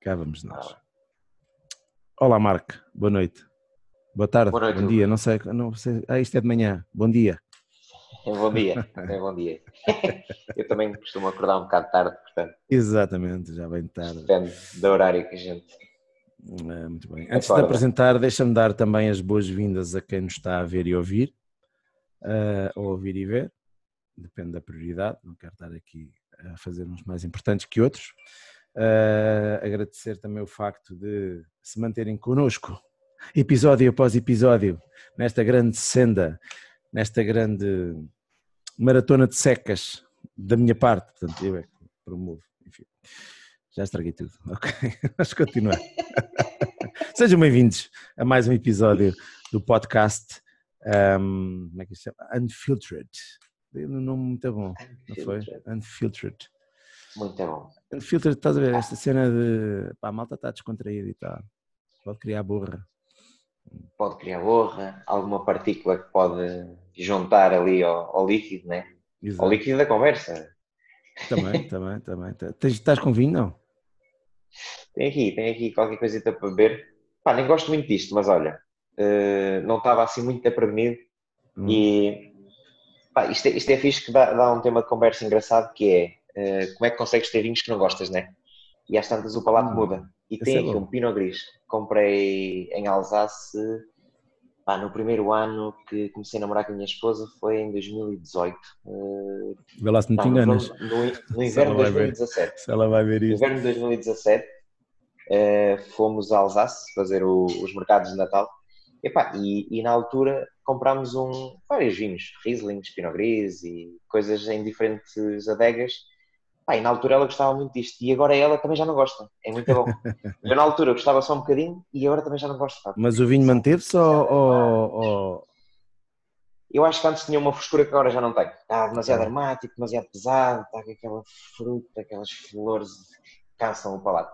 Cá vamos nós. Olá, Marco. Boa noite. Boa tarde. Boa noite, bom dia. Não sei, não sei. Ah, isto é de manhã. Bom dia. Bom dia. É bom dia. Eu também costumo acordar um bocado tarde, portanto. Exatamente, já bem tarde. Depende do horário que a gente. É, muito bem. Antes Acorda. de apresentar, deixa-me dar também as boas-vindas a quem nos está a ver e ouvir, uh, ou ouvir e ver, depende da prioridade, não quero estar aqui a fazer uns mais importantes que outros. Uh, agradecer também o facto de se manterem connosco, episódio após episódio, nesta grande senda, nesta grande maratona de secas da minha parte. Portanto, eu é que promovo. Enfim, já estraguei tudo. Ok, vamos continuar. Sejam bem-vindos a mais um episódio do podcast. Um, como é que se chama? Unfiltered. Um nome muito bom, não foi? Unfiltered. Muito bom. Filter, estás a ver esta cena de pá, a malta está descontraída e tal. Pode criar borra. Pode criar borra, alguma partícula que pode juntar ali ao, ao líquido, né? Exato. Ao líquido da conversa. Também, também, também. Tens, estás com vinho, não? Tem aqui, tem aqui qualquer coisita para beber. Pá, nem gosto muito disto, mas olha, uh, não estava assim muito apremido hum. e pá, isto, é, isto é fixe que dá, dá um tema de conversa engraçado que é uh, como é que consegues ter vinhos que não gostas, né? E às tantas o palato muda. E tem é aqui um Pinot Gris. Comprei em Alsace pá, no primeiro ano que comecei a namorar com a minha esposa foi em 2018. Uh, eh, Vê lá se não te enganas. No, no, no inverno de 2017. Se ela vai ver isso. No inverno de 2017 uh, fomos a Alsace fazer o, os mercados de Natal. Epá, e, e na altura comprámos um, vários vinhos, Riesling, Pinot Gris e coisas em diferentes adegas Pá, e na altura ela gostava muito disto e agora ela também já não gosta. É muito bom. Eu na altura gostava só um bocadinho e agora também já não gosto. Pá. Mas o vinho manteve-se ou, ou, Eu acho que antes tinha uma frescura que agora já não tem. Está demasiado aromático, demasiado pesado, está com aquela fruta, aquelas flores que cansam o palato.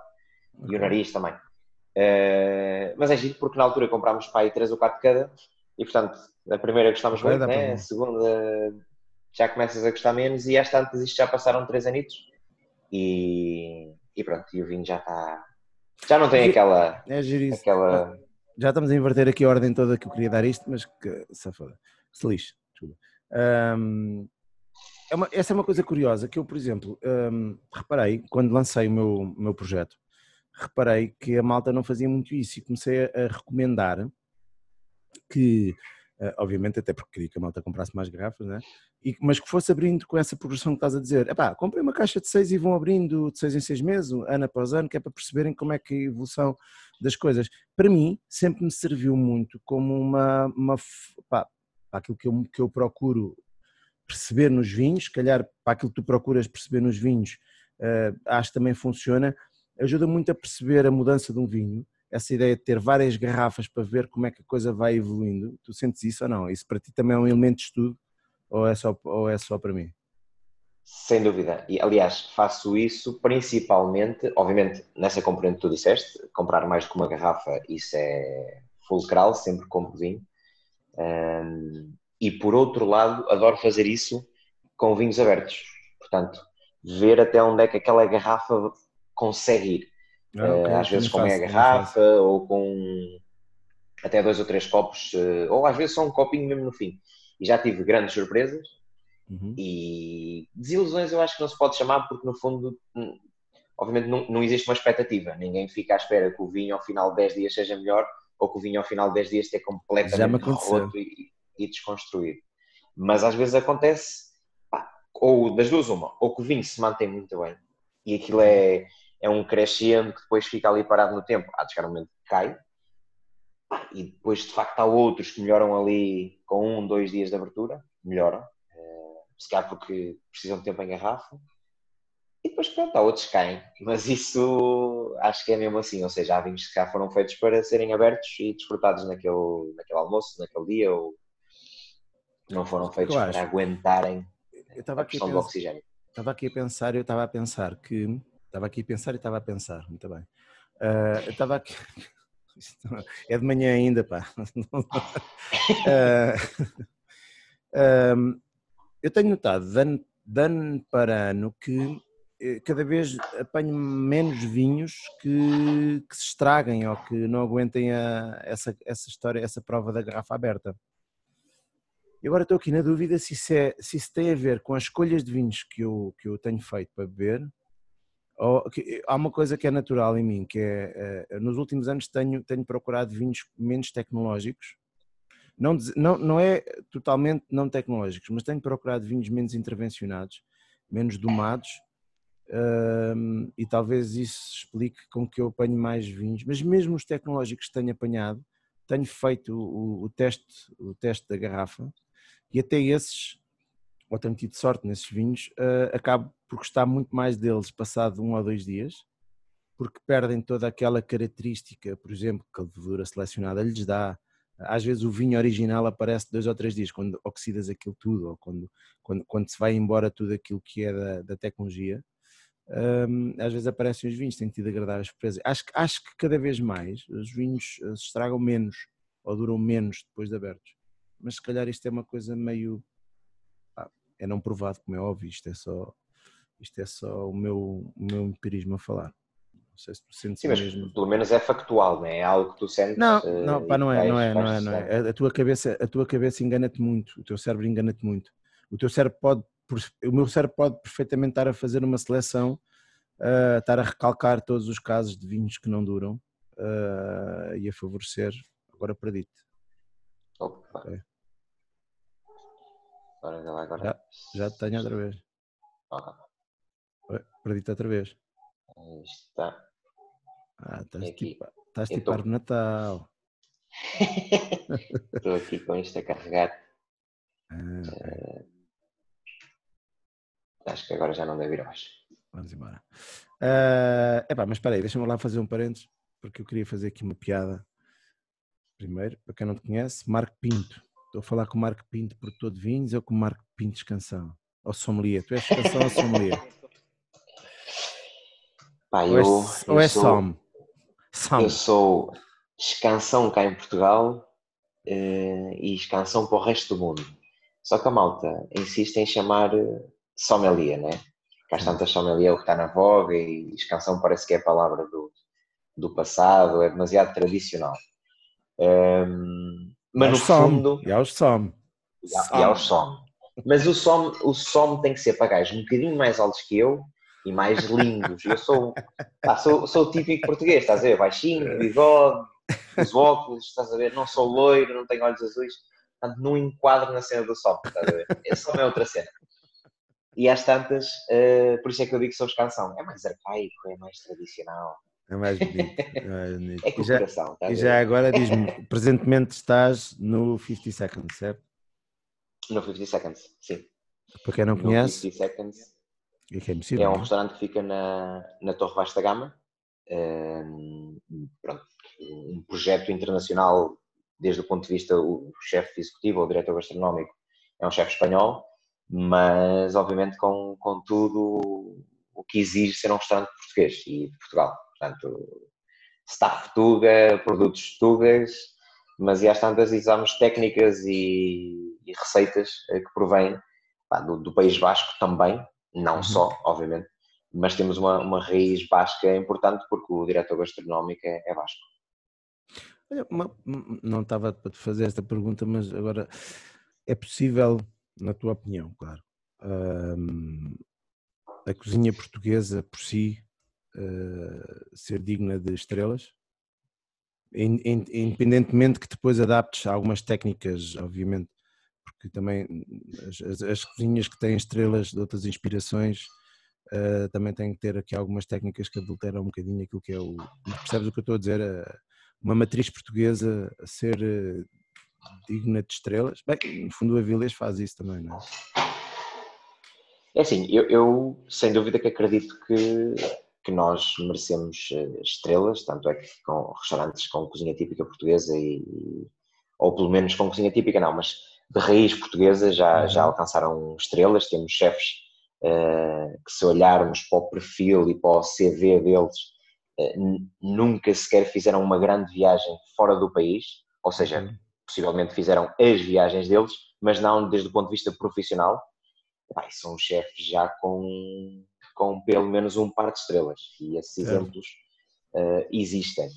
Okay. E o nariz também. Uh, mas é giro porque na altura comprámos para aí 3 ou 4 de cada e portanto a primeira gostamos muito, né? a segunda já começas a gostar menos e às tantas isto já passaram três anitos e, e pronto, e o vinho já está. Já não tem aquela. É giro aquela... Já estamos a inverter aqui a ordem toda que eu queria dar isto, mas que safada. Se lixe, desculpa. É uma, essa é uma coisa curiosa que eu, por exemplo, reparei quando lancei o meu, meu projeto, reparei que a malta não fazia muito isso e comecei a recomendar que Uh, obviamente até porque queria que a malta comprasse mais garrafas, né? E, mas que fosse abrindo com essa progressão que estás a dizer. Epá, comprei uma caixa de seis e vão abrindo de seis em seis meses, ano após ano, que é para perceberem como é que é a evolução das coisas. Para mim, sempre me serviu muito como uma, uma pá, aquilo que eu, que eu procuro perceber nos vinhos, se calhar para aquilo que tu procuras perceber nos vinhos, uh, acho que também funciona, ajuda muito a perceber a mudança de um vinho essa ideia de ter várias garrafas para ver como é que a coisa vai evoluindo, tu sentes isso ou não? Isso para ti também é um elemento de estudo ou é só, ou é só para mim? Sem dúvida. E, aliás, faço isso principalmente, obviamente, nessa componente que tu disseste, comprar mais que uma garrafa, isso é fulcral, sempre compro vinho. Um, e por outro lado, adoro fazer isso com vinhos abertos. Portanto, ver até onde é que aquela garrafa consegue ir. Ah, okay. Às vezes com meia garrafa ou com até dois ou três copos, eh, ou às vezes só um copinho mesmo no fim. E já tive grandes surpresas uhum. e desilusões eu acho que não se pode chamar porque no fundo hum, obviamente não, não existe uma expectativa. Ninguém fica à espera que o vinho ao final de 10 dias seja melhor ou que o vinho ao final de 10 dias esteja completamente roto e, e, desconstruído. Mas às vezes acontece, pá, ou das duas uma, ou que o vinho se mantém muito bem e aquilo é é um crescendo que depois fica ali parado no tempo, há de chegar um momento que cai, e depois de facto há outros que melhoram ali com um, dois dias de abertura, melhoram, eh, se calhar porque precisam de tempo em garrafa, e depois pronto, há outros que caem, mas isso acho que é mesmo assim, ou seja, há vinhos que já foram feitos para serem abertos e desfrutados naquele, naquele almoço, naquele dia, ou não foram feitos para aguentarem a questão do oxigênio. Estava aqui a pensar, eu estava a pensar que Estava aqui a pensar e estava a pensar, muito bem. Uh, estava aqui. É de manhã ainda, pá. uh, um, eu tenho notado, de ano, de ano para ano, que eh, cada vez apanho menos vinhos que, que se estraguem ou que não aguentem a, essa, essa história, essa prova da garrafa aberta. E agora estou aqui na dúvida se isso, é, se isso tem a ver com as escolhas de vinhos que eu, que eu tenho feito para beber. Que, há uma coisa que é natural em mim, que é, é, nos últimos anos tenho, tenho procurado vinhos menos tecnológicos, não, não, não é totalmente não tecnológicos, mas tenho procurado vinhos menos intervencionados, menos domados, um, e talvez isso explique com que eu apanhe mais vinhos, mas mesmo os tecnológicos que tenho apanhado, tenho feito o, o, teste, o teste da garrafa e até esses, ou tenho tido sorte nesses vinhos, uh, acabo por gostar muito mais deles passado um ou dois dias, porque perdem toda aquela característica, por exemplo, que a levedura selecionada lhes dá. Às vezes o vinho original aparece dois ou três dias, quando oxidas aquilo tudo, ou quando, quando, quando se vai embora tudo aquilo que é da, da tecnologia. Um, às vezes aparecem os vinhos, tenho tido agradáveis surpresas. Acho, acho que cada vez mais os vinhos eh, se estragam menos ou duram menos depois de abertos mas se calhar isto é uma coisa meio. É não provado, como é óbvio, isto é só, isto é só o, meu, o meu empirismo a falar. Não sei se tu sentes Sim, mas mesmo. pelo menos é factual, não é? É algo que tu sentes. Não, eh, não, pá, não é, não é, não é, não é. A tua cabeça, a tua cabeça engana-te muito, o teu cérebro engana-te muito. O teu cérebro pode, o meu cérebro pode perfeitamente estar a fazer uma seleção, uh, estar a recalcar todos os casos de vinhos que não duram uh, e a favorecer. Agora perdi-te. Opa. Okay. Agora, agora. Já, já tenho outra vez. Perdi-te outra vez. Aí está. Ah, estás tipo, estás tipo tô... Natal. Estou aqui com isto a carregar. Ah, okay. uh, acho que agora já não deve ir mais. Vamos embora. Uh, epá, mas espera aí, deixa-me lá fazer um parênteses, porque eu queria fazer aqui uma piada. Primeiro, para quem não te conhece, Marco Pinto. Estou a falar com o Marco Pinto, produtor de vinhos, ou com o Marco Pinto Escansão? Ou sommelier? Tu és Escansão ou sommelier? Pá, eu, ou é, eu ou é sou, som? som? Eu sou escansão cá em Portugal uh, e escansão para o resto do mundo. Só que a malta insiste em chamar eh, sommelier, né? Cá tantas sommelier é o que está na voga e escansão parece que é a palavra do, do passado, é demasiado tradicional. Um, mas no som, fundo. E aos som. E aos som. Mas o som, o som tem que ser para gajos um bocadinho mais altos que eu e mais lindos. Eu sou, ah, sou, sou o típico português, estás a ver? Baixinho, bigode, os óculos, estás a ver? Não sou loiro, não tenho olhos azuis. Portanto, não enquadro na cena do som, estás a ver? Esse som é outra cena. E às tantas, uh, por isso é que eu digo que sou canção. É mais arcaico, é mais tradicional. É mais bonito. É, mais bonito. é e já, tá e já agora diz-me, presentemente estás no 50 Seconds, certo? No 50 Seconds, sim. Para quem não no conhece. 50 Seconds é, é, possível, é um não? restaurante que fica na, na Torre Vasta Gama. Um, pronto, um projeto internacional, desde o ponto de vista, o chefe executivo ou o diretor gastronómico é um chefe espanhol, mas obviamente com, com tudo o que exige ser um restaurante português e de Portugal. Portanto, staff Tuga, produtos Tugas, mas e às tantas usamos técnicas e, e receitas eh, que provêm pá, do, do, País Basco também, não uhum. só, obviamente, mas temos uma, uma raiz basca importante porque o diretor gastronómico é, é basco. Olha, não estava para te fazer esta pergunta, mas agora é possível, na tua opinião, claro, a cozinha portuguesa por si uh, ser digna de estrelas, independentemente que depois adaptes algumas técnicas, obviamente, porque também as, as cozinhas que têm estrelas de outras inspirações uh, também têm que ter aqui algumas técnicas que adulteram um bocadinho aquilo que é o. Percebes o que eu estou a dizer? Uh, uma matriz portuguesa a ser digna de estrelas. Bem, no fundo, a Vilês faz isso também, não é? É assim, eu, eu sem dúvida que acredito que que nós merecemos eh, estrelas, tanto é que com restaurantes com cozinha típica portuguesa e, ou pelo menos com cozinha típica não, mas de raiz portuguesa já, uhum. já alcançaram estrelas, temos chefes uh, que se olharmos para o perfil e para o CV deles, uh, nunca sequer fizeram uma grande viagem fora do país, ou seja, uhum. possivelmente fizeram as viagens deles, mas não desde o ponto de vista profissional. Pai, são chefes já com com pelo menos um par de estrelas. E esses exemplos uh, existem.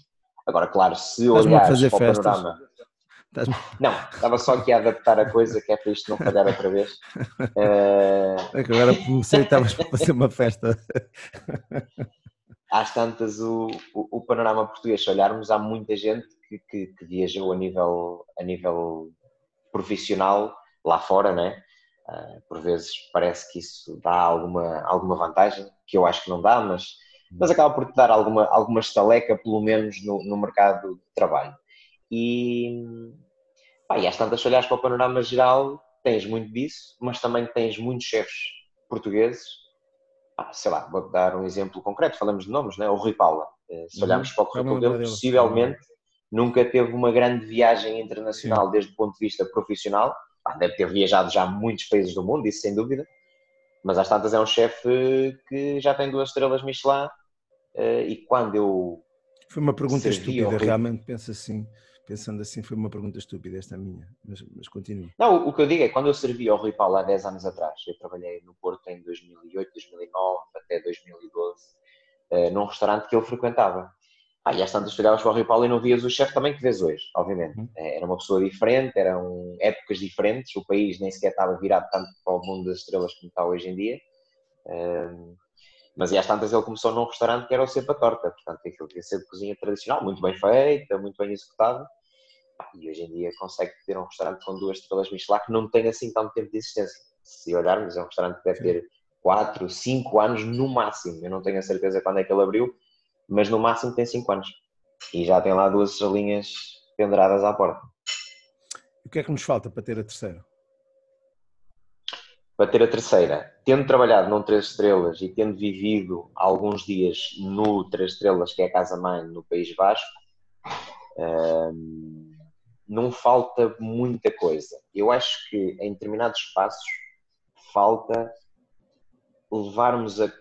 Agora, claro, se olhares para o panorama. Não, estava só aqui a adaptar a coisa que é para isto não falhar outra vez. Uh... É que agora comecei estavas para fazer uma festa. Às tantas, o, o, o, panorama português, se olharmos, há muita gente que, que, que, viajou a nível, a nível profissional lá fora, né? Uh, por vezes parece que isso dá alguma, alguma vantagem, que eu acho que não dá, mas, mas acaba por te dar alguma, alguma estaleca, pelo menos no, no mercado de trabalho. E, pá, e às tantas, se olhares para o panorama geral, tens muito disso, mas também tens muitos chefes portugueses. Ah, sei lá, vou dar um exemplo concreto, falamos de nomes, né? o Rui Paula. Eh, se uhum. olharmos para o currículo dele, possivelmente nunca teve uma grande viagem internacional Sim. desde o ponto de vista profissional. Deve ter viajado já a muitos países do mundo, isso sem dúvida. Mas às tantas é um chefe que já tem duas estrelas Michelin eh, e quando eu. Foi uma pergunta estúpida, realmente penso assim pensando assim, foi uma pergunta estúpida esta minha, mas, mas continue. Não, o que eu digo é quando eu servi ao Rui Paulo há 10 anos atrás, eu trabalhei no Porto em 2008, 2009 até 2012, uh, num restaurante que ele frequentava. Ah, e às tantas olhavas para o Rui Paulo e não vias o chefe também que vês hoje, obviamente. Uhum. Eh, era uma pessoa diferente, eram épocas diferentes, o país nem sequer estava virado tanto para o mundo das estrelas como está hoje em dia. Mas e às tantas ele começou num restaurante que era o Cepa Torta, portanto aquilo tinha sido cozinha tradicional, muito bem feita, muito bem executada e hoje em dia consegue ter um restaurante com duas estrelas Michelin que não tem assim tanto tempo de existência. Se olharmos, é um restaurante que deve ter 4, 5 anos no máximo. Eu não tenho a certeza quando é que ele abriu, mas no máximo tem 5 anos. E já tem lá duas estrelinhas penduradas à porta. E o que é que nos falta para ter a terceira? Para ter a terceira, tendo trabalhado num 3 estrelas e tendo vivido alguns dias no 3 estrelas, que é a casa-mãe no País Vasco, hum, não falta muita coisa. Eu acho que em determinados espaços falta levarmos a,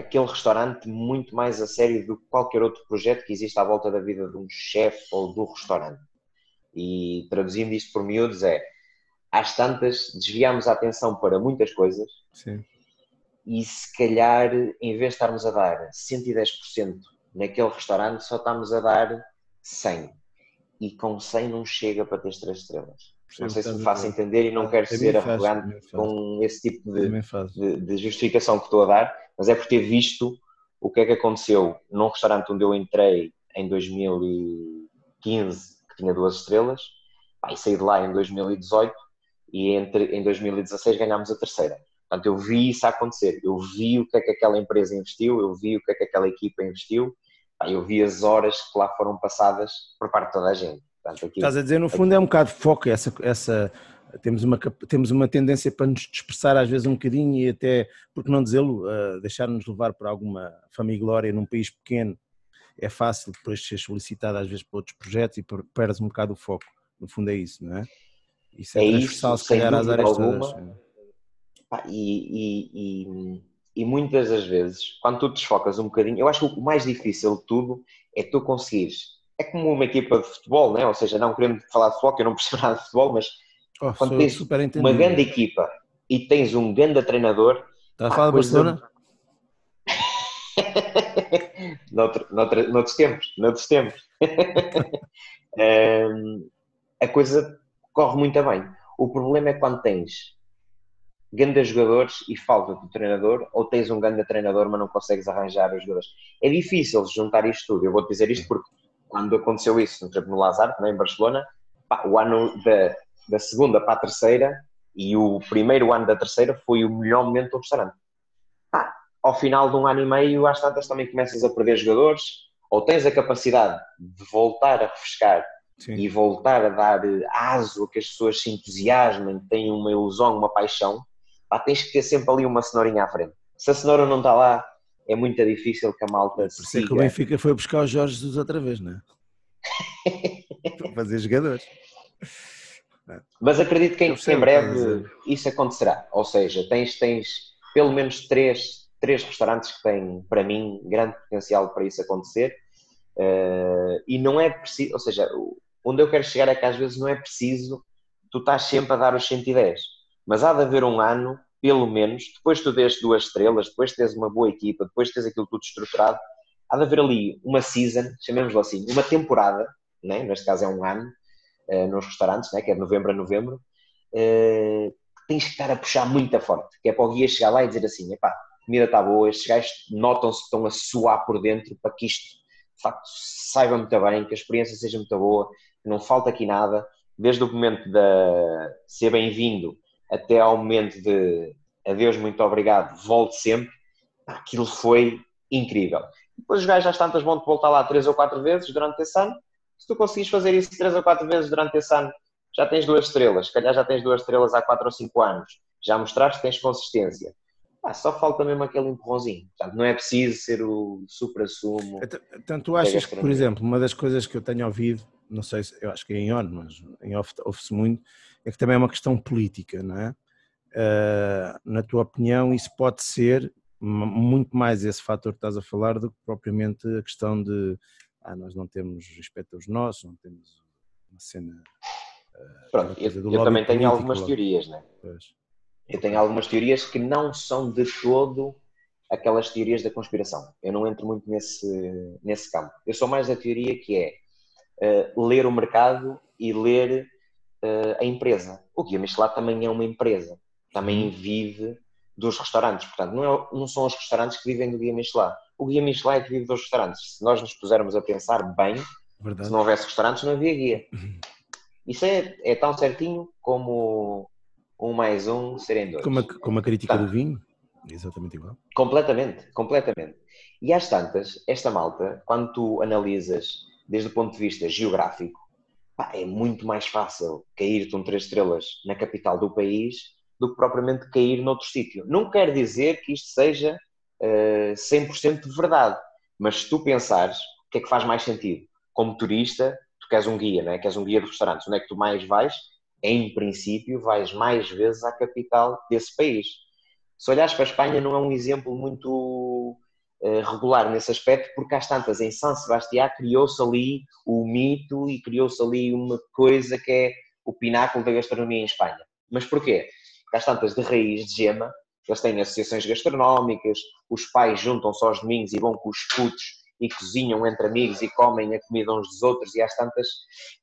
aquele restaurante muito mais a sério do que qualquer outro projeto que existe à volta da vida de um chefe ou do restaurante. E traduzindo isto por miúdos é, às tantas, desviamos a atenção para muitas coisas Sim. e se calhar, em vez de estarmos a dar 110% naquele restaurante, só estamos a dar 100% e com 100 não chega para ter 3 estrelas. Não sei se me faço entender e não quero ser arrogante com esse tipo de, de, de, justificação que estou a dar, mas é por ter visto o que é que aconteceu num restaurante onde eu entrei em 2015, que tinha duas estrelas, e saí de lá em 2018 e entre, em 2016 ganhámos a terceira. Portanto, eu vi isso acontecer, eu vi o que é que aquela empresa investiu, eu vi o que é que aquela equipa investiu. Eu vi as horas que lá foram passadas por parte de toda a gente. Portanto, aqui, Estás a dizer, no fundo, aqui... é um bocado de foco, essa, essa, temos, uma, temos uma tendência para nos dispersar às vezes um bocadinho e até, por que não dizê-lo, uh, deixar-nos levar para alguma fama e glória num país pequeno. É fácil depois ser solicitado às vezes para outros projetos e perdes um bocado o foco. No fundo é isso, não é? Isso é, é transversal, isso, se calhar, às áreas alguma. todas. E, e, e e muitas das vezes, quando tu desfocas um bocadinho, eu acho que o mais difícil de tudo é tu conseguires. É como uma equipa de futebol, né? ou seja, não querendo falar de futebol, que eu não percebo nada de futebol, mas oh, quando tens uma grande equipa e tens um grande treinador. Está a falar de Barcelona? Noutro, noutro, noutros tempos, noutros tempos. um, a coisa corre muito bem. O problema é quando tens grandes jogadores e falta do treinador, ou tens um grande treinador, mas não consegues arranjar os jogadores. É difícil juntar isto tudo. Eu vou dizer isto porque quando aconteceu isso, no no Lazar, também em Barcelona, pá, o ano da, da segunda para a terceira e o primeiro ano da terceira foi o melhor momento do restaurante. Pá, ao final de um ano e meio, às tantas também começas a perder jogadores, ou tens a capacidade de voltar a refrescar Sim. e voltar a dar aso a que as pessoas se entusiasmem, tenham uma ilusão, uma paixão, pá, tens que ter sempre ali uma cenourinha à frente. Se a cenoura não está lá, é muito difícil que a malta Por é que o Benfica foi buscar os Jorge Jesus outra vez, não é? Para fazer jogadores. Mas acredito que em, em breve isso acontecerá. Ou seja, tens, tens pelo menos três, três restaurantes que têm, para mim, grande potencial para isso acontecer. Uh, e não é preciso, ou seja, onde eu quero chegar é que às vezes não é preciso tu estás sempre a dar os 110 mas há de haver um ano pelo menos, depois tu dês duas estrelas, depois tens uma boa equipa, depois tens aquilo tudo estruturado, há de haver ali uma season, chamemos-lo assim, uma temporada, né? neste caso é um ano, uh, nos restaurantes, né? que é de novembro a novembro, uh, tens que estar a puxar muito forte, que é para o guia chegar lá e dizer assim, epá, comida está boa, estes gajos notam-se que estão a suar por dentro para que isto, de facto, saiba muito bem, que a experiência seja muito boa, que não falta aqui nada, desde o momento de ser bem-vindo até ao momento de adeus, muito obrigado, volte sempre, aquilo foi incrível. Depois os gajos às tantas vão-te voltar lá três ou quatro vezes durante esse ano. Se tu conseguires fazer isso três ou quatro vezes durante esse ano, já tens duas estrelas. Se calhar já tens duas estrelas há quatro ou cinco anos. Já mostraste que tens consistência. Ah, só falta mesmo aquele empurrãozinho. Portanto, não é preciso ser o supra-sumo. Tanto tu achas que, por exemplo, uma das coisas que eu tenho ouvido, não sei se, eu acho que é em on, mas em off ouve-se muito, é que também é uma questão política, não é? Uh, na tua opinião, isso pode ser muito mais esse fator que estás a falar do que propriamente a questão de ah, nós não temos respeito aos nossos, não temos uma cena. Uh, Pronto, eu, eu também tenho algumas teorias, né? Pois. Eu tenho algumas teorias que não são de todo aquelas teorias da conspiração. Eu não entro muito nesse, nesse campo. Eu sou mais da teoria que é uh, ler o mercado e ler uh, a empresa. O Guia Michelin também é uma empresa, também vive dos restaurantes. Portanto, não, é, não são os restaurantes que vivem do Guia Michelin. O Guia Michelin é que vive dos restaurantes. Se nós nos pusermos a pensar bem, Verdade. se não houvesse restaurantes, não havia guia. Uhum. Isso é, é tão certinho como um mais um serem dois. Como a, como a crítica do vinho, exatamente igual. Completamente, completamente. E às tantas, esta malta, quando tu analisas desde o ponto de vista geográfico, pá, é muito mais fácil cair-te um três estrelas na capital do país do que propriamente cair noutro sítio. Não quer dizer que isto seja uh, eh, 100% de verdade, mas se tu pensares, o que é que faz mais sentido? Como turista, tu queres um guia, não é? queres um guia de restaurantes, onde é que tu mais vais? Em princípio, vais mais vezes à capital desse país. Se olhares para a Espanha, não é um exemplo muito regular nesse aspecto, porque às tantas, em São Sebastião, criou-se ali o mito e criou-se ali uma coisa que é o pináculo da gastronomia em Espanha. Mas porquê? Porque às tantas, de raiz, de gema, eles têm associações gastronómicas, os pais juntam-se aos domingos e vão com os putos e cozinham entre amigos e comem a comida uns dos outros e às tantas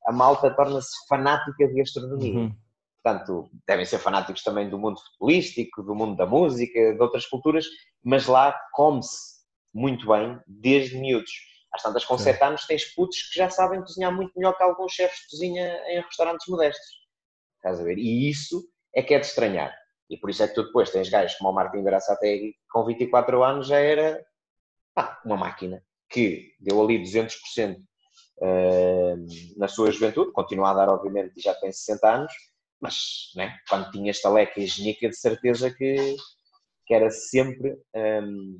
a malta torna-se fanática de gastronomia. Uhum. Portanto, devem ser fanáticos também do mundo futebolístico, do mundo da música, de outras culturas, mas lá come-se muito bem desde miúdos. Às tantas, com 7 anos, tens putos que já sabem cozinhar muito melhor que alguns chefes de cozinha em restaurantes modestos. Estás a ver? E isso é que é de estranhar. E por isso é que tu depois tens gajos como o Martin Graçategui, com 24 anos já era pá, uma máquina que deu ali 200% uh, na sua juventude, continua a dar, obviamente, e já tem 60 anos, mas né, quando tinha estaleca e genica, de certeza que, que era sempre um,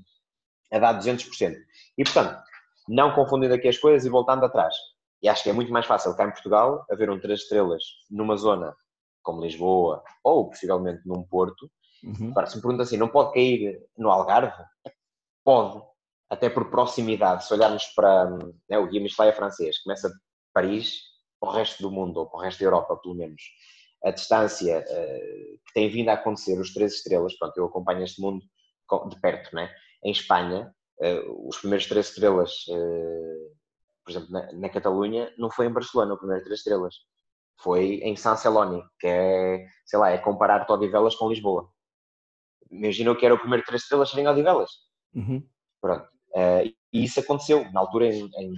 a dar 200%. E, portanto, não confundindo aqui as coisas e voltando atrás, e acho que é muito mais fácil cá em Portugal haver um 3 estrelas numa zona como Lisboa ou possivelmente num Porto. Uhum. Agora, se me pergunta assim, não pode cair no Algarve? Pode, até por proximidade. Se olharmos para né, o Guia Michelin é francês, começa Paris para o resto do mundo, ou para o resto da Europa, pelo menos. A distância uh, que tem vindo a acontecer, os três estrelas, pronto, eu acompanho este mundo de perto, né? Em Espanha, uh, os primeiros três estrelas, uh, por exemplo, na, na Catalunha, não foi em Barcelona o primeiro três estrelas, foi em San Celoni, que é, sei lá, é comparar Odivelas com Lisboa. Imagina que era o primeiro três estrelas serem Odivelas. Uhum. Pronto. Uh, e isso aconteceu na altura em, em,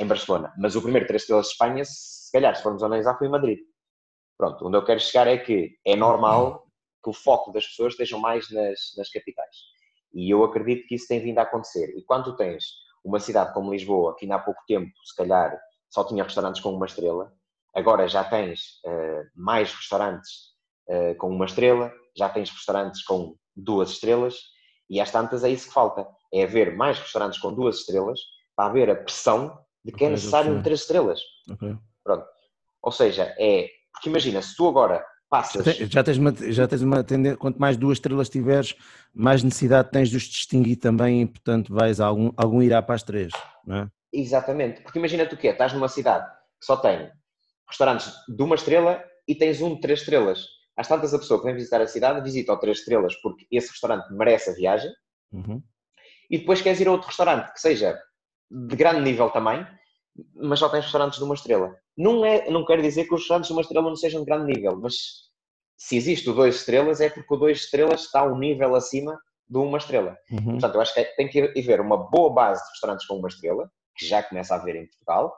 em, Barcelona. Mas o primeiro três estrelas de Espanha, se calhar, se formos analisar, foi em Madrid. Pronto, onde eu quero chegar é que é normal que o foco das pessoas estejam mais nas, nas capitais. E eu acredito que isso tem vindo a acontecer. E quando tu tens uma cidade como Lisboa, que ainda há pouco tempo, se calhar, só tinha restaurantes com uma estrela, Agora já tens uh, mais restaurantes uh, com uma estrela, já tens restaurantes com duas estrelas e às tantas é isso que falta. É haver mais restaurantes com duas estrelas para haver a pressão de que é okay, é necessário okay. três estrelas. Okay. Pronto. Ou seja, é. Porque imagina, se tu agora passas. Já tens uma, já tens uma tendência, quanto mais duas estrelas tiveres, mais necessidade tens de os distinguir também e, portanto, vais a algum, algum irá para as três, não é? Exatamente. Porque imagina tu que é, estás numa cidade que só tem restaurantes de uma estrela e tens um de três estrelas. às tantas a pessoa que vem visitar a cidade visita o Três Estrelas porque esse restaurante merece a viagem uhum. e depois queres ir a outro restaurante que seja de grande nível também, mas só tens restaurantes de uma estrela. Não, é, não quero dizer que os restaurantes de uma estrela não sejam de grande nível, mas se existe o dois estrelas é porque o dois estrelas está um nível acima de uma estrela. Uhum. Portanto, eu acho que tem que haver uma boa base de restaurantes com uma estrela, que já começa a haver em Portugal,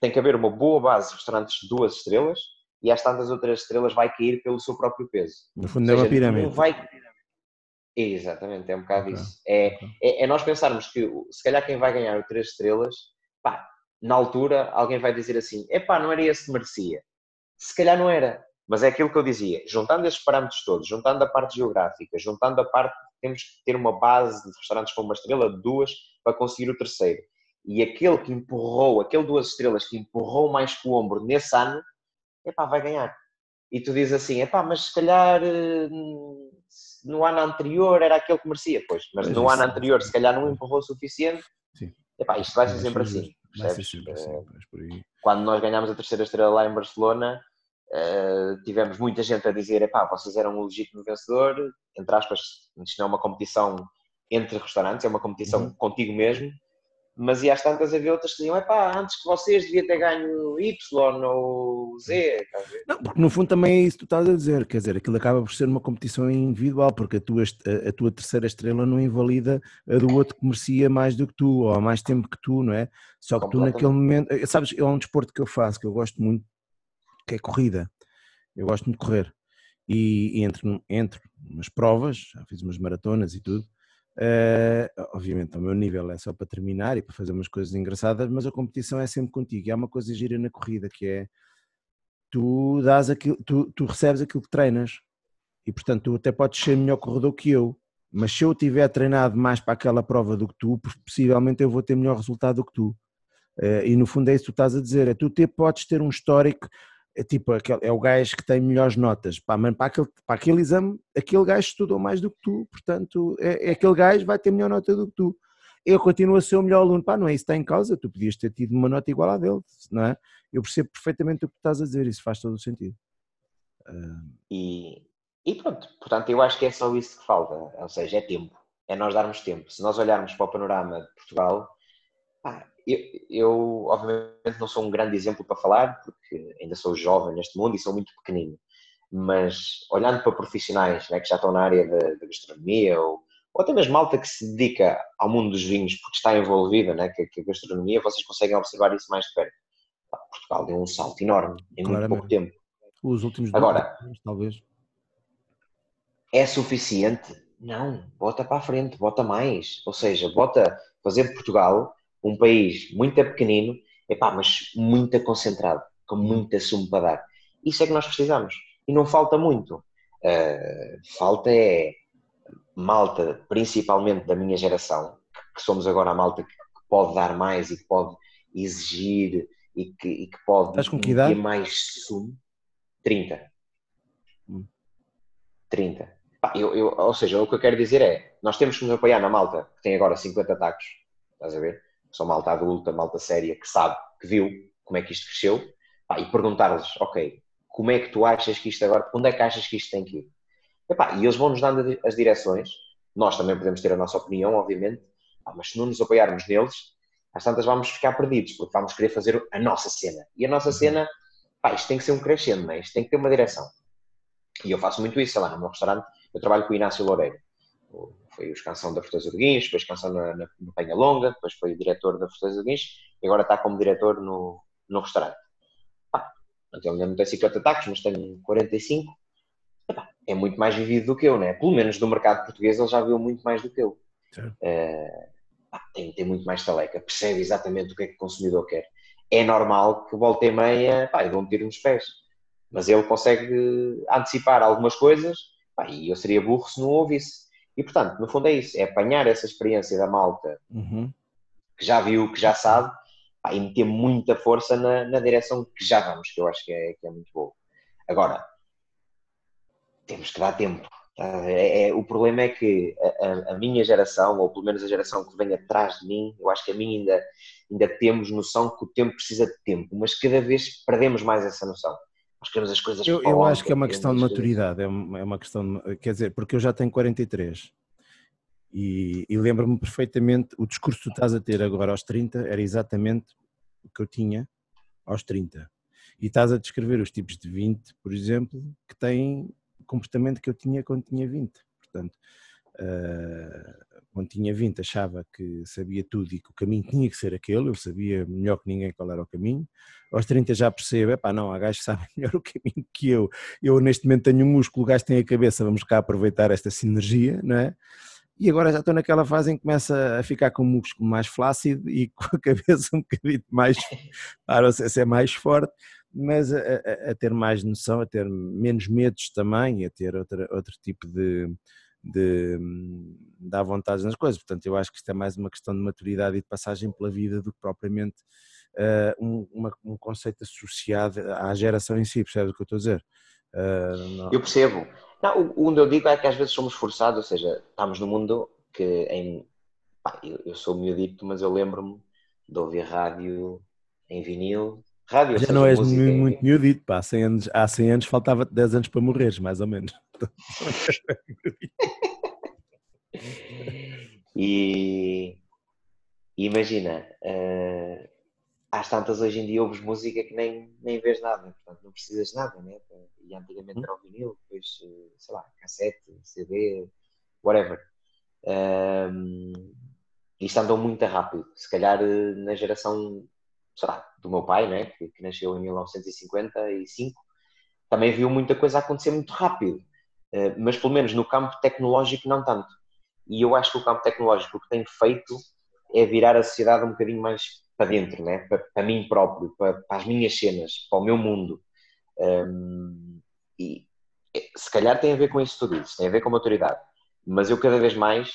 tem que haver uma boa base de restaurantes de duas estrelas e às tantas outras estrelas vai cair pelo seu próprio peso. No fundo é uma pirâmide. Vai... Exatamente, é um bocado okay. isso. É, é, é, nós pensarmos que se calhar quem vai ganhar o três estrelas, pá, na altura alguém vai dizer assim, epá, não era esse que merecia. Se calhar não era, mas é aquilo que eu dizia, juntando esses parâmetros todos, juntando a parte geográfica, juntando a parte, temos que ter uma base de restaurantes com uma estrela, duas, para conseguir o terceiro. E aquele que empurrou, aquele duas estrelas que empurrou mais com o ombro nesse ano, epá, vai ganhar. E tu dizes assim, epá, mas se calhar eh, no ano anterior era aquele que merecia, pois, mas no ano anterior se calhar não empurrou o suficiente, Sim. Epá, isto vai ser sempre assim, Sempre assim, eh, Quando nós ganhámos a terceira estrela lá em Barcelona, uh, tivemos muita gente a dizer, epá, vocês eram um legítimo vencedor, entre aspas, isto não é uma competição entre restaurantes, é uma competição uhum. contigo mesmo, mas e às tantas havia outras que diziam, é pá, antes que vocês devia ter ganho Y ou Z. Não, porque no fundo também é isso que tu estás a dizer, quer dizer, aquilo acaba por ser uma competição individual, porque a tua, a, tua terceira estrela não invalida a do outro que merecia mais do que tu, ou há mais tempo que tu, não é? Só que tu naquele momento, eh, sabes, é um desporto que eu faço, que eu gosto muito, que é corrida, eu gosto muito de correr, e, e entre, entre umas provas, já fiz umas maratonas e tudo, Uh, obviamente, o meu nível é só para terminar e para fazer umas coisas engraçadas, mas a competição é sempre contigo. E há uma coisa gira na corrida que é tu dás aquilo, tu, tu recebes aquilo que treinas e portanto tu até podes ser melhor corredor que eu, mas se eu tiver treinado mais para aquela prova do que tu, possivelmente eu vou ter melhor resultado do que tu. Uh, e no fundo é isso que tu estás a dizer, é tu ter, podes ter um histórico é tipo, é o gajo que tem melhores notas. Pá, mano, para, aquele, para aquele exame, aquele gajo estudou mais do que tu, portanto, é, é aquele gajo vai ter melhor nota do que tu. Eu continuo a ser o melhor aluno. Pá, não é isso que está em causa, tu podias ter tido uma nota igual à dele, não é? Eu percebo perfeitamente o que estás a dizer, isso faz todo o sentido. Uh... E, e pronto, portanto, eu acho que é só isso que falta, ou seja, é tempo, é nós darmos tempo. Se nós olharmos para o panorama de Portugal, pá, eu, eu, obviamente, não sou um grande exemplo para falar, porque ainda sou jovem neste mundo e sou muito pequenino. Mas olhando para profissionais né, que já estão na área da, gastronomia ou, ou até mesmo malta que se dedica ao mundo dos vinhos porque está envolvida, né, que, que a gastronomia, vocês conseguem observar isso mais de perto. Portugal deu um salto enorme em muito pouco tempo. Os últimos Agora, anos, talvez. É suficiente? Não, bota para a frente, bota mais. Ou seja, bota fazer Portugal um país muito pequenino, epá, mas muito concentrado, com muita sumo para dar. Isso é que nós precisamos. E não falta muito. Uh, falta é malta, principalmente da minha geração, que somos agora a malta que pode dar mais e que pode exigir e que, e que pode ter mais sumo. 30. Hum. 30. eu, eu, ou seja, o que eu quero dizer é, nós temos que nos apoiar na malta que tem agora 50 tacos, estás a ver? São malta adulta, malta séria, que sabe, que viu como é que isto cresceu, pá, e perguntar-lhes, ok, como é que tu achas que isto agora, onde é que achas que isto tem que ir? E, pá, e eles vão nos dando as direções, nós também podemos ter a nossa opinião, obviamente, pá, mas se não nos apoiarmos neles, às tantas vamos ficar perdidos, porque vamos querer fazer a nossa cena. E a nossa uhum. cena, pá, isto tem que ser um crescendo, né? isto tem que ter uma direção. E eu faço muito isso, sei lá, no meu restaurante, eu trabalho com o Inácio Loureiro foi os canção da Fortaleza do Guincho, depois canção na, na, Penha Longa, depois foi diretor da Fortaleza do Guincho e agora está como diretor no, no restaurante. Pá, ainda não tem 50 ataques, mas tem 45. Epá, é muito mais vivido do que eu, né? Pelo menos no mercado português ele já viu muito mais do que eu. Uh, pá, tem, tem muito mais taleca, percebe exatamente o que é que o consumidor quer. É normal que volta e meia, pá, vou meter nos pés. Mas ele consegue antecipar algumas coisas, pá, e eu seria burro se não ouvisse. E, portanto, no fundo é isso, é apanhar essa experiência da malta uhum. que já viu, que já sabe, pá, e meter muita força na, na, direção que já vamos, que eu acho que é, que é muito boa. Agora, temos que dar tempo. Tá? É, é, o problema é que a, a, minha geração, ou pelo menos a geração que vem atrás de mim, eu acho que a mim ainda, ainda temos noção que o tempo precisa de tempo, mas cada vez perdemos mais essa noção. Nós queremos as coisas Eu, eu acho que é uma questão de maturidade, é uma, é questão, de, quer dizer, porque eu já tenho 43 e, e lembro-me perfeitamente, o discurso que tu estás a ter agora aos 30 era exatamente o que eu tinha aos 30. E estás a descrever os tipos de 20, por exemplo, que têm o comportamento que eu tinha quando tinha 20. Portanto, uh, quando tinha 20 achava que sabia tudo e que o caminho tinha que ser aquele, eu sabia melhor que ninguém qual era o caminho. Aos 30 já percebo, epá, não, há gajos que sabem melhor o caminho que eu. Eu neste momento tenho músculo, o gajo tem a cabeça, vamos cá aproveitar esta sinergia, não é? E agora já estou naquela fase em que começa a ficar com o músculo mais flácido e com a cabeça um bocadinho mais, para ser mais forte, mas a, a, a, ter mais noção, a ter menos medos também, a ter outra, outro tipo de, de, de dar vontade nas coisas. Portanto, eu acho que isto é mais uma questão de maturidade e de passagem pela vida do que propriamente uh, um, uma, um conceito associado à geração em si, percebes o que eu estou a dizer? Uh, eu percebo. Não, onde eu digo é que às vezes somos forçados, ou seja, estamos no mundo que em. Pá, eu, eu, sou miudito, mas eu lembro-me de ouvir rádio em vinil. Rádio, Já não és muito miudito, pá. 100 anos, há 100 anos faltava 10 anos para morreres, mais ou menos. e, imagina, uh, às tantas hoje em dia ouves música que nem, nem vês nada, portanto não precisas de nada, né? E antigamente hum. era o vinil, depois, eh, sei lá, cassete, CD, whatever. Um, isto andou muito rápido. Se calhar eh, na geração, sei lá, do meu pai, né? que, que nasceu em 1955, também viu muita coisa acontecer muito rápido. Uh, mas pelo menos no campo tecnológico não tanto. E eu acho que o campo tecnológico o que tem feito é virar a sociedade um bocadinho mais para dentro, né? para, para mim próprio, para, para, as minhas cenas, para o meu mundo. Um, e é, se calhar tem a ver com isso tudo isso, tem a ver com a maturidade. Mas eu cada vez mais,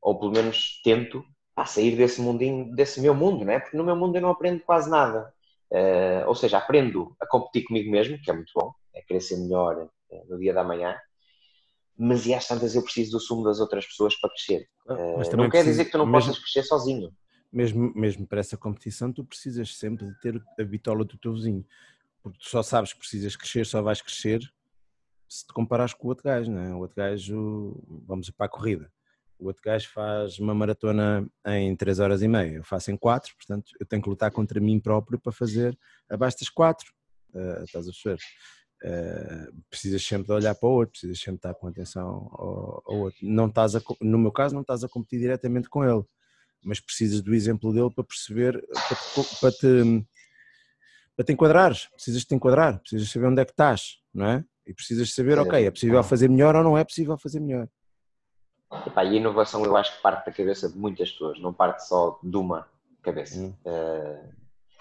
ou pelo menos tento, a sair desse mundinho, desse meu mundo, né? porque no meu mundo eu não aprendo quase nada. Uh, ou seja, aprendo a competir comigo mesmo, que é muito bom, é querer ser melhor uh, no dia da manhã, mas e às tantas eu preciso do sumo das outras pessoas para crescer. Uh, não quer dizer que tu não mesmo... possas crescer sozinho mesmo, mesmo para essa competição, tu precisas sempre de ter a bitola do teu vizinho, porque tu só sabes que precisas crescer, só vais crescer se te comparares com o outro gajo, não é? O outro gajo, vamos para a corrida, o outro gajo faz uma maratona em 3 horas e meia, eu faço em 4, portanto eu tenho que lutar contra mim próprio para fazer abaixo das 4, uh, estás a perceber? Uh, precisas sempre de olhar para o outro, precisas sempre de estar com atenção ao, ao outro. Não estás a, no meu caso, não estás a competir diretamente com ele, mas precisas do exemplo dele para perceber, para te, para te, para te enquadrares, precisas te enquadrar, precisas saber onde é que estás, não é? E precisas saber, é. ok, é possível fazer melhor ou não é possível fazer melhor. Epá, e a inovação eu acho que parte da cabeça de muitas pessoas, não parte só de uma cabeça. Hum. Uh,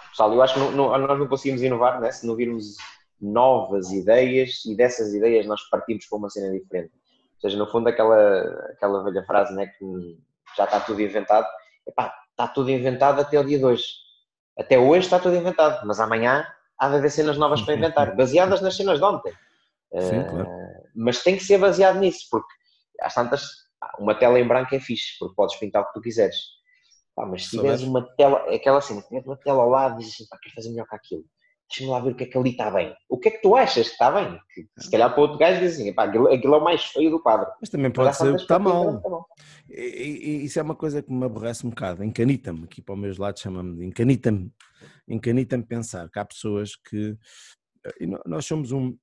pessoal, eu acho que não, não, nós não conseguimos inovar né? se não virmos novas ideias e dessas ideias nós partimos para uma cena diferente. Ou seja, no fundo aquela, aquela velha frase né, que já está tudo inventado, epá, está tudo inventado até o dia de hoje. Até hoje está tudo inventado, mas amanhã há de haver cenas novas para inventar, baseadas nas cenas de ontem. Sim, uh, claro. Mas tem que ser baseado nisso, porque às tantas, uma tela em branco é fixe, porque podes pintar o que tu quiseres. Pá, mas se tiveres uma tela, aquela assim, tiveres uma tela ao lado e dizes assim, pá, queres fazer melhor que aquilo deixa-me lá ver o que é que ali está bem. O que é que tu achas que está bem? Que, se calhar para outro gajo diz assim, pá, aquilo, aquilo, é o mais feio do quadro. Mas também pode ser que está mal. Tá e, e, isso é uma coisa que me aborrece um bocado, encanita-me, aqui para os meus lados chama-me de encanita-me, encanita-me pensar que há pessoas que, nós somos um,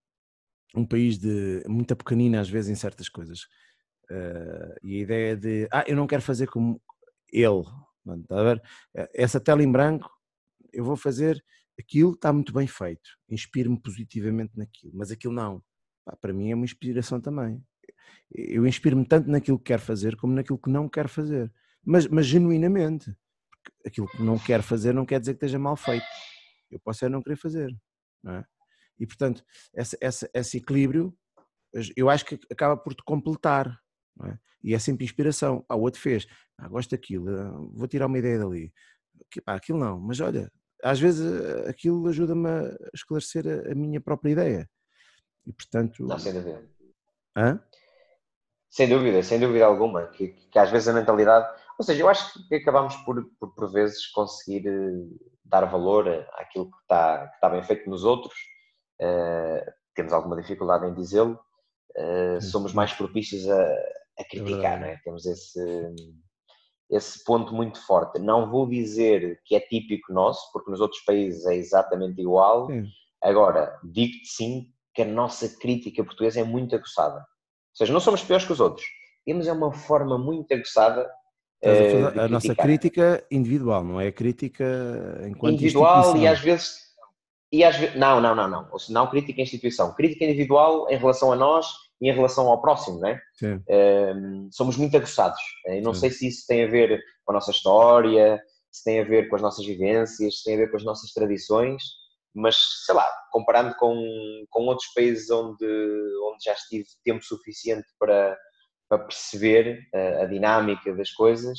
um país de muita pequenina às vezes em certas coisas, uh, e a ideia de, ah, eu não quero fazer como ele, está a ver? Essa tela em branco, eu vou fazer aquilo está muito bem feito, inspiro-me positivamente naquilo, mas aquilo não. Pá, para mim é uma inspiração também. Eu inspiro-me tanto naquilo que quero fazer como naquilo que não quero fazer, mas, mas genuinamente. Porque aquilo que não quero fazer não quer dizer que esteja mal feito. Eu posso é não querer fazer. Não é? E portanto, essa, esse equilíbrio, eu acho que acaba por te completar. É? E é sempre inspiração. Ah, o outro fez, ah, gosto daquilo, ah, vou tirar uma ideia dali. Pá, aquilo não, mas olha, às vezes eh, aquilo ajuda-me a esclarecer a, a, minha própria ideia. E portanto. Não, sem dúvida. Hã? Sem dúvida, sem dúvida alguma. Que, que às vezes a mentalidade. Ou seja, eu acho que acabamos por, por, por vezes, conseguir eh, dar valor àquilo que está, que está bem feito nos outros uh, temos alguma dificuldade em dizê-lo, uh, somos mais propícios a, a criticar, é não é? Temos esse, esse ponto muito forte. Não vou dizer que é típico nosso, porque nos outros países é exatamente igual. Sim. Agora, digo-te sim que a nossa crítica portuguesa é muito aguçada. Ou seja, não somos piores que os outros. Temos é uma forma muito aguçada a, a nossa crítica individual, não é a crítica enquanto individual e às vezes e às vezes não, não, não, não, não crítica à instituição, crítica individual em relação a nós em relação ao próximo, não é? Um, somos muito aguçados. Eu não Sim. sei se isso tem a ver com a nossa história, se tem a ver com as nossas vivências, se tem a ver com as nossas tradições, mas sei lá, comparando com, com outros países onde, onde já estive tempo suficiente para, para perceber a, a dinâmica das coisas.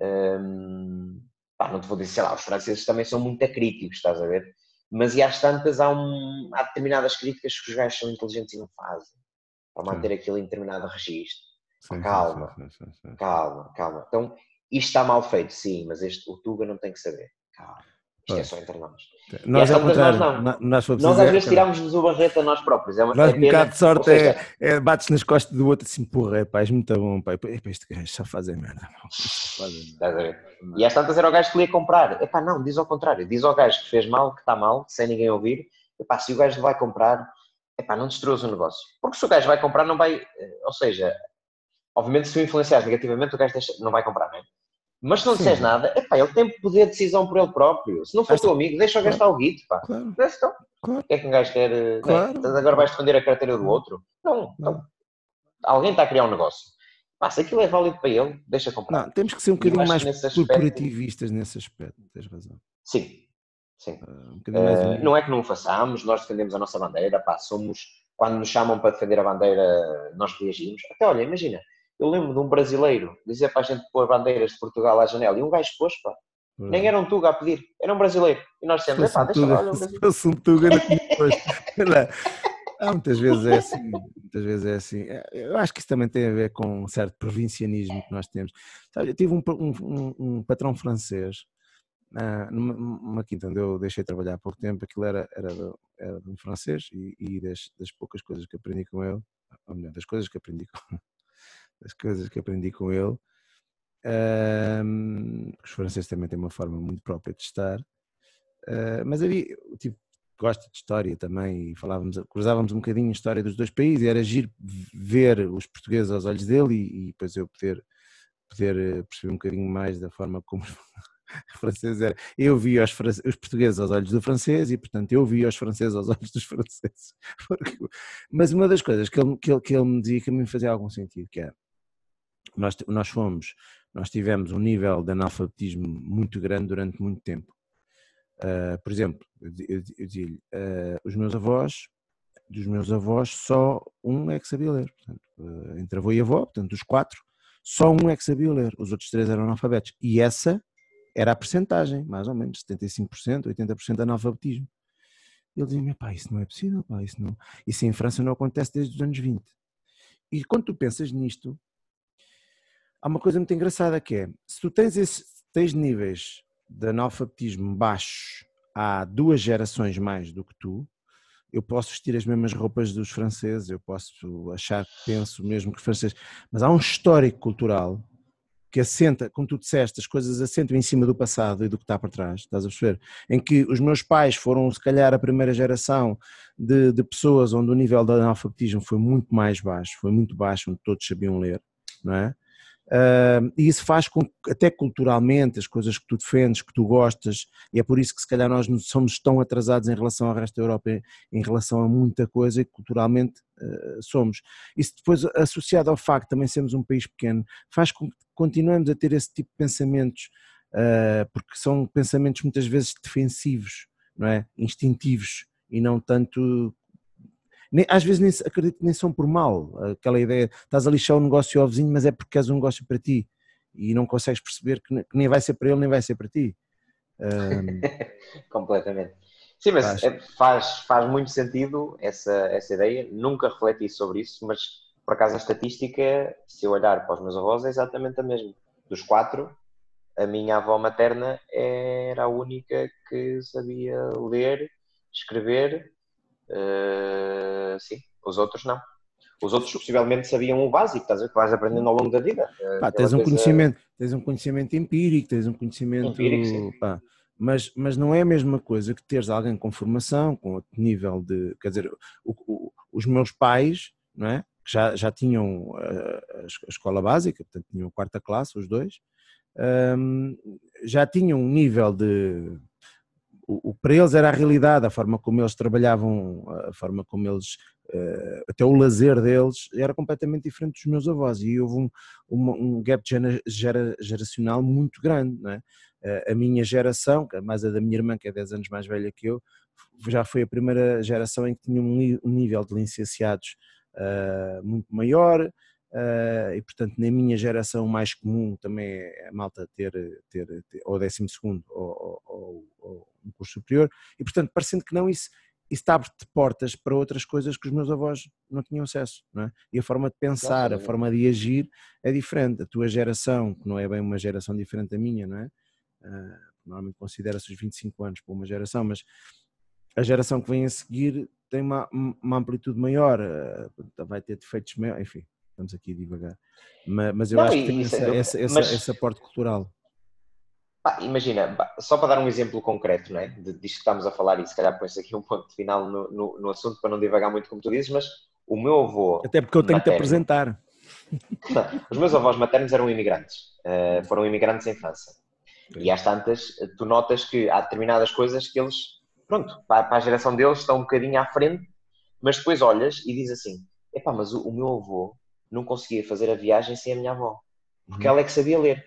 Um, pá, não te vou dizer, sei lá, os franceses também são muito críticos, estás a ver? Mas e às tantas há, um, há determinadas críticas que os gajos são inteligentes e não fazem, para manter sim. aquilo em determinado registro. Sim, calma, sim, calma, calma. Então, isto está mal feito, sim, mas este, o Tuga não tem que saber. Calma. Isto pois. é só entre nós. Nós, ao contrário, nós, não. nós, nós às vezes tiramos-nos o barreto a nós próprios. É uma, nós, é um bocado de sorte seja, é, é, bates nas costas do outro assim, porra, é pá, és muito bom, pá. Epá, este gajo só fazem merda. E às tantas era o gajo que ia comprar. Epá, não, diz ao contrário. Diz ao gajo que fez mal, que está mal, sem ninguém ouvir. Epá, se o gajo vai comprar, epá, não destruas o negócio. Porque se o gajo vai comprar, não vai... Eh, ou seja, obviamente se o influenciares negativamente, o gajo deixa, não vai comprar, não é? Mas se não disseres nada, epá, ele tem poder de decisão por ele próprio. Se não for teu amigo, deixa o gastar claro. o guito, pá. Claro. Então, claro. O que é que um gajo quer? Eh, claro. Né? Agora vais defender a carteira do outro? Não. não. Alguém está a criar um negócio. Pá, se aquilo é válido para ele, deixa comprar. Não, temos que ser um bocadinho mais nesse corporativistas nesse aspecto, tens razão. Sim, sim. Uh, um uh, não é que não o façamos, nós defendemos a nossa bandeira, pá, somos, quando nos chamam para defender a bandeira, nós reagimos. Até olha, imagina, eu lembro de um brasileiro dizer para a gente pôr bandeiras de Portugal à janela e um gajo pôs, pá. Hum. Nem era um Tuga a pedir, era um brasileiro. E nós dissemos, pá, deixa lá, olha um Se fosse um Tuga, não depois. Ah, muitas vezes é assim, muitas vezes é assim. É, eu acho que isso também tem a ver com um certo provincianismo que nós temos. Sabe, eu tive um, um, um patrão francês uh, numa, numa, quinta onde eu deixei de trabalhar há pouco tempo, aquilo era, era, era de um francês e, e das, das, poucas coisas que aprendi com ele, ou melhor, das coisas que aprendi com, das coisas que aprendi com ele. Um, os franceses também têm uma forma muito própria de estar, uh, mas havia, tipo, gosto de história também e falávamos, cruzávamos um bocadinho a história dos dois países e era agir ver os portugueses aos olhos dele e, e depois eu poder, poder eh, perceber um bocadinho mais da forma como os franceses eram. Eu vi os, os, portugueses aos olhos do francês e portanto eu vi os franceses aos olhos dos franceses. Mas uma das coisas que ele, que ele, que ele me dizia que a mim fazia algum sentido, que é nós, nós fomos, nós tivemos um nível de analfabetismo muito grande durante muito tempo. Uh, por exemplo, eu, eu dizia-lhe, uh, os meus avós, dos meus avós, só um é que sabia ler. Portanto, uh, entre avô e avó, portanto, dos quatro, só um é que sabia ler. Os outros três eram analfabetos. E essa era a percentagem, mais ou menos, 75%, 80% de analfabetismo. Ele dizia-me, pá, isso não é possível, pá, isso não... Isso em França não acontece desde os anos 20. E quando tu pensas nisto, há uma coisa muito engraçada que é, se tu tens, esse, tens níveis de analfabetismo baixos há duas gerações mais do que tu, eu posso vestir as mesmas roupas dos franceses, eu posso achar que penso mesmo que francês, mas há um histórico cultural que assenta, como tu disseste, as coisas assentam em cima do passado e do que está para trás, estás a perceber? Em que os meus pais foram, se calhar, a primeira geração de, de pessoas onde o nível de analfabetismo foi muito mais baixo, foi muito baixo, onde todos sabiam ler, não é? Uh, e isso faz com que, até culturalmente, as coisas que tu defendes, que tu gostas, e é por isso que se calhar nós somos tão atrasados em relação ao resto da Europa, em relação a muita coisa, e culturalmente uh, somos. Isso depois, associado ao facto de também sermos um país pequeno, faz com que continuemos a ter esse tipo de pensamentos, uh, porque são pensamentos muitas vezes defensivos, não é? Instintivos, e não tanto nem, às vezes nem, acredito que nem são por mal, aquela ideia, estás a lixar o um negócio ao vizinho, mas é porque és um negócio para ti e não consegues perceber que, que nem vai ser para ele, nem vai ser para ti. Um... Completamente. Sim, mas faz. É, faz, faz muito sentido essa, essa ideia, nunca refleti sobre isso, mas por acaso a estatística, se eu olhar para os meus avós, é exatamente a mesma. Dos quatro, a minha avó materna era a única que sabia ler, escrever Uh, sim, os outros não. Os outros possivelmente sabiam o básico, estás a ver? Que vais aprendendo ao longo da vida. Pá, tens, um coisa... conhecimento, tens um conhecimento empírico, tens um conhecimento. Empírico, pá, mas, mas não é a mesma coisa que teres alguém com formação, com outro nível de. Quer dizer, o, o, os meus pais, não é? Que já, já tinham a, a escola básica, portanto tinham quarta classe, os dois, um, já tinham um nível de o, o, para eles era a realidade, a forma como eles trabalhavam, a forma como eles, uh, até o lazer deles era completamente diferente dos meus avós e houve um, um, gap gera, gera, geracional muito grande, não é? A minha geração, é mais a da minha irmã, que é 10 anos mais velha que eu, já foi a primeira geração em que tinha um, nível de licenciados uh, muito maior, Uh, e portanto na minha geração mais comum também é a malta ter, ter, ter ou 12 segundo ou, ou, ou, um curso superior e portanto parecendo que não isso, isso abre-te portas para outras coisas que os meus avós não tinham acesso não é? e a forma de pensar, a forma de agir é diferente, a tua geração que não é bem uma geração diferente da minha não é? Uh, normalmente considera-se os 25 anos para uma geração mas a geração que vem a seguir tem uma, uma amplitude maior, uh, vai ter defeitos maiores, enfim estamos aqui a divagar. Mas, mas eu não, acho que tem essa, é, essa, essa, mas, esse aporte cultural. Imagina, só para dar um exemplo concreto, não é? De, disto que estamos a falar, e se calhar põe-se aqui um ponto final no, no, no, assunto para não divagar muito, como tu dizes, mas o meu avô. Até porque eu tenho que te apresentar. Os meus avós maternos eram imigrantes, uh, foram imigrantes em França. E às tantas, tu notas que há determinadas coisas que eles, pronto, para, a geração deles estão um bocadinho à frente, mas depois olhas e diz assim: epá, mas o, o meu avô não conseguia fazer a viagem sem a minha avó. Porque uhum. ela é que sabia ler.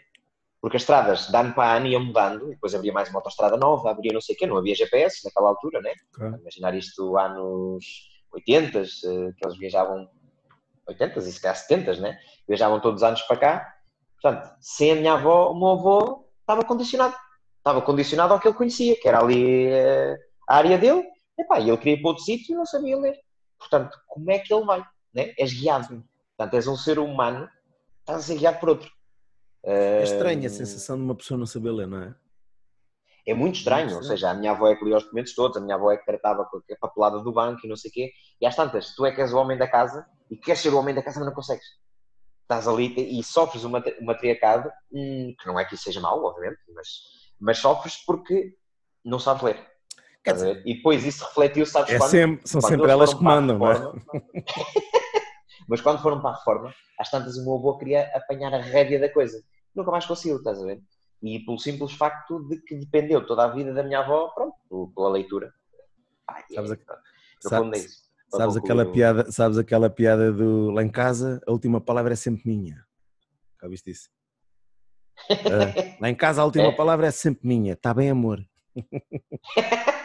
Porque as estradas, de ano para ano, iam mudando, e depois abria mais uma autostrada nova, abria não sei o quê, não havia GPS naquela altura, né? Claro. Imaginar isto anos 80, eh, que eles viajavam, 80 e se calhar 70, né? Viajavam todos os anos para cá. Portanto, sem a minha avó, o meu avô estava condicionado. Estava condicionado ao que ele conhecia, que era ali uh, a área dele, e pá, ele queria ir para outro sítio e não sabia ler. Portanto, como é que ele vai? Né? És guiado. Portanto, és um ser humano, estás a ser guiado por outro. É estranha a sensação de uma pessoa não saber ler, não é? É muito estranho, ou seja, a minha avó é que lia os documentos todos, a minha avó é que tratava com a papelada do banco e não sei o quê, e às tantas, tu é que és o homem da casa e queres ser o homem da casa, mas não consegues. Estás ali e sofres uma, matriarcado, hum, que não é que isso seja mau, obviamente, mas, mas sofres porque não sabes ler. Dizer, e depois isso refletiu, sabes é quando? Sempre, são quando sempre elas que mandam, não é? Mas quando foram para a reforma, às tantas o meu avô queria apanhar a rédea da coisa. Nunca mais conseguiu, estás a ver? E pelo simples facto de que dependeu toda a vida da minha avó, pronto, pela leitura. Ai, sabes, é, a... sabes, é sabes aquela piada, sabes aquela piada do lá em casa, a última palavra é sempre minha. Já viste isso? uh, lá em casa a última é. palavra é sempre minha. Está bem, amor.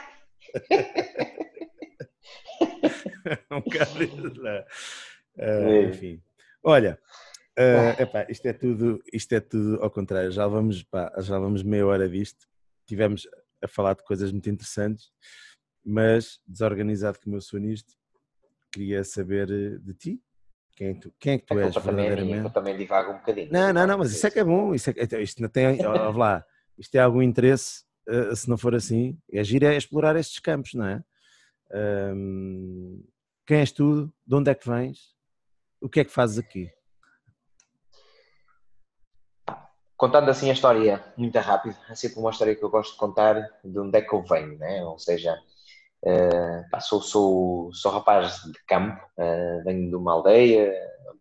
um bocado Uh, enfim. Olha, uh, epá, isto, é tudo, isto é tudo ao contrário. Já vamos, pá, já vamos meia hora disto. Tivemos a falar de coisas muito interessantes, mas desorganizado como eu sou nisto, queria saber eh, de ti. Quem é que tu, quem é que tu és verdadeiramente? eu também divago um bocadinho. Não, não, não, mas isso é que é bom. Isso, é, então, isto não tem, ó, lá, isto é algum interesse, se não for assim. É agir é explorar estes campos, não é? Um, quem és tu? De onde é que vens? o que é que fazes aqui? Contando assim a história muito rápido, é sempre uma história que eu gosto de contar de onde é que eu venho, né? ou seja, uh, sou, sou, sou rapaz de campo, uh, venho de uma aldeia,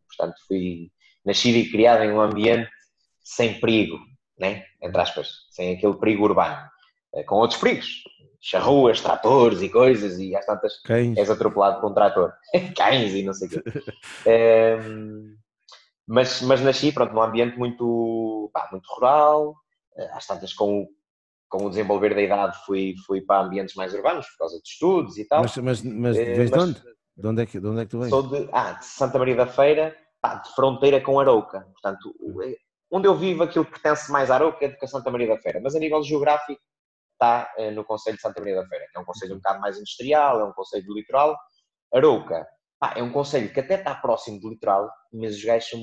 portanto fui nascido e criado em um ambiente sem perigo, né? entre aspas, sem aquele perigo urbano, com outros perigos, charruas, tratores e coisas, e às tantas Cães. és atropelado por um trator. Cães e não sei o quê. é, mas, mas nasci, pronto, num ambiente muito, pá, muito rural, eh, às tantas com o, com o desenvolver da idade fui, fui para ambientes mais urbanos por causa de estudos e tal. Mas, mas, mas eh, vens de onde? De onde, é que, de onde é que tu vens? Sou de, ah, de Santa Maria da Feira, pá, de fronteira com Arouca. Portanto, onde eu vivo aquilo que pertence mais a Arouca é do que a Santa Maria da Feira. Mas a nível geográfico está eh, no Conselho de Santa Maria da Feira, que é um conselho um bocado mais industrial, é um conselho do litoral. Arouca, pá, é um conselho que até está próximo do litoral, mas os gajos são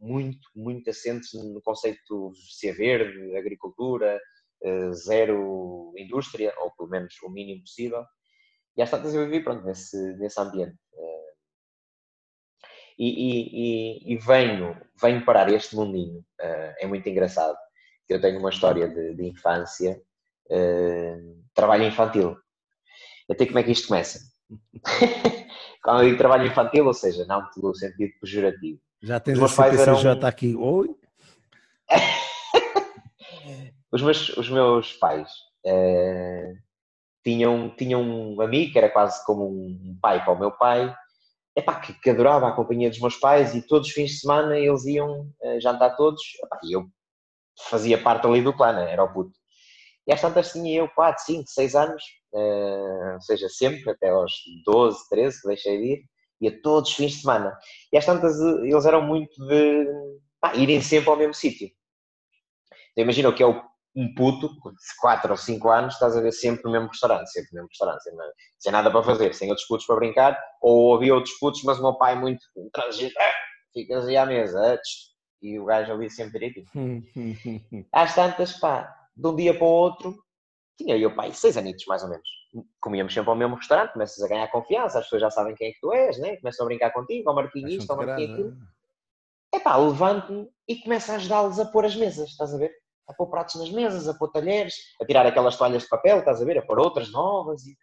muito, muito assentes no conceito de ser verde, agricultura, eh, zero indústria, ou pelo menos o mínimo possível. E às tantas eu vivi, pronto, nesse, nesse ambiente. E, e, e, e venho, venho parar este mundinho. é muito engraçado. Eu tenho uma história de, de infância, trabalho infantil. Até como é que isto começa? Quando eu digo trabalho infantil, ou seja, não pelo sentido pejorativo. Já tens a CPCJ eram... aqui. Oi? os, meus, os meus pais uh, tinham, tinham um amigo que era quase como um pai para o meu pai, epá, que, que adorava a companhia dos meus pais e todos os fins de semana eles iam uh, jantar todos epá, e eu fazia parte ali do clã, né? era o puto. E às tantas tinha eu 4, 5, 6 anos, uh, ou seja, sempre, até aos 12, 13, que deixei de ir, ia todos os fins de semana. E às tantas eles eram muito de pá, irem sempre ao mesmo sítio. Então imagina o que é o um puto de 4 ou 5 anos, estás a ver sempre no mesmo restaurante, sempre no mesmo restaurante, sem, sem nada para fazer, sem outros putos para brincar, ou havia outros putos, mas o meu pai muito transigente, ah, ficas aí à mesa, ah, e o gajo ali sempre direitinho. Às tantas, pá, de um dia para o outro, tinha eu, pai, seis anitos mais ou menos. Comíamos sempre ao mesmo restaurante, começas a ganhar confiança, as pessoas já sabem quem é que tu és, né? começam a brincar contigo, ao marquinho isto, ao marquinho aquilo. É pá, levanto-me e começo a ajudá-los a pôr as mesas, estás a ver? a pôr pratos nas mesas, a pôr talheres, a tirar aquelas toalhas de papel, estás a ver, a pôr outras novas e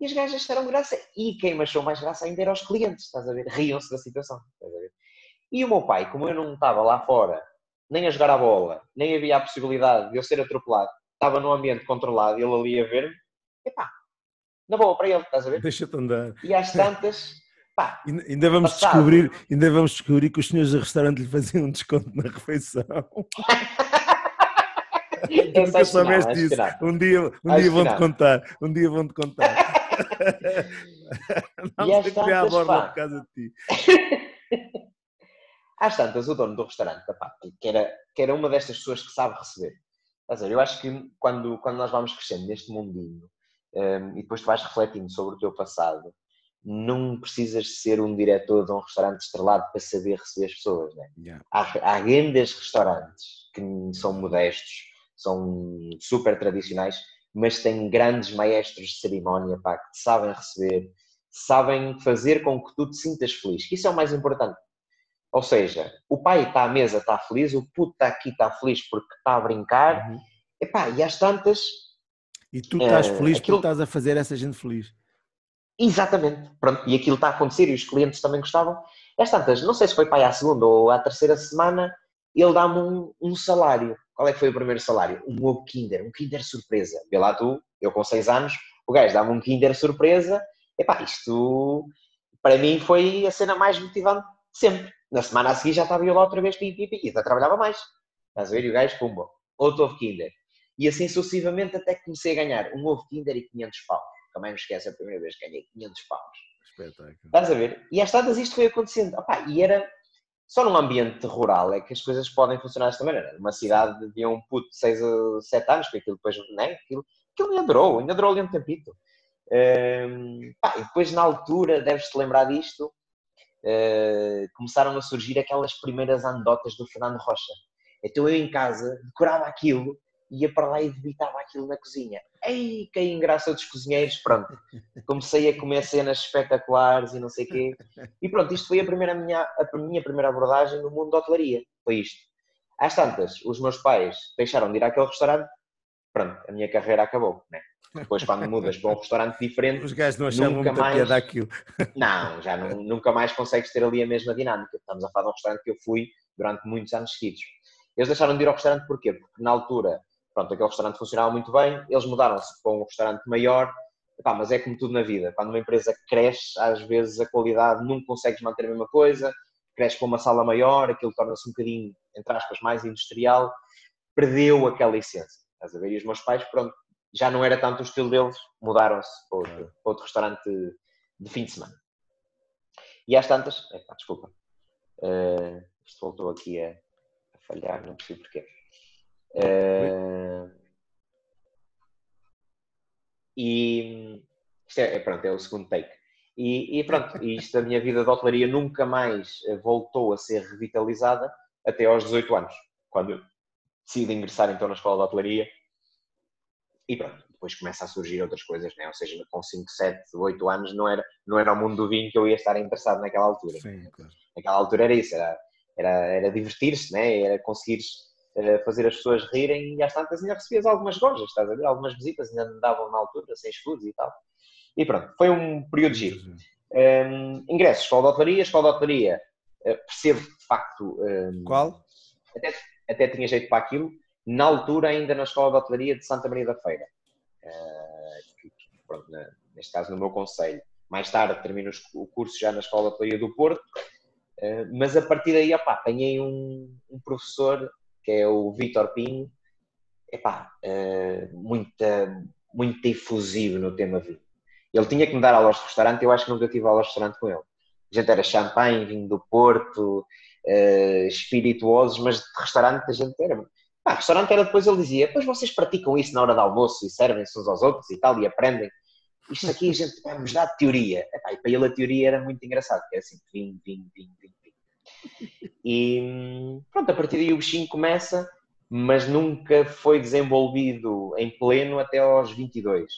E as gajas acharam graça. E quem me achou mais graça ainda eram os clientes, estás a ver? Riam-se da situação, estás a ver? E o meu pai, como eu não estava lá fora, nem a jogar a bola, nem havia a possibilidade de eu ser atropelado, estava num ambiente controlado e ele ali a ver-me, epá, na boa para ele, estás a ver? Deixa-te andar. E às tantas, pá. Ainda vamos, descobrir, ainda vamos descobrir que os senhores do restaurante lhe faziam um desconto na refeição. Nunca soubeste disso. Um dia, um dia vão-te contar. Um dia vão-te contar. Vamos criar a borda por causa de ti. Às tantas, o dono do restaurante, pá, que, era, que era uma destas pessoas que sabe receber. Dizer, eu acho que quando, quando nós vamos crescendo neste mundinho um, e depois tu vais refletindo sobre o teu passado, não precisas ser um diretor de um restaurante estrelado para saber receber as pessoas. Né? Yeah. Há, há grandes restaurantes que são modestos, são super tradicionais, mas têm grandes maestros de cerimónia pá, que sabem receber, sabem fazer com que tu te sintas feliz, isso é o mais importante. Ou seja, o pai está à mesa, está feliz, o puto está aqui, está feliz porque está a brincar, uhum. Epá, e às tantas. E tu estás uh, feliz aquilo... porque estás a fazer essa gente feliz. Exatamente, pronto, e aquilo está a acontecer e os clientes também gostavam. Às tantas, não sei se foi para aí à segunda ou à terceira semana, ele dá-me um, um salário qual é que foi o primeiro salário? Um ovo Kinder, um Kinder surpresa. Vê lá tu, eu com 6 anos, o gajo dá-me um Kinder surpresa. Epá, isto para mim foi a cena mais motivante sempre. Na semana a seguir já estava eu lá outra vez, pipi, e trabalhava mais. Estás a ver? E o gajo, pumba, outro ovo Kinder. E assim sucessivamente até que comecei a ganhar um ovo Kinder e 500 paus. Também não esquece a primeira vez que ganhei 500 paus. Espetáculo. Estás a ver? E às tantas isto foi acontecendo. Epá, e era só num ambiente rural é que as coisas podem funcionar desta maneira. Numa cidade havia um puto de 6 a 7 anos, que aquilo depois, né? Aquilo, aquilo me adorou, ainda adorou ali um tempito. Um, pá, e depois, na altura, deves-te lembrar disto, uh, começaram a surgir aquelas primeiras anedotas do Fernando Rocha. Então eu em casa decorava aquilo ia para lá e debitava aquilo na cozinha. Ei, que engraça dos cozinheiros, pronto. Comecei a comer cenas espetaculares e não sei quê. E pronto, isto foi a, primeira minha, a minha primeira abordagem no mundo da hotelaria. Foi isto. Às tantas, os meus pais deixaram de ir àquele restaurante, pronto, a minha carreira acabou, né? Depois, quando mudas para um restaurante diferente. Os gajos não achavam nunca mais... piada aquilo. Não, já não, nunca mais consegues ter ali a mesma dinâmica. Estamos a falar de um restaurante que eu fui durante muitos anos seguidos. Eles deixaram de ir ao restaurante porquê? Porque na altura pronto, aquele restaurante funcionava muito bem, eles mudaram-se para um restaurante maior, Epá, mas é como tudo na vida, quando uma empresa cresce, às vezes a qualidade nunca consegues manter a mesma coisa, cresce para uma sala maior, aquilo torna-se um bocadinho, entre aspas, mais industrial, perdeu aquela essência, estás a ver? E os meus pais, pronto, já não era tanto o estilo deles, mudaram-se para, outro, para outro restaurante de fim de semana. E às tantas, epá, desculpa, uh, isto voltou aqui a, a falhar, não sei porquê. Uh, e isto é, é, pronto, é o segundo take. E, e pronto, isto, a minha vida de hotelaria nunca mais voltou a ser revitalizada até aos 18 anos, quando decidi ingressar então na escola de hotelaria. e pronto, depois começa a surgir outras coisas, né? ou seja, com 5, 7, 8 anos não era, não era o mundo do vinho que eu ia estar interessado naquela altura. Sim, claro. Naquela altura era isso, era, era, era divertir-se, né? era conseguir uh, fazer as pessoas rirem e às tantas ainda recebias algumas gorjas, estás a ver? Algumas visitas ainda me davam na altura, sem escudos e tal. E pronto, foi um período giro. Um, ehm, ingressos, escola de hotelaria, escola de hotelaria, uh, percebo de facto. Um, ehm, Qual? Até, até tinha jeito para aquilo, na altura ainda na escola de hotelaria de Santa Maria da Feira. Que, pronto, neste caso no meu conselho. Mais tarde termino o curso já na escola de hotelaria do Porto, uh, mas a partir daí, opá, apanhei um, um professor que é o Vitor Pinho, epá, uh, muito efusivo no tema vinho. Ele tinha que me dar aulas de restaurante, eu acho que nunca tive aulas de restaurante com ele. A gente era champanhe, vinho do Porto, uh, espirituosos, mas de restaurante a gente era. Ah, restaurante era depois ele dizia, depois vocês praticam isso na hora do almoço e servem-se uns aos outros e tal, e aprendem. Isto aqui a gente vamos dar teoria. Epá, e para ele a teoria era muito engraçado, porque é assim, vinho, vinho, vinho, vinho, vinho. E pronto, a partir daí o bichinho começa, mas nunca foi desenvolvido em pleno até aos 22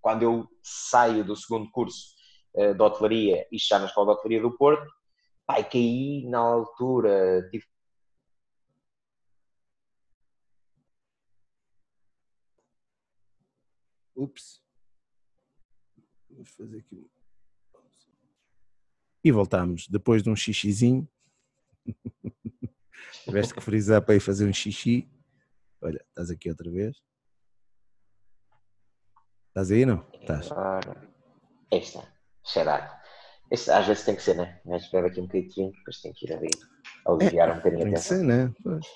quando eu saio do segundo curso uh, de hotelaria e já na escola de hotelaria do Porto, pai, caí na altura, tive Ups. Vamos fazer aqui. E voltamos, depois de um xixizinho. Tiveste que frisar para ir fazer um xixi. Olha, estás aqui outra vez. Estás aí, não? Estás. Aí está. Será? Este, às vezes tem que ser, né? Mas bebe aqui um bocadinho depois tem que ir ali aliviar é, um bocadinho tem a atenção. Tem que ser, né? Pois.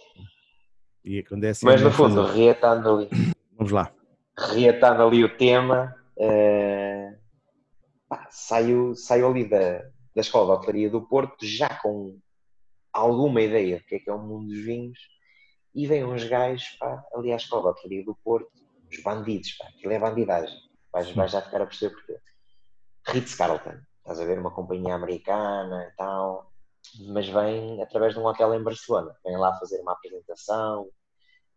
E acontece Mas no fundo, fazer... reatando ali. Vamos lá. Reatando ali o tema, uh, pá, saiu, saiu ali da, da Escola de Hotelaria do Porto já com alguma ideia do que é que é o mundo dos vinhos e vem uns gajos pá, ali à Escola de Hotelaria do Porto os bandidos, pá, aquilo é bandidagem. Vais, vais já ficar a perceber porque. Ritz-Carlton, estás a ver uma companhia americana e tal, mas vem através de um hotel em Barcelona. Vem lá fazer uma apresentação,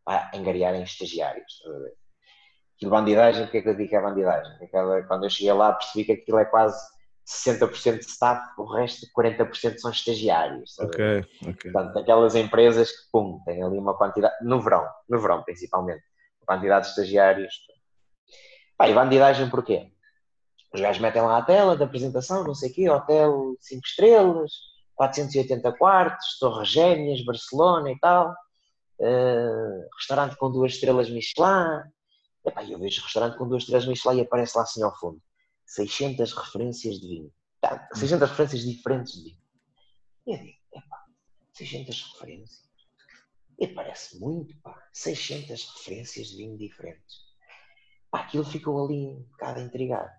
a angariarem estagiários, estás a ver? Aquilo bandidagem, porque é que eu digo que é bandidagem? Aquela, quando eu cheguei lá percebi que aquilo é quase 60% de staff, o resto 40% são estagiários. Ok, ok. Portanto, aquelas empresas que, pum, têm ali uma quantidade, no verão, no verão principalmente, quantidade de estagiários. Pá, e bandidagem porquê? Os gajos metem lá a tela da apresentação, não sei o quê, hotel 5 estrelas, 480 quartos, Torres Gêmeas, Barcelona e tal, uh, restaurante com duas estrelas Michelin. Epá, eu vejo restaurante com duas estrelas Michelin e aparece lá assim ao fundo. 600 referências de vinho. Tá, 600 referências diferentes de vinho. E eu digo, epá, 600 referências? E parece muito, pá. 600 referências de vinho diferentes. Pá, aquilo ficou ali um bocado intrigado.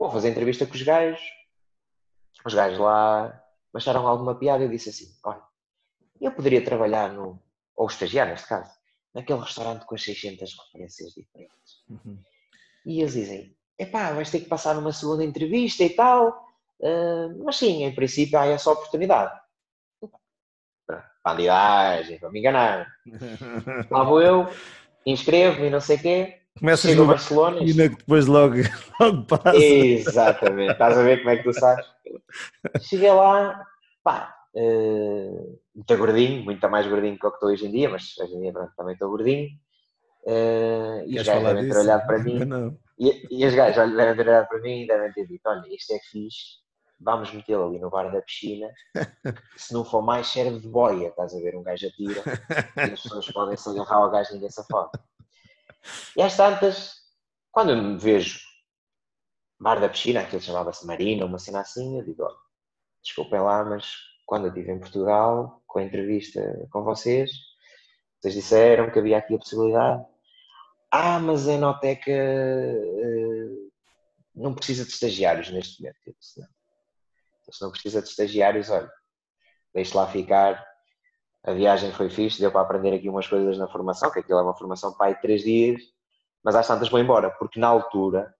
Vou fazer entrevista com os gajos. Os gajos lá acharam alguma piada. Eu disse assim: olha, eu poderia trabalhar no. Ou estagiar, neste caso, naquele restaurante com as 600 referências diferentes. Uhum. E eles dizem: epá, vais ter que passar numa segunda entrevista e tal. Uh, mas sim, em princípio há essa oportunidade bandidagem, para me enganar. Lá vou eu, inscrevo-me e não sei o quê. Começas no Barcelona e depois logo, logo passa. Exatamente, estás a ver como é que tu sabes? Cheguei lá, pá, uh, muito gordinho, muito mais gordinho que o que estou hoje em dia, mas hoje em dia pronto, também estou gordinho. Uh, e os gajos devem ter olhado para mim. E, e os gajos devem ter olhado para mim e devem ter dito: olha, isto é fixe, vamos metê-lo ali no bar da piscina, se não for mais serve de boia, estás a ver, um gajo atira e as pessoas podem se agarrar ao gajo ninguém se afoga. E às tantas, quando eu me vejo bar da piscina, aquilo chamava-se Marina, uma cena assim, eu digo, desculpem lá, mas quando eu estive em Portugal, com a entrevista com vocês, vocês disseram que havia aqui a possibilidade. Ah, mas a Enoteca uh, não precisa de estagiários neste momento. Eu disse, não se não precisa de estagiários, olha, deixe lá ficar. A viagem foi fixe, deu para aprender aqui umas coisas na formação, que aquilo é uma formação para aí três dias, mas às tantas vou embora, porque na altura,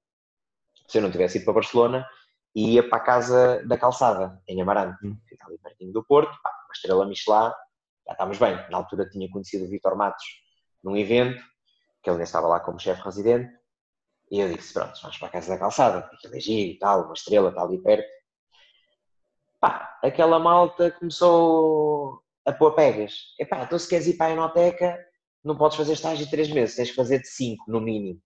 se eu não tivesse ido para Barcelona, ia para a casa da calçada, em Amarante, hum. fica ali pertinho do Porto, pá, uma estrela Michelin, já estávamos bem. Na altura tinha conhecido o Vitor Matos num evento, que ele nem estava lá como chefe residente, e eu disse, pronto, vamos para a Casa da Calçada, aquilo é giro e tal, uma estrela está ali perto. Pá, aquela malta começou a pôr pegas. Epá, então se queres ir para a Enoteca, não podes fazer estágio de três meses, tens que fazer de cinco, no mínimo.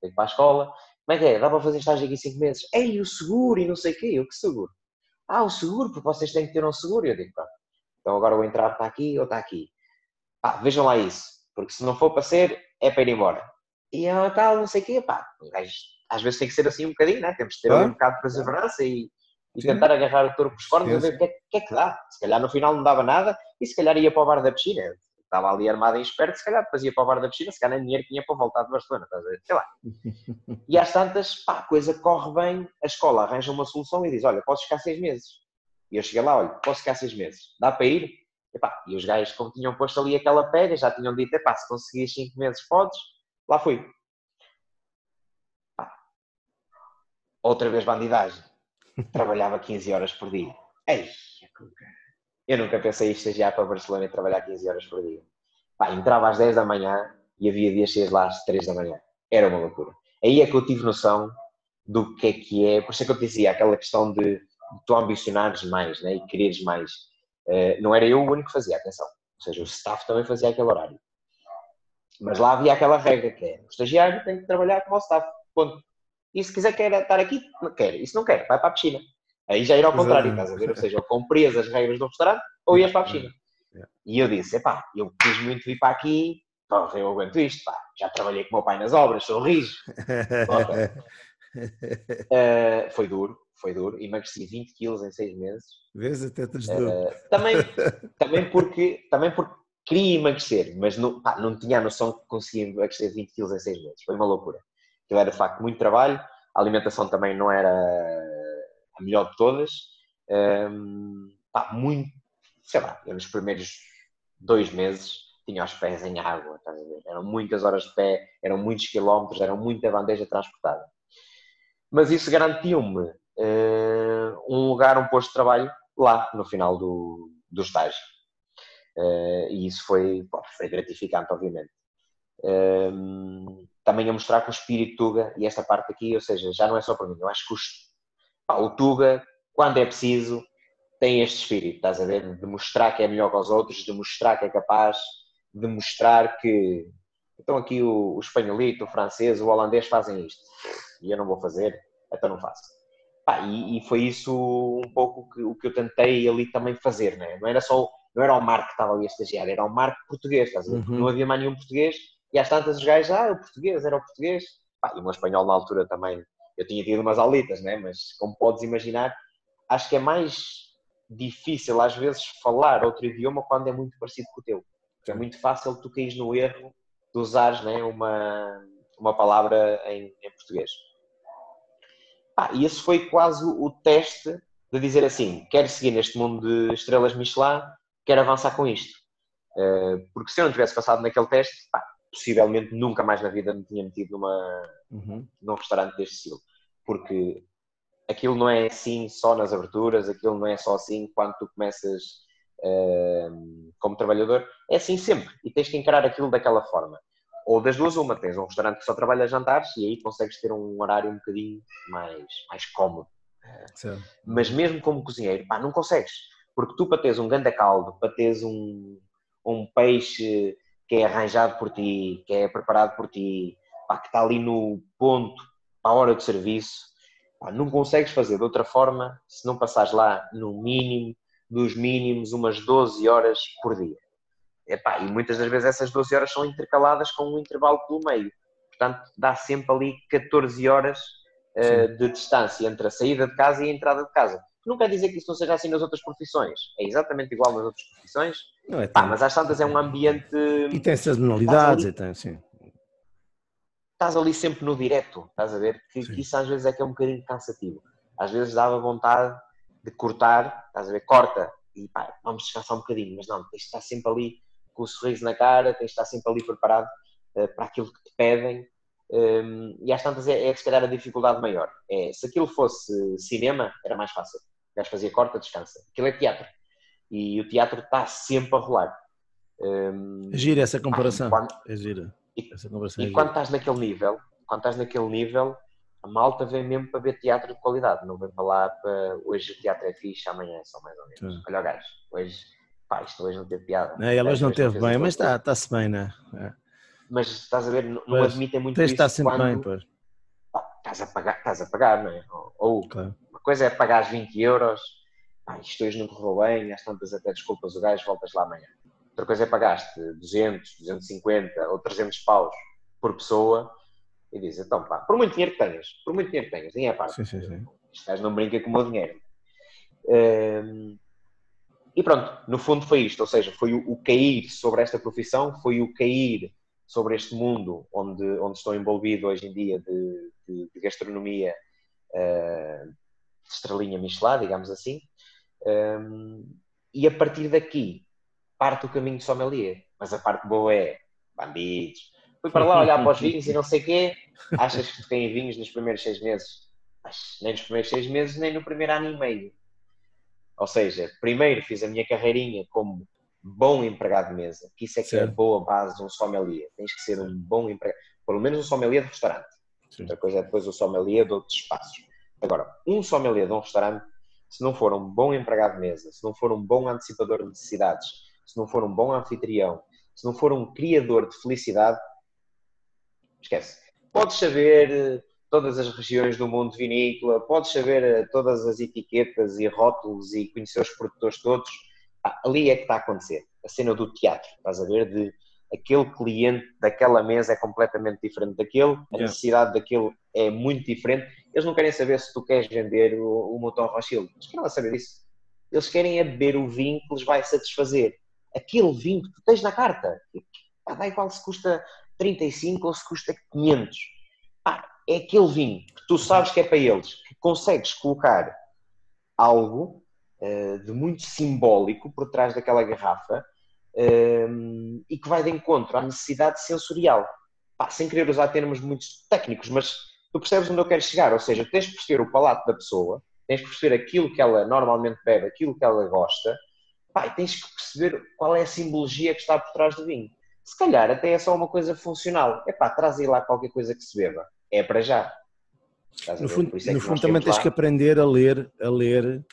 Tenho para a escola, como é que é? Dá para fazer estágio aqui cinco meses? Ei, o seguro e não sei o quê, eu que seguro? Ah, o seguro, porque vocês têm que ter um seguro. Eu digo, então agora o entrave está aqui ou está aqui. Pá, vejam lá isso, porque se não for para ser, é para ir embora. E eu, tal, não sei o quê, pá, às vezes tem que ser assim um bocadinho, né? temos que ter ah. um bocado de perseverança e, e tentar agarrar o touro por os cornos e ver o que, é, que, é que dá. Se calhar no final não dava nada e se calhar ia para o bar da piscina. Estava ali armado em esperto, se calhar depois ia para o bar da piscina, se calhar nem dinheiro tinha para voltar de Barcelona, estás a ver? Sei lá. E às tantas, pá, a coisa corre bem, a escola arranja uma solução e diz: Olha, podes ficar seis meses. E eu cheguei lá, olha, posso ficar seis meses, dá para ir? Epá, e os gajos, como tinham posto ali aquela pega, já tinham dito: epá, se conseguires cinco meses, podes. Lá fui. Pá. Outra vez bandidagem. Trabalhava 15 horas por dia. Ei, eu nunca pensei em estagiar para Barcelona e trabalhar 15 horas por dia. Pá, entrava às 10 da manhã e havia dias cheios lá às 3 da manhã. Era uma loucura. Aí é que eu tive noção do que é que é. Por isso é que eu te dizia, aquela questão de, tu ambicionares mais né, e quereres mais. Uh, não era eu o único que fazia, atenção. Ou seja, o staff também fazia aquele horário. Mas lá havia aquela regra que é o estagiário tem que trabalhar como o staff. Ponto. E se quiser quer estar aqui, quer. E se não quer, vai para a piscina. Aí já ir ao contrário, estás a ver? Ou seja, ou cumprias as regras do restaurante ou ias para a piscina. E eu disse, epá, eu quis muito vir para aqui, pá, eu aguento isto, pá. Já trabalhei com o meu pai nas obras, sou rijo. uh, foi duro, foi duro. Emagreci 20 quilos em 6 meses. Vês, até duro. Uh, também, também, porque, também porque queria emagrecer, mas não, pá, não tinha a noção que conseguia emagrecer 20 quilos em 6 meses. Foi uma loucura. Aquilo era de facto muito trabalho, a alimentação também não era a melhor de todas. Um, pá, muito, sei lá, eu nos primeiros dois meses tinha os pés em água, estás a ver? Eram muitas horas de pé, eram muitos quilómetros, eram muita bandeja transportada. Mas isso garantiu-me uh, um lugar, um posto de trabalho lá, no final do, do estágio. Uh, e isso foi, pô, foi gratificante, obviamente. Um, também a mostrar que o espírito Tuga, e esta parte aqui, ou seja, já não é só para mim, eu acho que o, pá, o Tuga, quando é preciso, tem este espírito, estás a ver? De mostrar que é melhor que os outros, de mostrar que é capaz, de mostrar que. Então aqui o, o espanholito, o francês, o holandês fazem isto. E eu não vou fazer, então não faço. Pá, e, e, foi isso um pouco que, o que eu tentei ali também fazer, né? não era só não era o Marco que estava ali a estagiar, era o Marco português, estás a ver? Uhum. Não havia mais nenhum português e às tantas os gajos, ah, o português, era o português. Pá, e o meu espanhol na altura também, eu tinha tido umas aulitas, né? mas como podes imaginar, acho que é mais difícil às vezes falar outro idioma quando é muito parecido com o teu. Porque é muito fácil tu caís no erro de usares né, uma, uma palavra em, em português. Ah, e esse foi quase o teste de dizer assim: quero seguir neste mundo de estrelas Michelin, quero avançar com isto. Uh, porque se eu não tivesse passado naquele teste, pá, possivelmente nunca mais na vida me tinha metido numa, uhum. num restaurante deste estilo. Porque aquilo não é assim só nas aberturas, aquilo não é só assim quando tu começas uh, como trabalhador, é assim sempre e tens que encarar aquilo daquela forma. Ou das duas, uma, tens um restaurante que só trabalha jantares e aí consegues ter um horário um bocadinho mais, mais cómodo. Sim. Mas mesmo como cozinheiro, pá, não consegues. Porque tu para teres um ganda caldo, para teres um, um peixe que é arranjado por ti, que é preparado por ti, pá, que está ali no ponto, para a hora de serviço, Pá, não consegues fazer de outra forma se não passares lá no mínimo dos mínimos umas 12 horas por dia. Epá, e muitas das vezes essas 12 horas são intercaladas com um intervalo pelo meio. Portanto, dá sempre ali 14 horas uh, de distância entre a saída de casa e a entrada de casa. Não quer dizer que isso não seja assim nas outras profissões. É exatamente igual nas outras profissões. Não é Pá, mas às tantas é um ambiente. E tem sazonalidades, e tem, sim estás ali sempre no direto, estás a ver? Que, que, isso às vezes é que é um bocadinho cansativo. Às vezes dava vontade de cortar, estás a ver? Corta e pá, vamos descansar um bocadinho, mas não, tens de estar sempre ali com o sorriso na cara, tens de estar sempre ali preparado uh, para aquilo que te pedem. Um, ehm, e às tantas é, é se calhar a dificuldade maior. É, se aquilo fosse cinema, era mais fácil. O gajo fazia corta, descansa. Aquilo é teatro. E o teatro está sempre a rolar. Um, é gira essa comparação. Quando... É gira E, e quando estás naquele nível, quando estás naquele nível, a malta vem mesmo para ver teatro de qualidade, não vem para lá para hoje o teatro é fixe, amanhã é só mais ou menos. Sim. Olha o gajo, hoje, pá, isto hoje não teve piada. Não, ele hoje não teve bem, mas está-se tá bem, não é? Mas estás a ver, não, não admitem muito isso. Sempre bem, pois. Pá, estás, a pagar, estás a pagar, não é? Ou claro. Coisa é pagar 20 euros, pá, isto hoje não correu bem, às tantas até desculpas o gajo, voltas lá amanhã. Outra coisa é pagaste 200, 250 ou 300 paus por pessoa e dizes, então pá, por muito dinheiro que tenhas, por muito dinheiro que tenhas, nem é parte. Sim, sim, sim. Estás não brinca com o meu dinheiro. Um, e pronto, no fundo foi isto, ou seja, foi o, o, cair sobre esta profissão, foi o cair sobre este mundo onde, onde estou envolvido hoje em dia de, de, de gastronomia uh, estrelinha Michelin, digamos assim, um, e a partir daqui parte o caminho de sommelier. Mas a parte boa é bandidos. Fui para lá olhar para os vinhos e não sei o quê. Achas que tem vinhos nos primeiros seis meses? Mas nem nos primeiros seis meses, nem no primeiro ano e meio. Ou seja, primeiro fiz a minha carreirinha como bom empregado de mesa, que isso é que é a boa base de um sommelier. Tens que ser um bom empregado, pelo menos um sommelier de restaurante. Sim. Outra coisa é depois o sommelier de outros espaços. Agora, um sommelier de um restaurante, se não for um bom empregado de mesa, se não for um bom antecipador de necessidades, se não for um bom anfitrião, se não for um criador de felicidade, esquece. Podes saber eh, todas as regiões do mundo vinícola, podes saber eh, todas as etiquetas e rótulos e conhecer os produtores todos. Ah, ali é que está a acontecer. A cena do teatro, estás a ver? De aquele cliente daquela mesa é completamente diferente daquele, a necessidade daquele é muito diferente. Eles não querem saber se tu queres vender o, o motor Rothschild, eles querem saber disso. Eles querem é beber o vinho que lhes vai satisfazer aquele vinho que tu tens na carta. Pá, dá igual se custa 35 ou se custa 500. Pá, é aquele vinho que tu sabes que é para eles, que consegues colocar algo uh, de muito simbólico por trás daquela garrafa uh, e que vai de encontro à necessidade sensorial. Pá, sem querer usar termos muito técnicos, mas tu percebes onde eu quero chegar, ou seja, tens de perceber o palato da pessoa, tens de perceber aquilo que ela normalmente bebe, aquilo que ela gosta, pá, tens que perceber qual é a simbologia que está por trás do vinho. Se calhar até é só uma coisa funcional. É pá, traz aí lá qualquer coisa que se beba. É para já. No fundo, é no fundo também tens lá. que aprender a ler, a ler,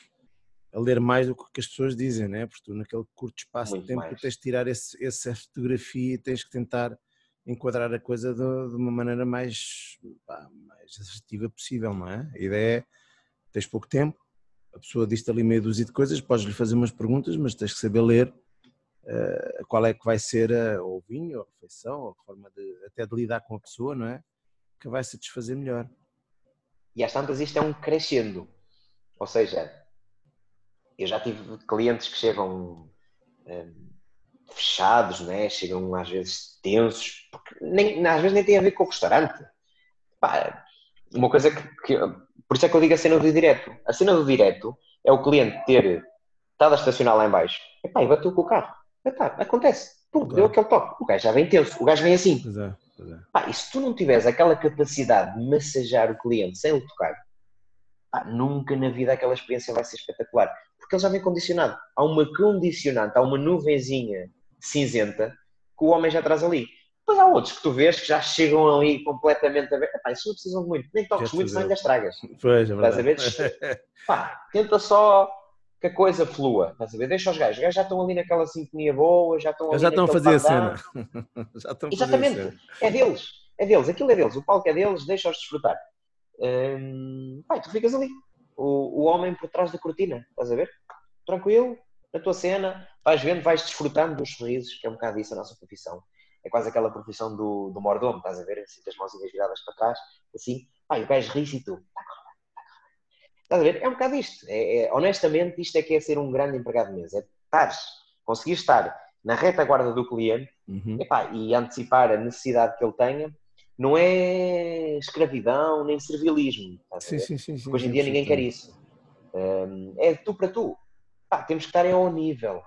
a ler mais do que as pessoas dizem, né? Porque tu naquele curto espaço Muito de tempo mais. tens de tirar esse, essa fotografia e tens que tentar enquadrar a coisa de, de uma maneira mais, pá, mais assertiva possível, não é? A ideia é, tens pouco tempo, a pessoa diz-te ali meia dúzia de coisas, podes-lhe fazer umas perguntas, mas tens que saber ler uh, qual é que vai ser a, ou o vinho, ou a refeição, ou a forma de, até de lidar com a pessoa, não é? Que vai satisfazer melhor. E às tantas isto é um crescendo. Ou seja, eu já tive clientes que chegam um, fechados, né? chegam às vezes tensos, porque nem, às vezes nem tem a ver com o restaurante. Pá, uma coisa que, que por isso é que eu digo a cena do direto. A cena do direto é o cliente ter estado a estacionar lá em baixo epá, e bateu com o carro. Epá, acontece. Pum, deu aquele toque. O gajo já vem tenso. O gajo vem assim. Pois é, pois é. Epá, e se tu não tiveres aquela capacidade de massajar o cliente sem o tocar, epá, nunca na vida aquela experiência vai ser espetacular. Porque ele já vem condicionado. Há uma condicionante, há uma nuvenzinha cinzenta que o homem já traz ali. Depois há outros que tu vês que já chegam ali completamente a ver. Epá, isso não precisam de muito, nem toques muito, senão ainda estragas. Pois, é Estás a ver? Pá, tenta só que a coisa flua. Estás a ver? Deixa os gajos. Os gajos já estão ali naquela sintonia boa, já estão ali. Já estão a fazer a cena. já estão a Exatamente. Fazer a cena. É deles. É deles. Aquilo é deles. O palco é deles, deixa-os desfrutar. Hum, pai, tu ficas ali. O, o homem por trás da cortina. Estás a ver? Tranquilo, na tua cena, vais vendo, vais desfrutando dos sorrisos, que é um bocado isso a nossa profissão é quase aquela profissão do, do mordomo, estás a ver? Assim, com as mãozinhas viradas para trás, assim, pá, o gajo ri-se e tu, estás a ver? É um bocado isto. É, é, honestamente, isto é que é ser um grande empregado de mesa. É estares, conseguir estar na retaguarda do cliente uhum. epá, e antecipar a necessidade que ele tenha, não é escravidão nem servilismo. Sim, sim, sim, sim, hoje em dia ninguém quer isso. Um, é tu para tu. Pá, temos que estar ao nível.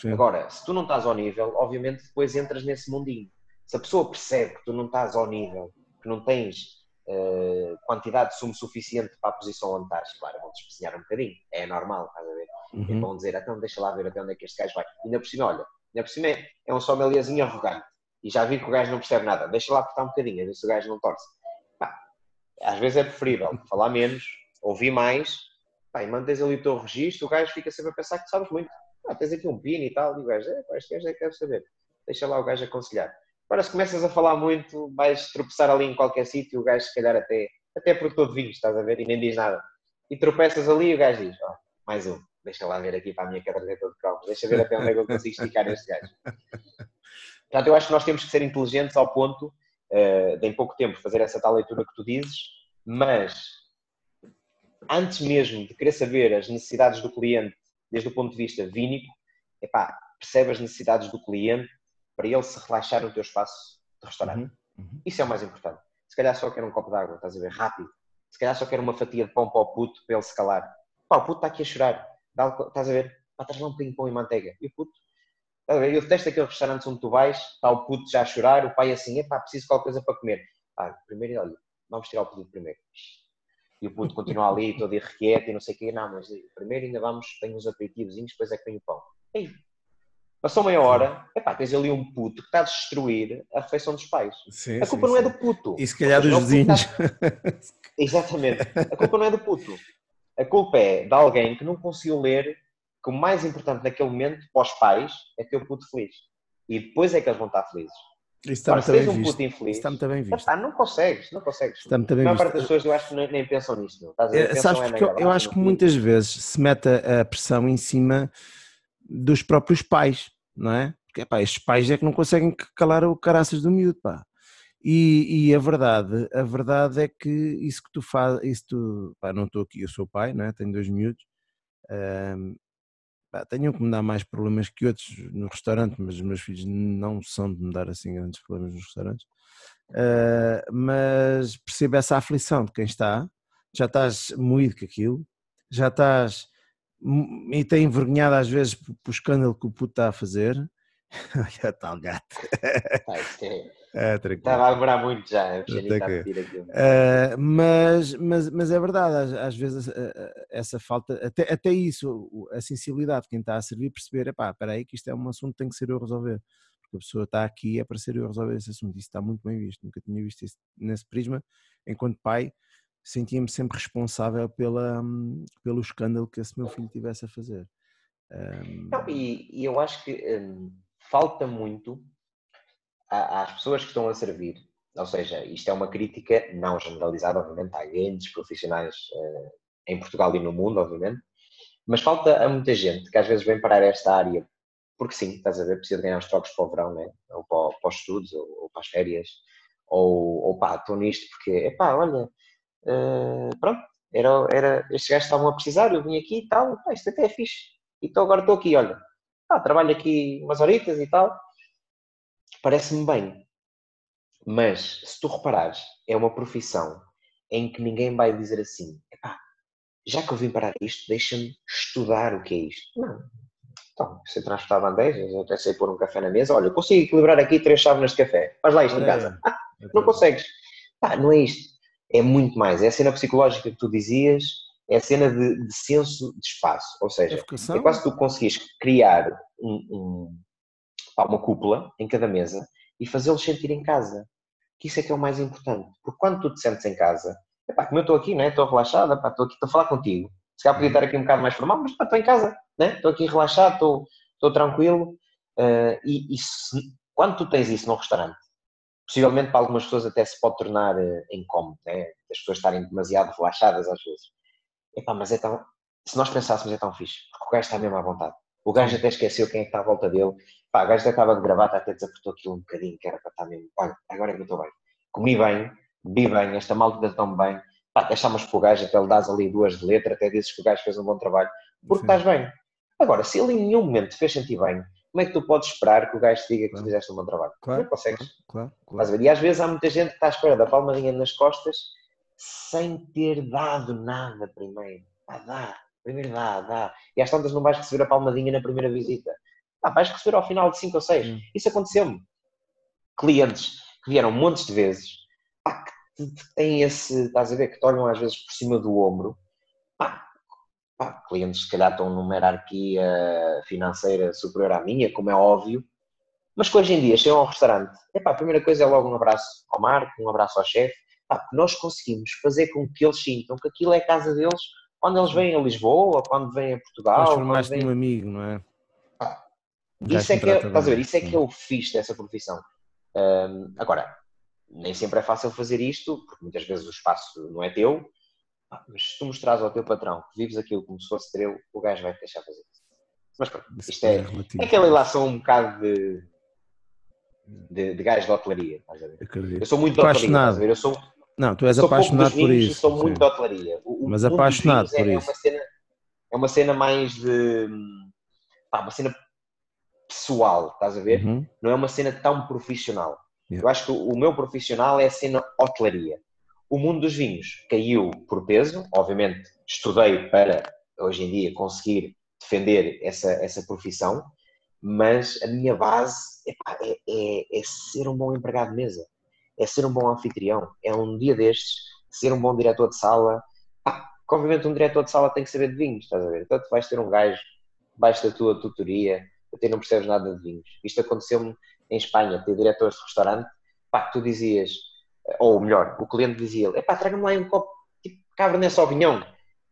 Sim. Agora, se tu não estás ao nível, obviamente depois entras nesse mundinho. Se a pessoa percebe que tu não estás ao nível, que não tens uh, quantidade de sumo suficiente para a posição onde estás, claro, vão-te especiar um bocadinho. É normal, estás a ver? Uhum. E vão dizer, então deixa lá ver até onde é que este gajo vai. E ainda por cima, olha, ainda por cima é, é um sommelierzinho arrogante. e já vi que o gajo não percebe nada, deixa lá apertar um bocadinho, a ver se o gajo não torce. Pá, às vezes é preferível falar menos, ouvir mais, pá, e mantens ali o teu registro, o gajo fica sempre a pensar que sabes muito. Ah, tens aqui um pino e tal, e o gajo, é, este gajo é que deve saber. Deixa lá o gajo aconselhar. Agora, se começas a falar muito, vais tropeçar ali em qualquer sítio, o gajo se calhar até, até por todo vinho, estás a ver, e nem diz nada. E tropeças ali e o gajo diz, oh, mais um, deixa lá ver aqui para a minha caderneta de cromos, deixa ver até onde é que eu consigo esticar este gajo. Portanto, eu acho que nós temos que ser inteligentes ao ponto uh, de em pouco tempo fazer essa tal leitura que tu dizes, mas antes mesmo de querer saber as necessidades do cliente desde o ponto de vista vínico, epá, percebe as necessidades do cliente para ele se relaxar no teu espaço de restaurante. Uhum, uhum. Isso é o mais importante. Se calhar só quer um copo de água, estás a ver, rápido. Se calhar só quer uma fatia de pão para o puto para ele se calar. Pá, o puto está aqui a chorar. Dá, estás a ver? Pá, traz lá um bocadinho de pão e manteiga. E o puto eu detesto aqueles restaurantes onde tu vais, está o puto já a chorar, o pai assim, epá, preciso de qualquer coisa para comer. Ah, primeiro, olha, vamos tirar o pedido primeiro. E o puto continua ali, todo irrequieto e não sei o quê. Não, mas primeiro ainda vamos, tem uns aperitivos, depois é que vem o pão. Ei, passou meia hora, epá, tens ali um puto que está a destruir a refeição dos pais. Sim, a culpa sim, não sim. é do puto. E se calhar dos vizinhos. Está... Exatamente. A culpa não é do puto. A culpa é de alguém que não conseguiu ler que o mais importante naquele momento para os pais é ter o puto feliz. E depois é que eles vão estar felizes. Isso está Agora, muito bem um visto. infeliz, está muito bem visto. Não consegues, não consegues. Está bem a maior parte das pessoas eu acho que nem, nem pensam nisto. É, sabes é porque eu, na eu acho que muitas vezes se mete a, a pressão em cima dos próprios pais, não é? Porque epá, estes pais é que não conseguem calar o caraças do miúdo, pá. E, e, a verdade, a verdade é que isso que tu fazes, isso tu, pá, não estou aqui, eu sou pai, não é? Tenho dois miúdos, hum, pá, tenho que me dar mais problemas que outros no restaurante, mas os meus filhos não são de me dar assim grandes problemas nos restaurantes. Uh, mas percebo essa aflição de quem está, já estás moído com aquilo, já estás e tem envergonhado às vezes pelo escândalo que o puto está a fazer. Olha tal gato. é, Estava a demorar muito já, uh, mas, mas, mas é verdade, às, às vezes essa falta, até, até isso, a sensibilidade de quem está a servir, perceber, epá, espera aí que isto é um assunto que tem que ser eu a resolver, porque a pessoa está aqui é para ser eu a resolver esse assunto, isso está muito bem visto, nunca tinha visto isso nesse prisma, enquanto pai, sentia-me sempre responsável pela, pelo escândalo que esse meu filho tivesse a fazer. Um... Não, e, e, eu acho que um, falta muito às pessoas que estão a servir, ou seja, isto é uma crítica não generalizada, obviamente, há grandes profissionais uh, em Portugal e no mundo, obviamente, mas falta a muita gente que às vezes vem parar esta área porque sim, estás a ver, precisa de ganhar os trocos para o verão, né? ou para, para os estudos, ou, ou, para as férias, ou, ou pá, estou nisto porque, epá, olha, Uh, pronto, era, era, estes gajos estavam a precisar, eu vim aqui e tal, pá, isto até é fixe. E então agora estou aqui, olha, pá, trabalho aqui umas horitas e tal, parece-me bem. Mas, se tu reparares, é uma profissão em que ninguém vai dizer assim, epá, já que eu vim parar isto, deixa-me estudar o que é isto. Não. Então, sei transportar bandejas, eu até sei pôr um café na mesa, olha, consigo equilibrar aqui três chávenas de café, faz lá isto em casa. Ah, não consegues. Pá, não é isto é muito mais. É a cena psicológica que tu dizias, é a cena de, de senso de espaço. Ou seja, é quase tu conseguires criar um, um, uma cúpula em cada mesa e fazê-los sentir em casa. Que isso é que é o mais importante. Porque quando tu te sentes em casa, epá, como eu estou aqui, né? estou relaxada, epá, estou aqui, estou a falar contigo. Se calhar podia estar aqui um bocado mais formal, mas epá, estou em casa, né? estou aqui relaxado, estou, estou tranquilo. Uh, e, e se, quando tu tens isso num restaurante, possivelmente para algumas pessoas até se pode tornar uh, incómodo, né? as pessoas estarem demasiado relaxadas às vezes. Epá, mas é tão, se nós pensássemos é tão fixe, porque o gajo está mesmo à vontade. O gajo até esqueceu quem é que está à volta dele. Pá, o gajo até estava de gravata, até desapertou aquilo um bocadinho, que era para estar mesmo. Olha, agora é que eu estou bem. Comi bem, bebi bem, esta malta está tão bem. Pá, deixámos para o gajo, até lhe dás ali duas de letra, até dizes que o gajo fez um bom trabalho, porque Sim. estás bem. Agora, se ele em nenhum momento te fez sentir bem, como é que tu podes esperar que o gajo te diga que claro. tu fizeste um bom trabalho? Claro, não consegues. Claro, claro, E às vezes há muita gente que está à espera da palmadinha nas costas sem ter dado nada primeiro. Ah, dá. Primeiro dá, dá. E às tantas não vais receber a palmadinha na primeira visita. Ah, vais receber ao final de 5 ou 6. Hum. Isso aconteceu-me. Clientes que vieram montes de vezes, pá, que têm esse, estás a ver, que te olham às vezes por cima do ombro, pá, pá, clientes que se calhar estão numa hierarquia financeira superior à minha, como é óbvio, mas que hoje em dia chegam ao restaurante, epá, a primeira coisa é logo um abraço ao Marco, um abraço ao chefe, nós conseguimos fazer com que eles sintam que aquilo é a casa deles quando eles vêm a Lisboa, quando vêm a Portugal. Transformaste vêm... um amigo, não é? Ah, isso é, que é, estás a ver, isso é que eu fiz dessa profissão. Um, agora, nem sempre é fácil fazer isto, porque muitas vezes o espaço não é teu, mas se tu mostras ao teu patrão que vives aquilo como se fosse teu, o gajo vai te deixar fazer isso. Mas pronto, isto é, é, é aquela ilação um bocado de, de, de gajo de hotelaria. Eu sou muito apaixonado. Eu sou, não, tu és apaixonado por isso. Sou muito de hotelaria. O, Mas apaixonado por é, isso. É uma, cena, é uma cena mais de. Pá, uma cena pessoal, estás a ver? Uhum. Não é uma cena tão profissional. Yeah. Eu acho que o meu profissional é a cena hotelaria. O mundo dos vinhos caiu por peso, obviamente estudei para hoje em dia conseguir defender essa, essa profissão, mas a minha base epá, é, é, é, ser um bom empregado de mesa, é ser um bom anfitrião, é um dia destes ser um bom diretor de sala. Ah, obviamente um diretor de sala tem que saber de vinhos, estás a ver? Então tu vais ter um gajo baixo da tua tutoria, até não percebes nada de vinhos. Isto aconteceu-me em Espanha, ter diretores de restaurante, pá, tu dizias, ou melhor, o cliente dizia, epá, traga-me lá um copo tipo Cabernet Sauvignon.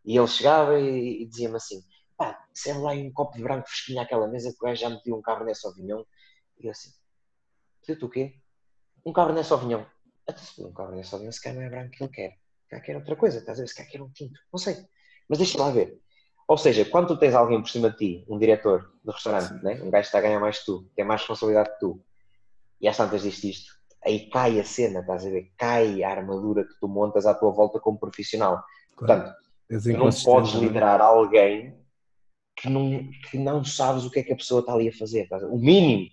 E ele chegava e, e dizia-me assim, pá, serve lá um copo de branco fresquinho àquela mesa que o gajo já me pediu um Cabernet Sauvignon. E eu assim, pediu-te o quê? Um Cabernet Sauvignon. Até se um Cabernet Sauvignon, se calhar não é branco que ele quer. Se calhar quer outra coisa, estás a ver? Se calhar quer um tinto. Não sei. Mas deixa lá ver. Ou seja, quando tu tens alguém por cima de ti, um diretor de restaurante, né? um gajo que está a ganhar mais que tu, tem mais responsabilidade que tu, e às tantas diste isto, aí cai a cena, estás a ver? Cai a armadura que tu montas à tua volta como profissional. Portanto, tu não podes é? liderar alguém que não, que não sabes o que é que a pessoa está ali a fazer. O mínimo,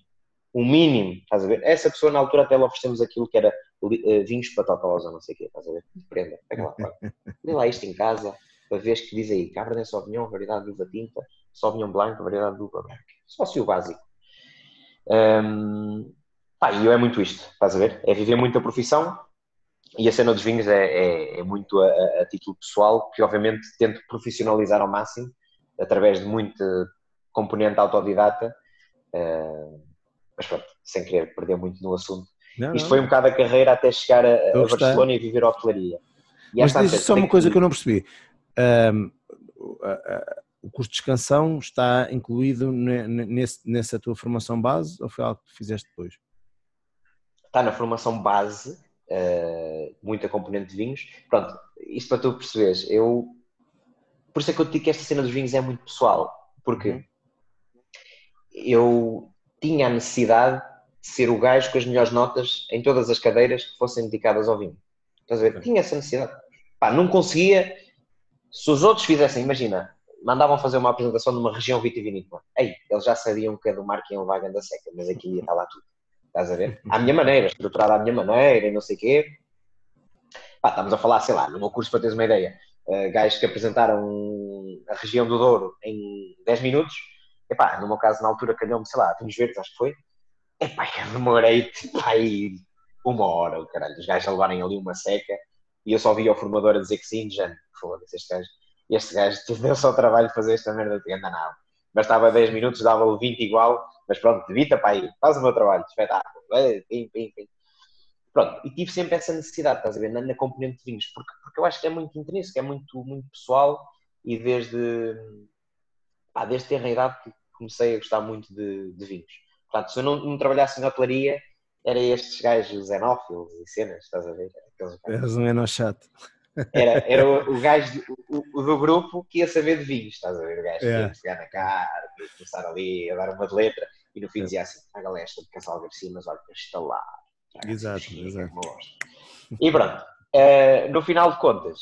o mínimo, estás a ver? Essa pessoa na altura até lhe oferecemos aquilo que era uh, vinhos para totós ou não sei o quê, estás a ver? Prenda, pega lá, Lê lá isto em casa, para ver que diz aí Cabernet Sauvignon, variedade de uva tinta, Sauvignon Blanco, variedade de uva branca. Só se o básico. Um, pá, e eu é muito isto, estás a ver? É viver muito a profissão e a cena dos vinhos é, é, é muito a, a, título pessoal, que obviamente tento profissionalizar ao máximo, através de muito componente autodidata, uh, mas pronto, sem querer perder muito no assunto. Não, Isto não. foi um bocado a carreira até chegar a, a Barcelona e viver a hotelaria. E mas diz só uma coisa que eu não percebi. Um, o custo de excansão está incluído nesse, nessa tua formação base ou foi algo que fizeste depois? Está na formação base, uh, muita componente de vinhos. Pronto, isto para tu perceberes, eu por isso é que eu te digo que esta cena dos vinhos é muito pessoal, porque uhum. eu tinha a necessidade de ser o gajo com as melhores notas em todas as cadeiras que fossem dedicadas ao vinho. Estás a ver? Tinha essa necessidade. Pá, não conseguia. Se os outros fizessem, imagina, mandavam fazer uma apresentação numa região vitivinícola. Ei, eles já sabiam que a do Marco ia levar a ganda seca, mas aqui ia estar lá tudo. Estás a ver? À minha maneira, estruturada à minha maneira e não sei o quê. Pá, estamos a falar, sei lá, no meu curso para teres uma ideia, uh, gajos que apresentaram a região do Douro em 10 minutos. Epá, no meu caso, na altura, calhou-me, sei lá, vinhos verdes, acho que foi. Epá, eu demorei, tipo, aí uma hora, o caralho. Os gajos a levarem ali uma seca e eu só vi o formador a dizer que sim, já, foda-se, este gajo, este gajo deu só o trabalho de fazer esta merda de nada. Bastava 10 minutos, dava-lhe 20 igual, mas pronto, evita para aí, faz o meu trabalho, espetáculo, pim, pim, pim. Pronto, e tive sempre essa necessidade, estás a ver, na, na componente de vinhos, porque, porque eu acho que é muito intrínseco, é muito, muito pessoal e desde, pá, desde ter a idade que comecei a gostar muito de, de vinhos. Portanto, se eu não, não trabalhasse na hotelaria, era estes gajos xenófilos e cenas, estás a ver? Eras um eno chato. Era, era o, o gajo do, o, do grupo que ia saber de vinhos, estás a ver? O gajo que ia pegar na cara, começar ali a dar uma de letra e no fim dizia assim: a galera está de casal Garcia, mas olha, está lá Exato, exato. E pronto, uh, no final de contas,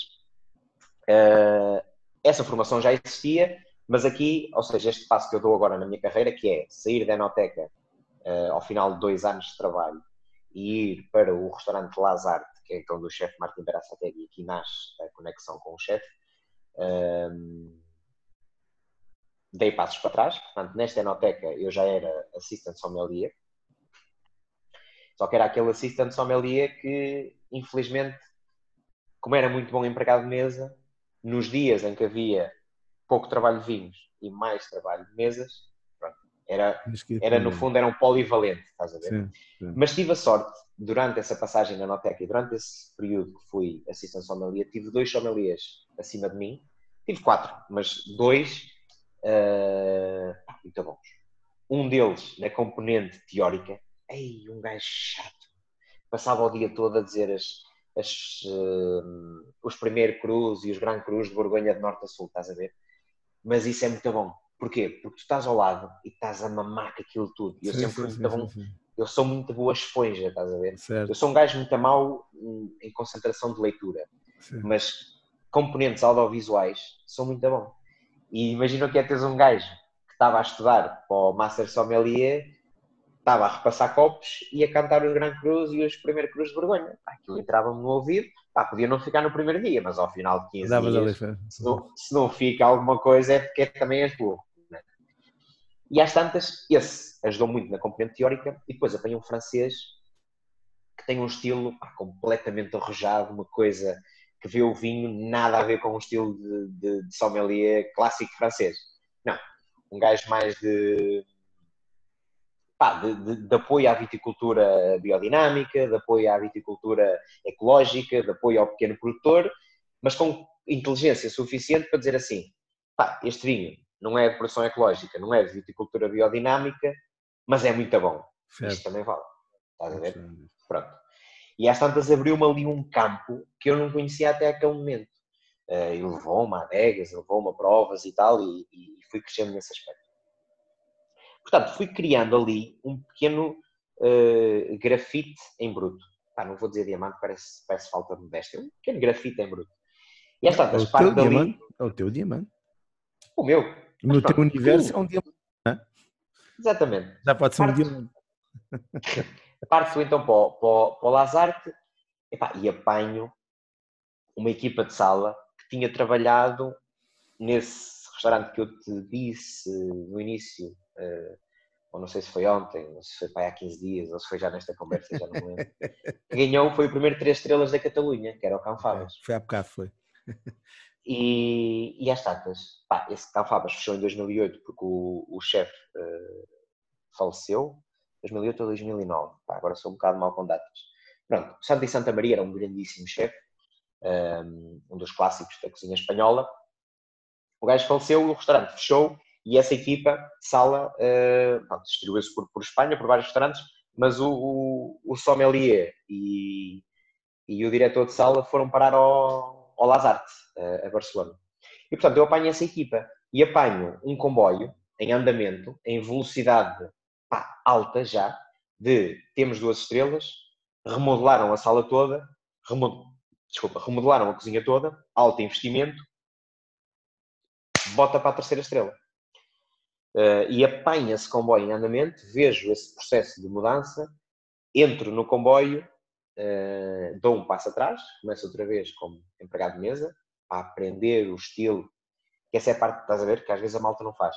uh, essa formação já existia, mas aqui, ou seja, este passo que eu dou agora na minha carreira, que é sair da Enoteca uh, ao final de dois anos de trabalho e ir para o restaurante Lazarte, que é onde o chefe Martin Berasategui aqui nasce a conexão com o chefe, dei passos para trás. Portanto, nesta Enoteca eu já era assistant sommelier, só que era aquele assistente sommelier que, infelizmente, como era muito bom empregado de mesa, nos dias em que havia pouco trabalho de vinhos e mais trabalho de mesas, pronto, Era, era no fundo, era um polivalente, estás a ver? Sim, sim. Mas tive a sorte, durante essa passagem na Noteca e durante esse período que fui assistente sommelier, tive dois sommeliers acima de mim. Tive quatro, mas dois uh, muito bons. Um deles, na componente teórica, ei, um gajo chato. Passava o dia todo a dizer as, as, uh, os primeiros cruz e os Gran Cruz de Borgonha de Norte a Sul, estás a ver? Mas isso é muito bom. Porquê? Porque tu estás ao lado e estás a mamar com aquilo tudo. E eu sim, sempre sim, bom. Sim, eu sou muito boa esponja, estás a ver? Certo. Eu sou um gajo muito mau em concentração de leitura. Mas componentes audiovisuais são muito bom. E imagina o que é teres um gajo que estava a estudar para o Master Sommelier, estava a repassar copos e a cantar os Gran Cruz e os Primeiro Cruz de Vergonha. Aquilo entrava-me no ouvido, pá, podia não ficar no primeiro dia, mas ao final de 15 Davas dias, se não, se não fica alguma coisa é porque também és burro. Né? E às tantas, esse ajudou muito na componente teórica e depois apanhei um francês que tem um estilo pá, completamente arrojado, uma coisa que vê o vinho nada a ver com o estilo de, de, de sommelier clássico francês. Não, um gajo mais de, pá, de, de, de, apoio à viticultura biodinâmica, de apoio à viticultura ecológica, de apoio ao pequeno produtor, mas com inteligência suficiente para dizer assim, pá, este vinho não é de produção ecológica, não é de viticultura biodinâmica, mas é muito bom. Certo. Isto também vale. Estás a ver? Pronto. E às tantas abriu-me ali um campo que eu não conhecia até aquele momento. Uh, e levou-me a adegas, levou-me a provas e tal, e, e, fui crescendo nesse aspecto. Portanto, fui criando ali um pequeno uh, grafite em bruto. Pá, não vou dizer diamante, parece, parece falta de modéstia. Um pequeno grafite em bruto. E às tantas, é o teu dali... Diamante, é o teu diamante. O meu. No teu universo é um diamante. Exatamente. Já pode ser Parte... um diamante. Parto então para o, para, para o Lazarte epá, e apanho uma equipa de sala que tinha trabalhado nesse restaurante que eu te disse no início, ou não sei se foi ontem, ou se foi para há 15 dias, ou se foi já nesta conversa, já não me lembro. Ganhou, foi o primeiro três estrelas da Catalunha, que era o Canfabas. Foi há bocado, foi. E, e às tantas, pá, esse Canfabas fechou em 2008 porque o, o chefe uh, faleceu, 2008 ou 2009. Pá, agora sou um bocado mal com datas. Pronto, e Santa Maria era um grandíssimo chefe, um dos clássicos da cozinha espanhola. O gajo faleceu, o restaurante fechou e essa equipa sala uh, distribuiu-se por, por, Espanha, por vários restaurantes, mas o, o, o sommelier e, e, o diretor de sala foram parar ao, ao Lazarte, uh, a Barcelona. E portanto eu apanho essa equipa e apanho um comboio em andamento, em velocidade pá, alta já, de temos duas estrelas, remodelaram a sala toda, desculpa, remodelaram a cozinha toda, alto investimento, bota para a terceira estrela. Uh, e apanha-se comboio em andamento, vejo esse processo de mudança, entro no comboio, uh, dou um passo atrás, começo outra vez como empregado de mesa, a aprender o estilo, que essa é a parte que estás a ver, que às vezes a malta não faz.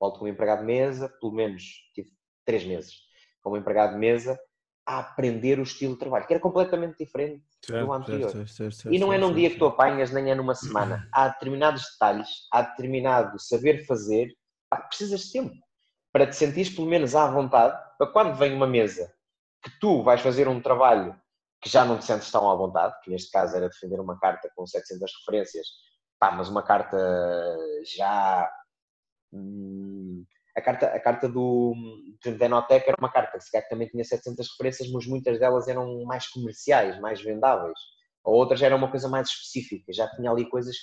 Volto como empregado de mesa, pelo menos tive três meses como empregado de mesa a aprender o estilo de trabalho, que era completamente diferente certo, do anterior. Certo, certo, e não é num dia que tu apanhas, nem é numa semana. Há determinados detalhes, há determinado saber fazer, pá, precisas de tempo para te sentires pelo menos à vontade, para quando vem uma mesa que tu vais fazer um trabalho que já não te sentes tão à vontade, que neste caso era defender uma carta com 700 referências, pá, mas uma carta já hum, a carta, a carta do Denotec era uma carta que também tinha 700 referências, mas muitas delas eram mais comerciais, mais vendáveis. Ou outras eram uma coisa mais específica, já tinha ali coisas,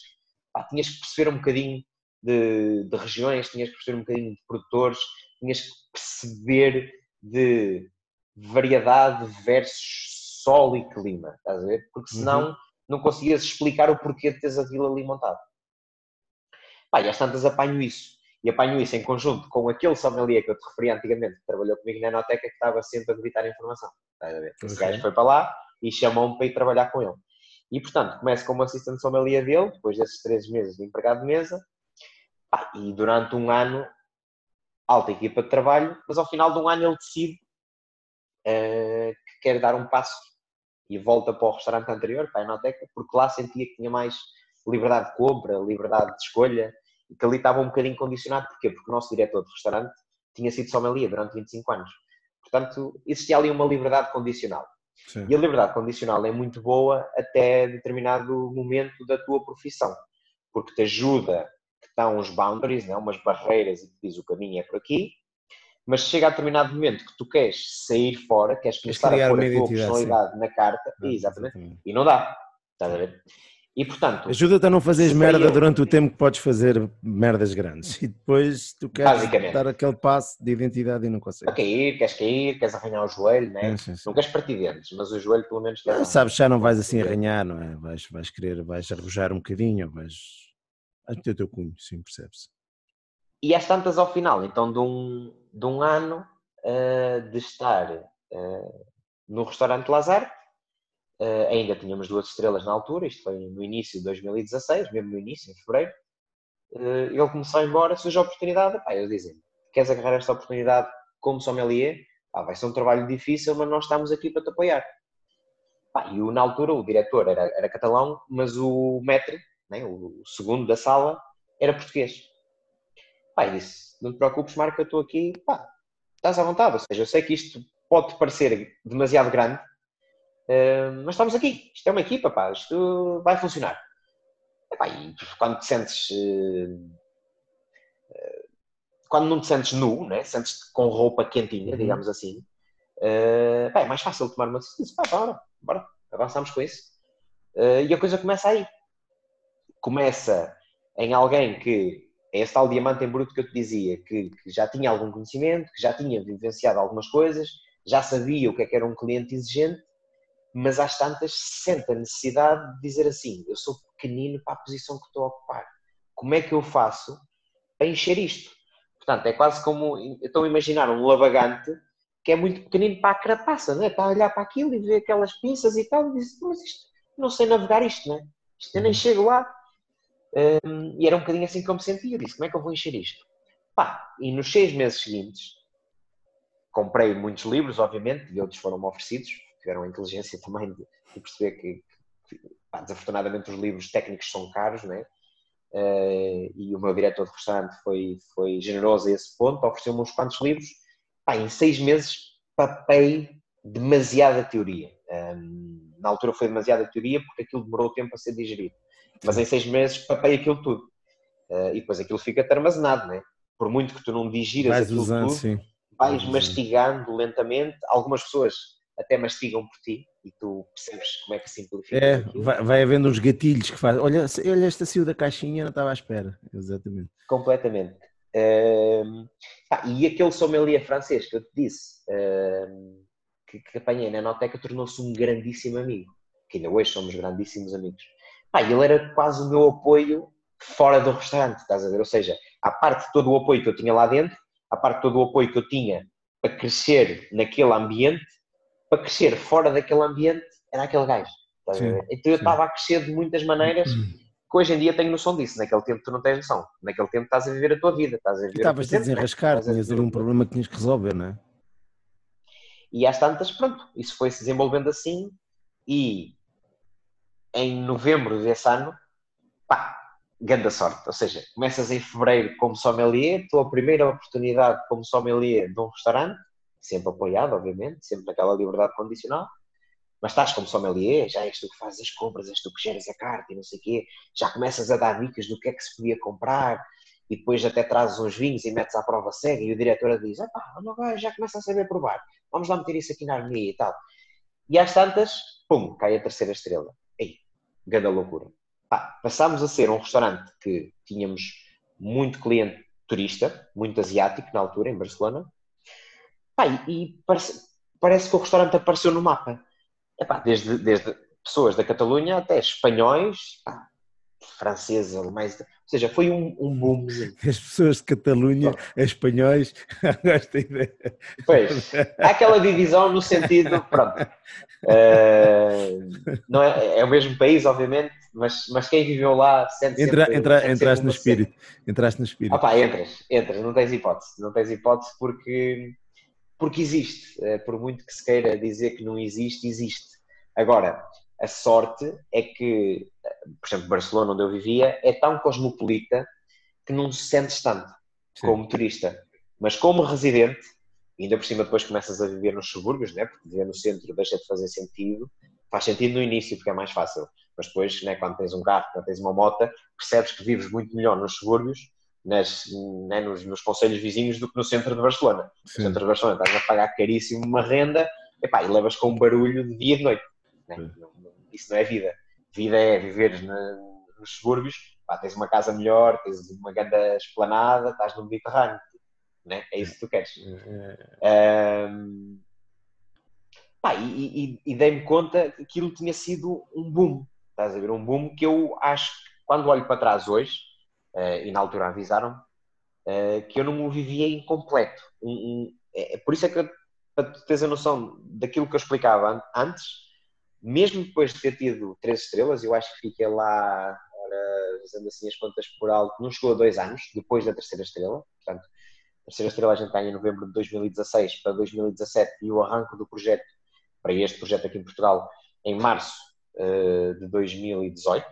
pá, tinhas que perceber um bocadinho de, de, regiões, tinhas que perceber um bocadinho de produtores, tinhas que perceber de variedade versus sol e clima, estás a ver? Porque senão uhum. não conseguias explicar o porquê de teres aquilo ali montado. Pá, e às tantas apanho isso e apanho isso em conjunto com aquele sommelier que eu te referi antigamente, que trabalhou comigo na Enoteca, que estava sempre a debitar informação. Esse okay. gajo foi para lá e chamou-me para ir trabalhar com ele. E, portanto, começo como assistente sommelier dele, depois desses três meses de empregado de mesa, pá, e durante um ano, alta equipa de trabalho, mas ao final de um ano ele decide uh, que quer dar um passo e volta para o restaurante anterior, para a Enoteca, porque lá sentia que tinha mais liberdade de compra, liberdade de escolha, e que ali estava um bocadinho condicionado, porquê? Porque o nosso diretor de restaurante tinha sido sommelier durante 25 anos. Portanto, existia ali uma liberdade condicional. Sim. E a liberdade condicional é muito boa até determinado momento da tua profissão, porque te ajuda, estão uns boundaries, né, umas barreiras e diz o caminho é por aqui, mas chega a determinado momento que tu queres sair fora, queres começar a pôr a tua personalidade sim. na carta, ah, exatamente, exatamente, e não dá. Estás a ver? E portanto. Ajuda-te a não fazeres merda eu... durante o tempo que podes fazer merdas grandes. E depois tu queres dar aquele passo de identidade e não consegues. Para cair, queres cair, queres arranhar o joelho, né? É, sim, sim. não queres partir dentes, mas o joelho pelo menos. Ah, sabes, já não vais assim arranhar, não é? Vais, vais querer, vais arrojar um bocadinho, vais. Ter o teu cunho, sim, percebe-se. E às tantas ao final, então, de um, de um ano uh, de estar uh, no restaurante Lazar Uh, ainda tínhamos duas estrelas na altura, isto foi no início de 2016, mesmo no início, em fevereiro. Ele começou a ir embora, surgiu a oportunidade. Pá, eu dizem queres agarrar esta oportunidade como sommelier? Pá, vai ser um trabalho difícil, mas nós estamos aqui para te apoiar. Pá, e na altura o diretor era, era catalão, mas o maître, né, o, segundo da sala, era português. Pá, disse, não te preocupes, Marco, eu estou aqui, pá, estás à vontade. Ou seja, eu sei que isto pode parecer demasiado grande, Uh, mas estamos aqui, isto é uma equipa, pá, isto vai funcionar. Epá, e quando te sentes. Uh, quando não te sentes nu, né? sentes-te com roupa quentinha, uhum. digamos assim, é mais fácil tomar uma decisão. Pá, bora, bora, avançamos com isso. e a coisa começa aí. Começa em alguém que é esse tal diamante em bruto que eu te dizia, que, que, já tinha algum conhecimento, que já tinha vivenciado algumas coisas, já sabia o que é que era um cliente exigente mas às tantas sente a necessidade de dizer assim: eu sou pequenino para a posição que estou a ocupar. Como é que eu faço para encher isto? Portanto, é quase como. Estão a imaginar um lavagante que é muito pequenino para a carapaça, não é? Está a olhar para aquilo e ver aquelas pinças e tal, e diz: mas isto, não sei navegar isto, não é? Isto eu nem uhum. chego lá. Um, e era um bocadinho assim que eu me sentia. Eu disse: como é que eu vou encher isto? Pá, e nos seis meses seguintes, comprei muitos livros, obviamente, e outros foram-me oferecidos tiveram a inteligência também de, de perceber que, que pá, desafortunadamente os livros técnicos são caros, né? Uh, e o meu diretor de restaurante foi, foi generoso a esse ponto, ofereceu-me uns quantos livros. Pá, em seis meses papei demasiada teoria. Um, na altura foi demasiada teoria porque aquilo demorou tempo a ser digerido. Mas em seis meses papei aquilo tudo. Uh, e depois aquilo fica armazenado, né? Por muito que tu não digiras vais aquilo usando, tudo, sim. vais mastigando lentamente. Algumas pessoas até mastigam por ti e tu percebes como é que simplifica. É, vai, vai havendo uns gatilhos que faz. Olha, olha, esta saiu da caixinha, não estava à espera. Exatamente. Completamente. Um, ah, e aquele sommelier francês que eu te disse, um, que, que apanhei na Noteca, tornou-se um grandíssimo amigo. Que ainda hoje somos grandíssimos amigos. Ah, ele era quase o meu apoio fora do restaurante, estás a ver? Ou seja, a parte de todo o apoio que eu tinha lá dentro, a parte de todo o apoio que eu tinha para crescer naquele ambiente, para crescer fora daquele ambiente era aquele gajo. Sim, então eu estava a crescer de muitas maneiras hum. que hoje em dia tenho noção disso. Naquele tempo tu não tens noção. Naquele tempo estás a viver a tua vida. Estás a viver estavas a desenrascar, tinhas um problema que tinhas que resolver, não é? E às tantas, pronto, isso foi se desenvolvendo assim e em novembro desse ano, pá, grande sorte. Ou seja, começas em fevereiro como sommelier, tua primeira oportunidade como sommelier de um restaurante, sempre apoiado, obviamente, sempre naquela liberdade condicional, mas estás como sommelier, já és tu que fazes as compras, és tu que geras a carta e não sei o quê, já começas a dar dicas do que é que se podia comprar e depois até trazes uns vinhos e metes à prova cega e o diretor diz, pá, não vai, já começa a saber provar, vamos lá meter isso aqui na harmonia e tal. E às tantas, pum, cai a terceira estrela. Grande loucura. Pá, passámos a ser um restaurante que tínhamos muito cliente turista, muito asiático na altura, em Barcelona, Pá, e parece, parece, que o restaurante apareceu no mapa. Epá, desde, desde pessoas da Catalunha até espanhóis, franceses, alemães, ou seja, foi um, um boom. As pessoas de Catalunha, oh. espanhóis, gosto da ideia. Pois, há aquela divisão no sentido, pronto, uh, não é, é o mesmo país, obviamente, mas, mas quem viveu lá sente entra, sempre, entra, sente Entraste no espírito, entraste no espírito. Ah pá, entras, entras, não tens hipótese, não tens hipótese porque porque existe. Eh, por muito que se queira dizer que não existe, existe. Agora, a sorte é que, por exemplo, Barcelona, onde eu vivia, é tão cosmopolita que não se sentes tanto Sim. como turista. Mas como residente, ainda por cima depois começas a viver nos subúrbios, né? porque viver no centro deixa de fazer sentido. Faz sentido no início porque é mais fácil, mas depois, né, quando tens um carro, quando tens uma moto, percebes que vives muito melhor nos subúrbios, nas, né, nos, nos conselhos vizinhos do que no centro de Barcelona. Sim. No centro de Barcelona estás a pagar caríssimo uma renda epá, e levas com um barulho de dia e de noite. Né? Isso não é vida. Vida é viveres na, nos subúrbios, pá, tens uma casa melhor, tens uma grande esplanada, estás no Mediterrâneo. Né? É isso que tu queres. Um, pá, e, e, e dei-me conta que aquilo tinha sido um boom. Estás a ver? Um boom que eu acho que quando olho para trás hoje, uh, e na altura avisaram uh, que eu não o vivia incompleto. Um, um, é, por isso é que, para tu teres a noção daquilo que eu explicava antes, mesmo depois de ter tido três estrelas, eu acho que fiquei lá, ora, fazendo assim as contas por alto, não chegou a dois anos, depois da terceira estrela, portanto, a terceira estrela a gente tem em novembro de 2016 para 2017 e o arranco do projeto, para este projeto aqui em Portugal, em março uh, de 2018.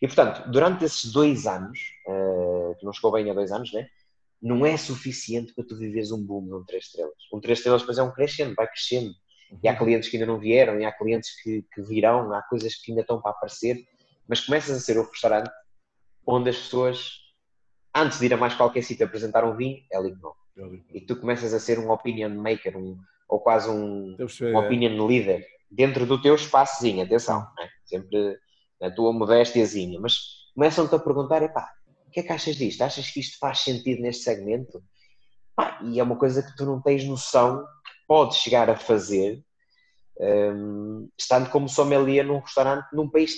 E, portanto, durante esses dois anos, uh, que não chegou bem a dois anos, né? não é suficiente para tu viveres um boom num três estrelas. Um três estrelas depois é um crescendo, vai crescendo. E há uhum. clientes que ainda não vieram, e há clientes que, que virão, há coisas que ainda estão para aparecer, mas começas a ser o restaurante onde as pessoas, antes de ir a mais qualquer sítio apresentar um vinho, é ali não. E tu começas a ser um opinion maker, um, ou quase um, um opinion leader dentro do teu espaçozinho, atenção, né? sempre na tua modéstiazinha, mas começam-te a perguntar, epá, o que é que achas disto? Achas que isto faz sentido neste segmento? Pá, e é uma coisa que tu não tens noção que podes chegar a fazer um, estando como sommelier num restaurante num país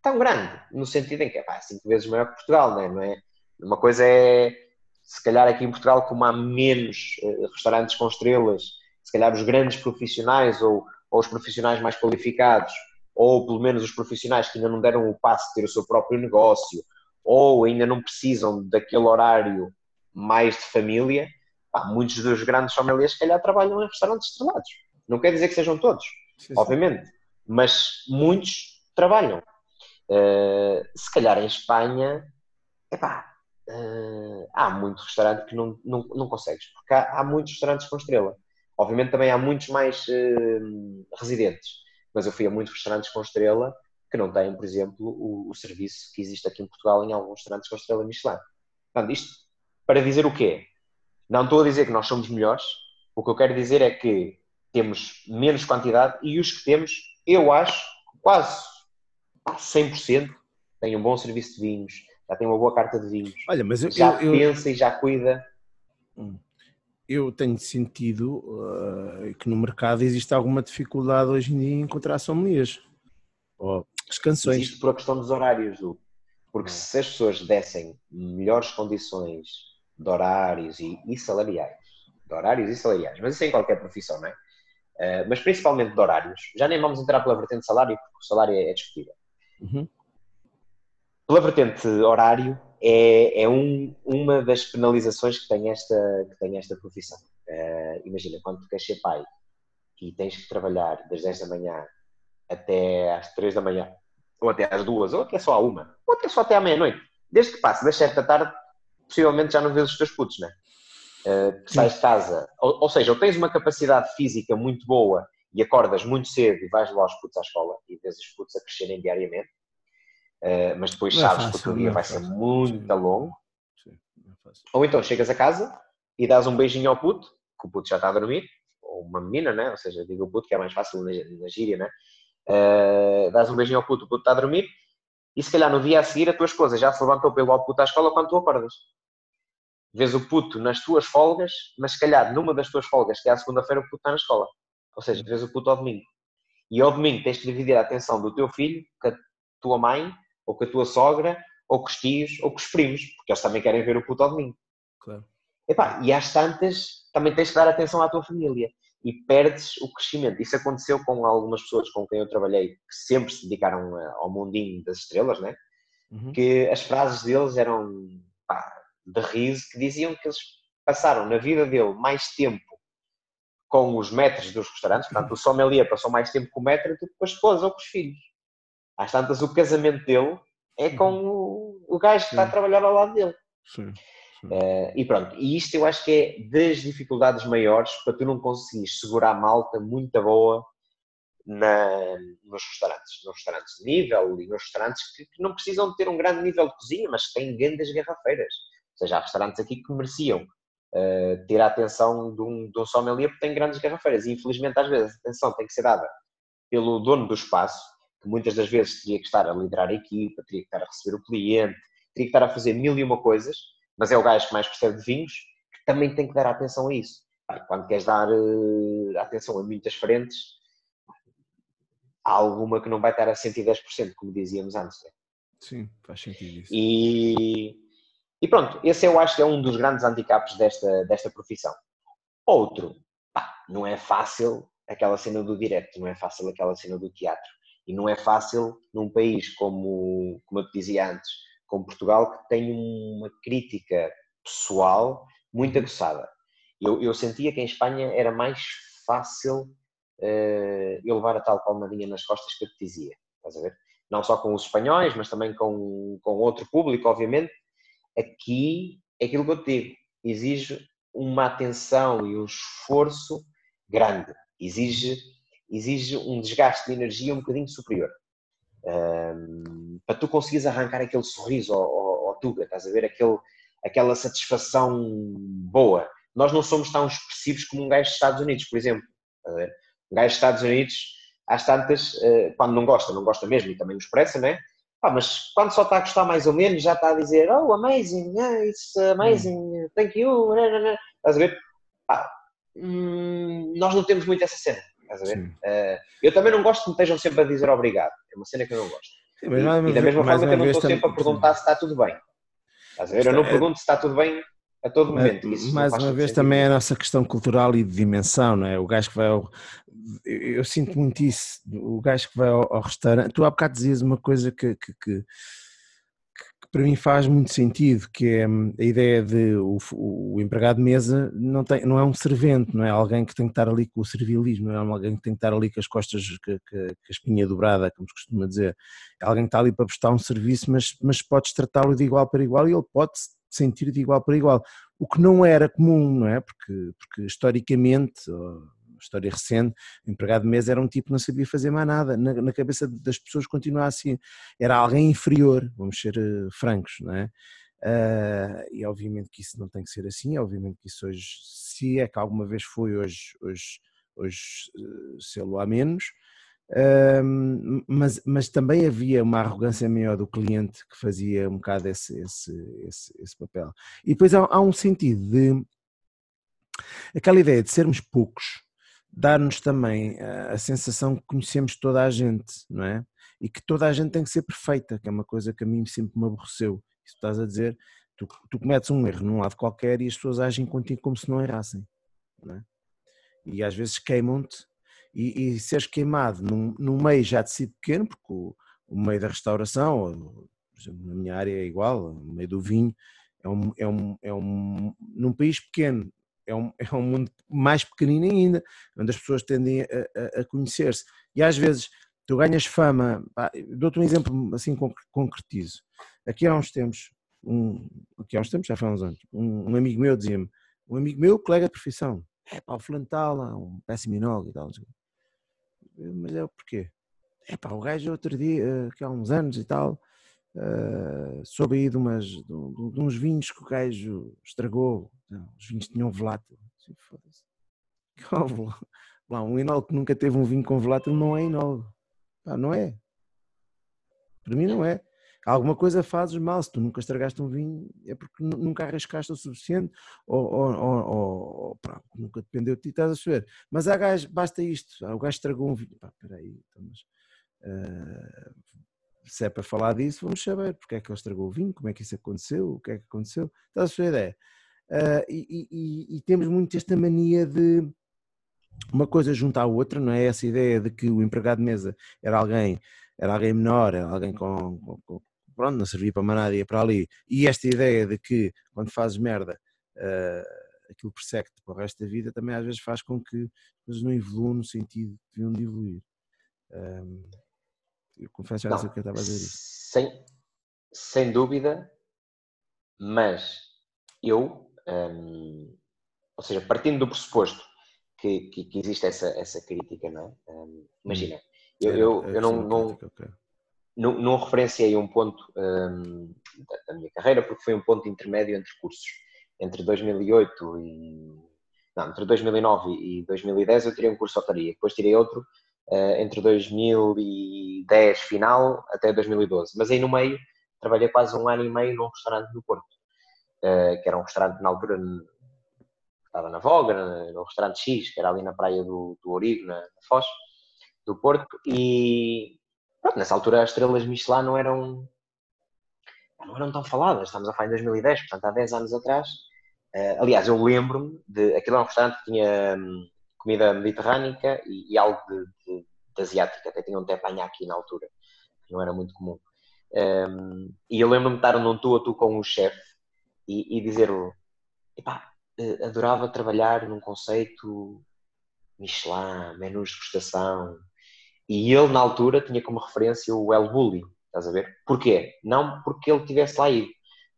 tão grande, no sentido em que é pá, cinco vezes maior que Portugal, não é? não é? Uma coisa é, se calhar aqui em Portugal, como há menos uh, restaurantes com estrelas, se calhar os grandes profissionais ou, ou os profissionais mais qualificados ou pelo menos os profissionais que ainda não deram o passo de ter o seu próprio negócio, ou ainda não precisam daquele horário mais de família, pá, muitos dos grandes sommeliers, se calhar, trabalham em restaurantes estrelados. Não quer dizer que sejam todos, sim, obviamente, sim. mas muitos trabalham. Uh, se calhar em Espanha, epá, uh, há muito restaurante que não, não, não consegues, porque há, há, muitos restaurantes com estrela. Obviamente também há muitos mais uh, residentes mas eu fui a muitos restaurantes com estrela que não têm, por exemplo, o, o, serviço que existe aqui em Portugal em alguns restaurantes com estrela Michelin. Portanto, isto para dizer o quê? Não estou a dizer que nós somos melhores, o que eu quero dizer é que temos menos quantidade e os que temos, eu acho, quase 100% têm um bom serviço de vinhos, já têm uma boa carta de vinhos, Olha, mas eu, já eu, pensa eu... e já cuida. Hum eu tenho sentido uh, que no mercado existe alguma dificuldade hoje em dia em encontrar sommeliers. Ou as canções. Existe por a questão dos horários, Lu. Porque se as pessoas dessem melhores condições de horários e, e, salariais, de horários e salariais, mas isso em qualquer profissão, não é? Uh, mas principalmente de horários, já nem vamos entrar pela vertente de salário, porque o salário é, é discutível. Uhum. Pela vertente horário, é, é um, uma das penalizações que tem esta, que tem esta profissão. Uh, imagina, quando tu queres ser pai e tens que trabalhar das 10 da manhã até às 3 da manhã, ou até às 2, ou até só à 1, ou até só até à meia-noite, desde que passe das 7 da tarde, possivelmente já não vês os teus putos, né? Uh, sais de casa, ou, ou, seja, ou tens uma capacidade física muito boa e acordas muito cedo e vais levar os putos à escola e vês os putos a crescerem diariamente, Uh, mas depois não é sabes é fácil, que o teu dia vai ser muito longo. Sim, é ou então chegas a casa e dás um beijinho ao puto, que o puto já está a dormir, ou uma menina, né? ou seja, digo o puto que é mais fácil na, na gíria, né? Uh, dás um beijinho ao puto, o puto está a dormir, e se calhar no dia a seguir a tua esposa já se levantou pelo ao puto à escola quando tu acordas. Vês o puto nas tuas folgas, mas se calhar numa das tuas folgas, que é a segunda-feira, o puto está na escola. Ou seja, vês o puto ao domingo. E ao domingo tens que dividir a atenção do teu filho, com a tua mãe ou com a tua sogra, ou com os tios, ou com os primos, porque eles também querem ver o puto ao domingo. Claro. Epá, e às tantas, também tens que dar atenção à tua família e perdes o crescimento. Isso aconteceu com algumas pessoas com quem eu trabalhei, que sempre se dedicaram ao mundinho das estrelas, né? Uhum. que as frases deles eram pá, de riso, que diziam que eles passaram na vida dele mais tempo com os metros dos restaurantes, portanto o sommelier passou mais tempo com o metro do que com a esposa ou com os filhos. Às tantas, o casamento dele é com uhum. o, o gajo que está a trabalhar ao lado dele. Sim. Uh, e pronto, e isto eu acho que é das dificuldades maiores para tu não conseguires segurar malta muito boa na, nos restaurantes, nos restaurantes de nível e nos restaurantes que, que, não precisam de ter um grande nível de cozinha, mas que têm grandes garrafeiras. Ou seja, há restaurantes aqui que mereciam uh, ter a atenção de um, de um sommelier porque têm grandes garrafeiras. E infelizmente às vezes a atenção tem que ser dada pelo dono do espaço, que muitas das vezes teria que estar a liderar a equipa, teria que estar a receber o cliente, teria que estar a fazer mil e uma coisas, mas é o gajo que mais percebe de vinhos, que também tem que dar atenção a isso. Quando queres dar uh, atenção a muitas frentes, há alguma que não vai estar a 110%, como dizíamos antes. Né? Sim, faz sentido isso. E, e pronto, esse eu acho que é um dos grandes handicaps desta, desta profissão. Outro, pá, não é fácil aquela cena do direto, não é fácil aquela cena do teatro. E não é fácil num país como, como eu te dizia antes, como Portugal, que tem uma crítica pessoal muito aguçada. Eu, eu sentia que em Espanha era mais fácil uh, eu levar a tal palmadinha nas costas que eu te dizia. Estás a ver? Não só com os espanhóis, mas também com, com outro público, obviamente. Aqui é aquilo que eu te digo, exige uma atenção e um esforço grande exige, exige um desgaste de energia um bocadinho superior. Um, para tu conseguires arrancar aquele sorriso ao, ao, ao Tuga, estás a ver? Aquele, aquela satisfação boa. Nós não somos tão expressivos como um gajo dos Estados Unidos, por exemplo. Um gajo dos Estados Unidos, às tantas, quando não gosta, não gosta mesmo e também nos expressa, não é? Ah, mas quando só está a gostar mais ou menos, já está a dizer, oh, amazing, it's amazing, thank you, estás a ver? Ah, hum, nós não temos muito essa cena. Estás a ver? Uh, eu também não gosto que me estejam sempre a dizer obrigado. É uma cena que eu não gosto. Sim, e, e, da mesma forma que eu não estou sempre a perguntar se está tudo bem. Estás a ver? Eu não é- pergunto se está tudo bem a todo momento. Isso mais uma vez sentido. também é a nossa questão cultural e de dimensão, não é? O gajo que vai ao. Eu, eu sinto muito isso. O gajo que vai ao, ao restaurante. Tu há bocado dizias uma coisa que, que que para mim faz muito sentido, que é hum, a ideia de o, o, empregado de mesa não, tem, não é um servente, não é alguém que tem que estar ali com o servilismo, não é alguém que tem que estar ali com as costas, com, com a espinha dobrada, como se costuma dizer. É alguém que está ali para prestar um serviço, mas, mas podes tratá-lo de igual para igual e ele pode sentir de igual para igual. O que não era comum, não é? Porque, porque historicamente história recente, o empregado de mesa era um tipo que não sabia fazer mais nada, na, na cabeça das pessoas continuava assim, era alguém inferior, vamos ser uh, francos, não é? Uh, e obviamente que isso não tem que ser assim, obviamente que isso hoje, se é que alguma vez foi, hoje, hoje, hoje uh, sê-lo há menos, uh, mas, mas também havia uma arrogância maior do cliente que fazia um bocado esse, esse, esse, esse papel. E depois há, há um sentido de aquela ideia de sermos poucos, dar-nos também a, a sensação que conhecemos toda a gente, não é? E que toda a gente tem que ser perfeita, que é uma coisa que a mim sempre me aborreceu. Isso estás a dizer, tu, tu cometes um erro num lado qualquer e as pessoas agem contigo como se não errassem, não é? E às vezes queimam-te e, e seres queimado num, num meio já de si pequeno, porque o, o meio da restauração, ou, por exemplo, na minha área é igual, o meio do vinho, é um, é um, é um, num país pequeno é um, é um mundo mais pequenino ainda, onde as pessoas tendem a, a, a conhecer-se. E às vezes tu ganhas fama, dou-te um exemplo assim concretizo. Aqui há uns tempos, um, aqui há uns tempos, já foi há uns anos, um, um amigo meu dizia-me, um amigo meu, colega de profissão, é pá, o fulano tal, um péssimo inólogo e tal. Mas é o porquê? É pá, o gajo outro dia, que há uns anos e tal, uh, soube aí de, umas, de, de, uns vinhos que o gajo estragou, os vinhos tinham volátil. Foda-se. Lá, um enólogo que nunca teve um vinho com volátil não é enólogo. Pá, não é. Para mim não é. Alguma coisa fazes mal, se tu nunca estragaste um vinho é porque nunca arriscaste o suficiente ou, ou, ou, ou pá, nunca dependeu de ti, estás a saber. Mas há gajo, basta isto, o gajo estragou um vinho. Pá, peraí, então, mas, uh, se é para falar disso, vamos saber porque é que ele estragou o vinho, como é que isso aconteceu, o que é que aconteceu. Estás a saber ideia? Uh, e, e, e, temos muito esta mania de uma coisa junto à outra, não é? Essa ideia de que o empregado de mesa era alguém, era alguém menor, era alguém com, com, com pronto, não servia para nada, ia para ali. E esta ideia de que quando fazes merda, uh, aquilo persegue-te para o resto da vida, também às vezes faz com que as coisas não evoluam no sentido de deviam de evoluir. Um, eu confesso já que eu estava a dizer isso. Sem, sem dúvida, mas eu, um, ou seja, partindo do pressuposto que, que, que, existe essa, essa crítica, não é? Um, imagina, hum. eu, eu, eu não, não, okay. não, não, referenciei um ponto um, da, da, minha carreira porque foi um ponto intermédio entre cursos. Entre 2008 e. Não, entre 2009 e 2010 eu tirei um curso de hotelaria, depois tirei outro entre 2010 final até 2012. Mas aí no meio trabalhei quase um ano e meio num restaurante no Porto, uh, que era um restaurante na altura estava na Voga, no restaurante X, que era ali na praia do, do Origo, na, na Foz, do Porto, e pronto, nessa altura as estrelas Michelin não eram, não eram tão faladas, estamos a falar em 2010, portanto há 10 anos atrás. Uh, aliás, eu lembro-me de. Aquilo era um restaurante que tinha hum, comida mediterrânica e, e algo de, asiática, até tinha um teppanyaki na altura, que não era muito comum. Um, e eu lembro-me de estar num tu a tu com o chefe e, e dizer-lhe: eh, adorava trabalhar num conceito Michelin, menus de degustação. E ele, na altura, tinha como referência o El Bulli, estás a ver? Porquê? Não porque ele tivesse lá ido,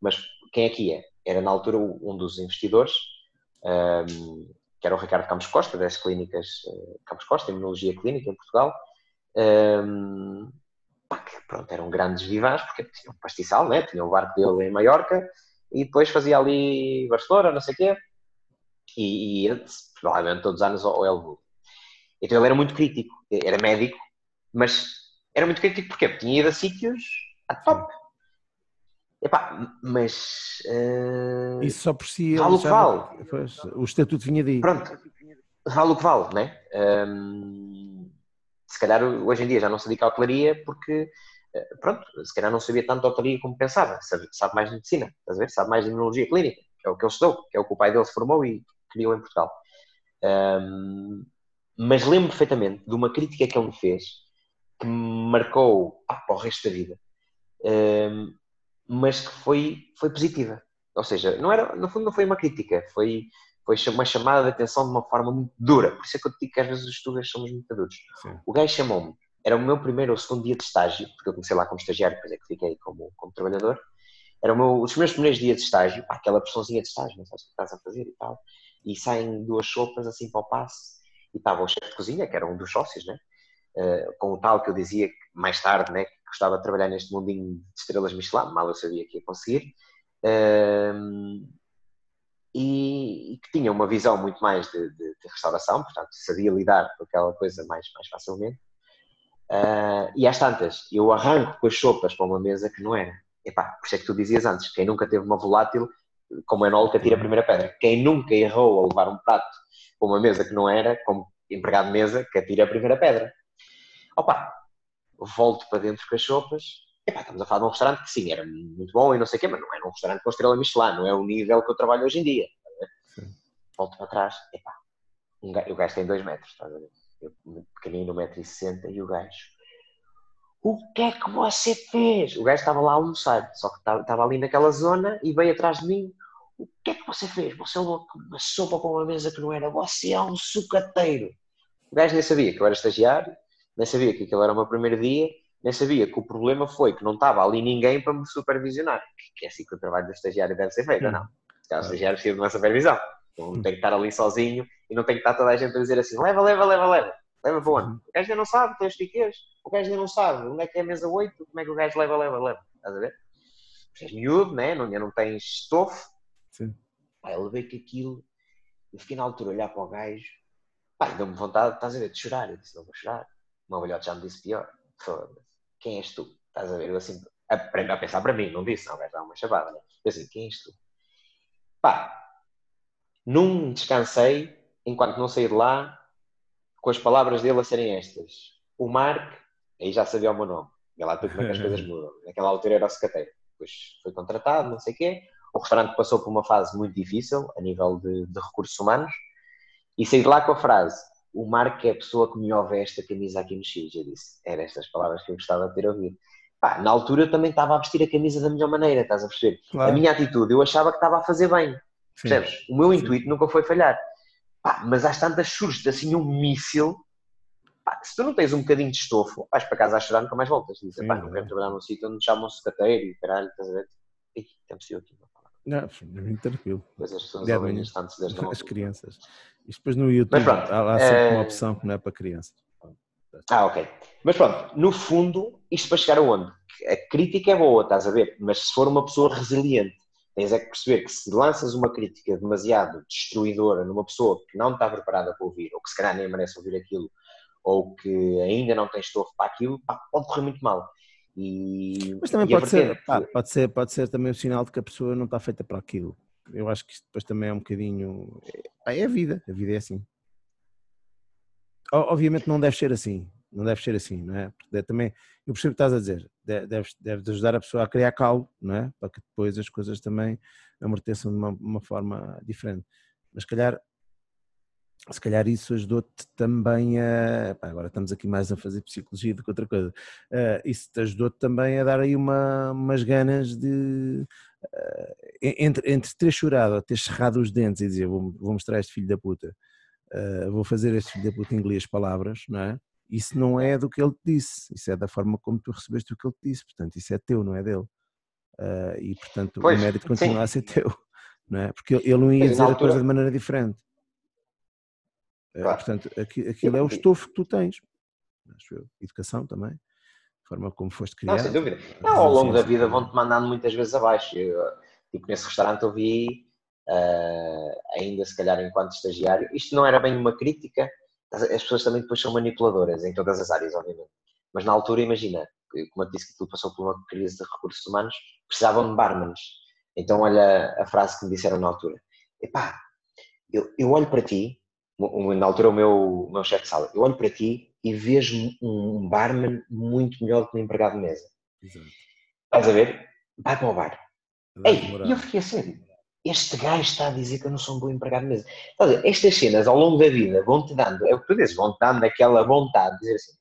mas quem é que é? Era, na altura, um dos investidores, um, que era o Ricardo Campos Costa, das clínicas uh, Campos Costa, Imunologia Clínica em Portugal. Um, que, pronto, eram grandes vivãs, porque tinha um pastiçal, né? tinha o barco dele em Maiorca, e depois fazia ali Barcelona, não sei o quê e, e provavelmente todos os anos ao Elwood. Então ele era muito crítico, era médico, mas era muito crítico porque tinha ido a sítios a top. Epá, mas. Uh... Isso só por si. Vale o que vale. Pois, o estatuto vinha de. Pronto, vale o que vale, né? Um, se calhar hoje em dia já não se dedica à hotelaria porque, eh, pronto, se calhar não sabia tanto de hotelaria como pensava. Sabe, sabe mais de medicina, estás a ver? Sabe mais de imunologia clínica, que é o que ele estudou, que é o que o pai dele se formou e criou em Portugal. Um, mas lembro perfeitamente de uma crítica que ele me fez que me marcou ah, para o resto da vida, um, mas que foi, foi positiva. Ou seja, não era, no fundo não foi uma crítica, foi, foi uma chamada de atenção de uma forma muito dura. Por isso é que eu te digo que às vezes os estudos somos muito duros. O gajo chamou-me, era o meu primeiro ou segundo dia de estágio, porque eu comecei lá como estagiário, depois é que fiquei como, como trabalhador. Era o meu, os meus primeiros dias de estágio, pá, aquela pressãozinha de estágio, não sabes o que estás a fazer e tal. E saem duas sopas assim para o passe. E estava o chefe de cozinha, que era um dos sócios, né? Uh, com o tal que eu dizia mais tarde, né, gostava de trabalhar neste mundinho de estrelas Michelin, mal eu sabia que ia conseguir. E, que tinha uma visão muito mais de, de, de, restauração, portanto sabia lidar com aquela coisa mais, mais facilmente. Uh, e às tantas, eu arranco com as sopas para uma mesa que não era. Epá, por isso é que tu dizias antes, quem nunca teve uma volátil, como enólogo, atira a primeira pedra. Quem nunca errou a levar um prato para uma mesa que não era, como empregado de mesa, que atira a primeira pedra. Opa, volto para dentro com as sopas. Epá, estamos a falar de um restaurante que sim, era muito bom e não sei o quê, mas não era um restaurante com estrela Michelin, não é o nível que eu trabalho hoje em dia. Volto para trás, epá, um gajo, o gajo tem 2 metros, estás a ver? Eu, pequenino, 1,60m, e o gajo o que é que você fez? O gajo estava lá a almoçar, só que estava ali naquela zona e veio atrás de mim. O que é que você fez? Você levou uma sopa para uma mesa que não era. Você é um sucateiro. O gajo nem sabia que eu era estagiário, nem sabia que aquilo era o meu primeiro dia, nem sabia que o problema foi que não estava ali ninguém para me supervisionar. Que é assim que o trabalho do estagiário deve ser feito, hum. não? O estagiário precisa de uma supervisão. Não tem que estar ali sozinho e não tem que estar toda a gente a dizer assim: leva, leva, leva, leva. Leva para onde? Uhum. O gajo ainda não sabe, tem os piquês. O gajo ainda não sabe onde é que é a mesa 8, como é que o gajo leva, leva, leva. Estás a ver? És miúdo, né? não, não tens estofo. Sim. Pá, eu levei que aquilo, eu fiquei na altura a olhar para o gajo, pá, deu-me vontade, estás a ver, de chorar. Eu disse, não vou chorar. O meu velhote já me disse pior. Foda-se. Quem és tu? Estás a ver? Eu assim, a, a pensar para mim, não disse, não, gajo dá uma chavada. Né? Eu assim, quem és tu? Pá, num descansei, enquanto não saí de lá, com as palavras dele a serem estas. O Mark, aí já sabia o meu nome, e lá tudo como é que as coisas mudam. Naquela altura era o secateiro. Depois foi contratado, não sei o quê. O restaurante passou por uma fase muito difícil a nível de, de recursos humanos e saí de lá com a frase: O Mark é a pessoa que me veste a camisa aqui no X. Eu disse: Eram estas palavras que eu gostava de ter ouvido. Pá, na altura eu também estava a vestir a camisa da melhor maneira, estás a perceber? Claro. A minha atitude, eu achava que estava a fazer bem. Percebes? O meu intuito nunca foi falhar. Pá, mas às tantas surge assim um míssil. Pá, se tu não tens um bocadinho de estofo, vais para casa a chorar, nunca mais voltas. Dizes, pá, não quero trabalhar num sítio onde chamam-se cateiro e caralho, estás a ver? Ih, até me aqui palavra. Não, muito tranquilo. Pois as pessoas ouvem das nove. As crianças. Isto depois no YouTube pronto, há lá sempre é... uma opção que não é para crianças. Ah, ok. Mas pronto, no fundo, isto para chegar aonde? A crítica é boa, estás a ver? Mas se for uma pessoa resiliente, tens é que perceber que se lanças uma crítica demasiado destruidora numa pessoa que não está preparada para ouvir, ou que se calhar nem merece ouvir aquilo, ou que ainda não tem estofo para aquilo, pá, pode correr muito mal. E, Mas também pode ser, pá, pode ser, pode ser também o sinal de que a pessoa não está feita para aquilo. Eu acho que isto depois também é um bocadinho. É, é a vida, a vida é assim. Obviamente não deve ser assim, não deve ser assim, não é? Porque também, eu percebo o que estás a dizer, deves, deves ajudar a pessoa a criar calo, não é? Para que depois as coisas também amorteçam de uma, uma forma diferente. Mas se calhar se calhar isso ajudou-te também a. Agora estamos aqui mais a fazer psicologia do que outra coisa. Isso te ajudou-te também a dar aí uma, umas ganas de. Uh, entre, entre ter chorado ou ter cerrado os dentes e dizer vou, vou mostrar este filho da puta, uh, vou fazer este filho da puta em inglês palavras, não é? Isso não é do que ele te disse, isso é da forma como tu recebeste o que ele te disse, portanto, isso é teu, não é dele. e portanto, pois, o mérito continua sim. a ser teu, não é? Porque ele não ia dizer altura... a coisa de maneira diferente. Claro. Portanto, aquilo é o estofo que tu tens. Educação também. A forma como foste criado. Não, sem dúvida. Não, ao longo da vida vão-te mandando muitas vezes abaixo. Eu, tipo, nesse restaurante eu vi, uh, ainda se calhar enquanto estagiário, isto não era bem uma crítica, as pessoas também depois são manipuladoras em todas as áreas, obviamente. Mas na altura, imagina, como eu disse que tu passou por uma crise de recursos humanos, precisavam de barmans. Então, olha a frase que me disseram na altura: epá, eu, eu olho para ti na altura o meu, meu chefe de sala, eu olho para ti e vejo um barman muito melhor do que um empregado de mesa. Exato. Estás a ver? Vai para o bar. Ei, e eu fiquei assim, este gajo está a dizer que eu não sou um bom empregado de mesa. Ver, estas cenas ao longo da vida vão-te dando, é o que tu dizes, vão-te dando aquela vontade de dizer assim,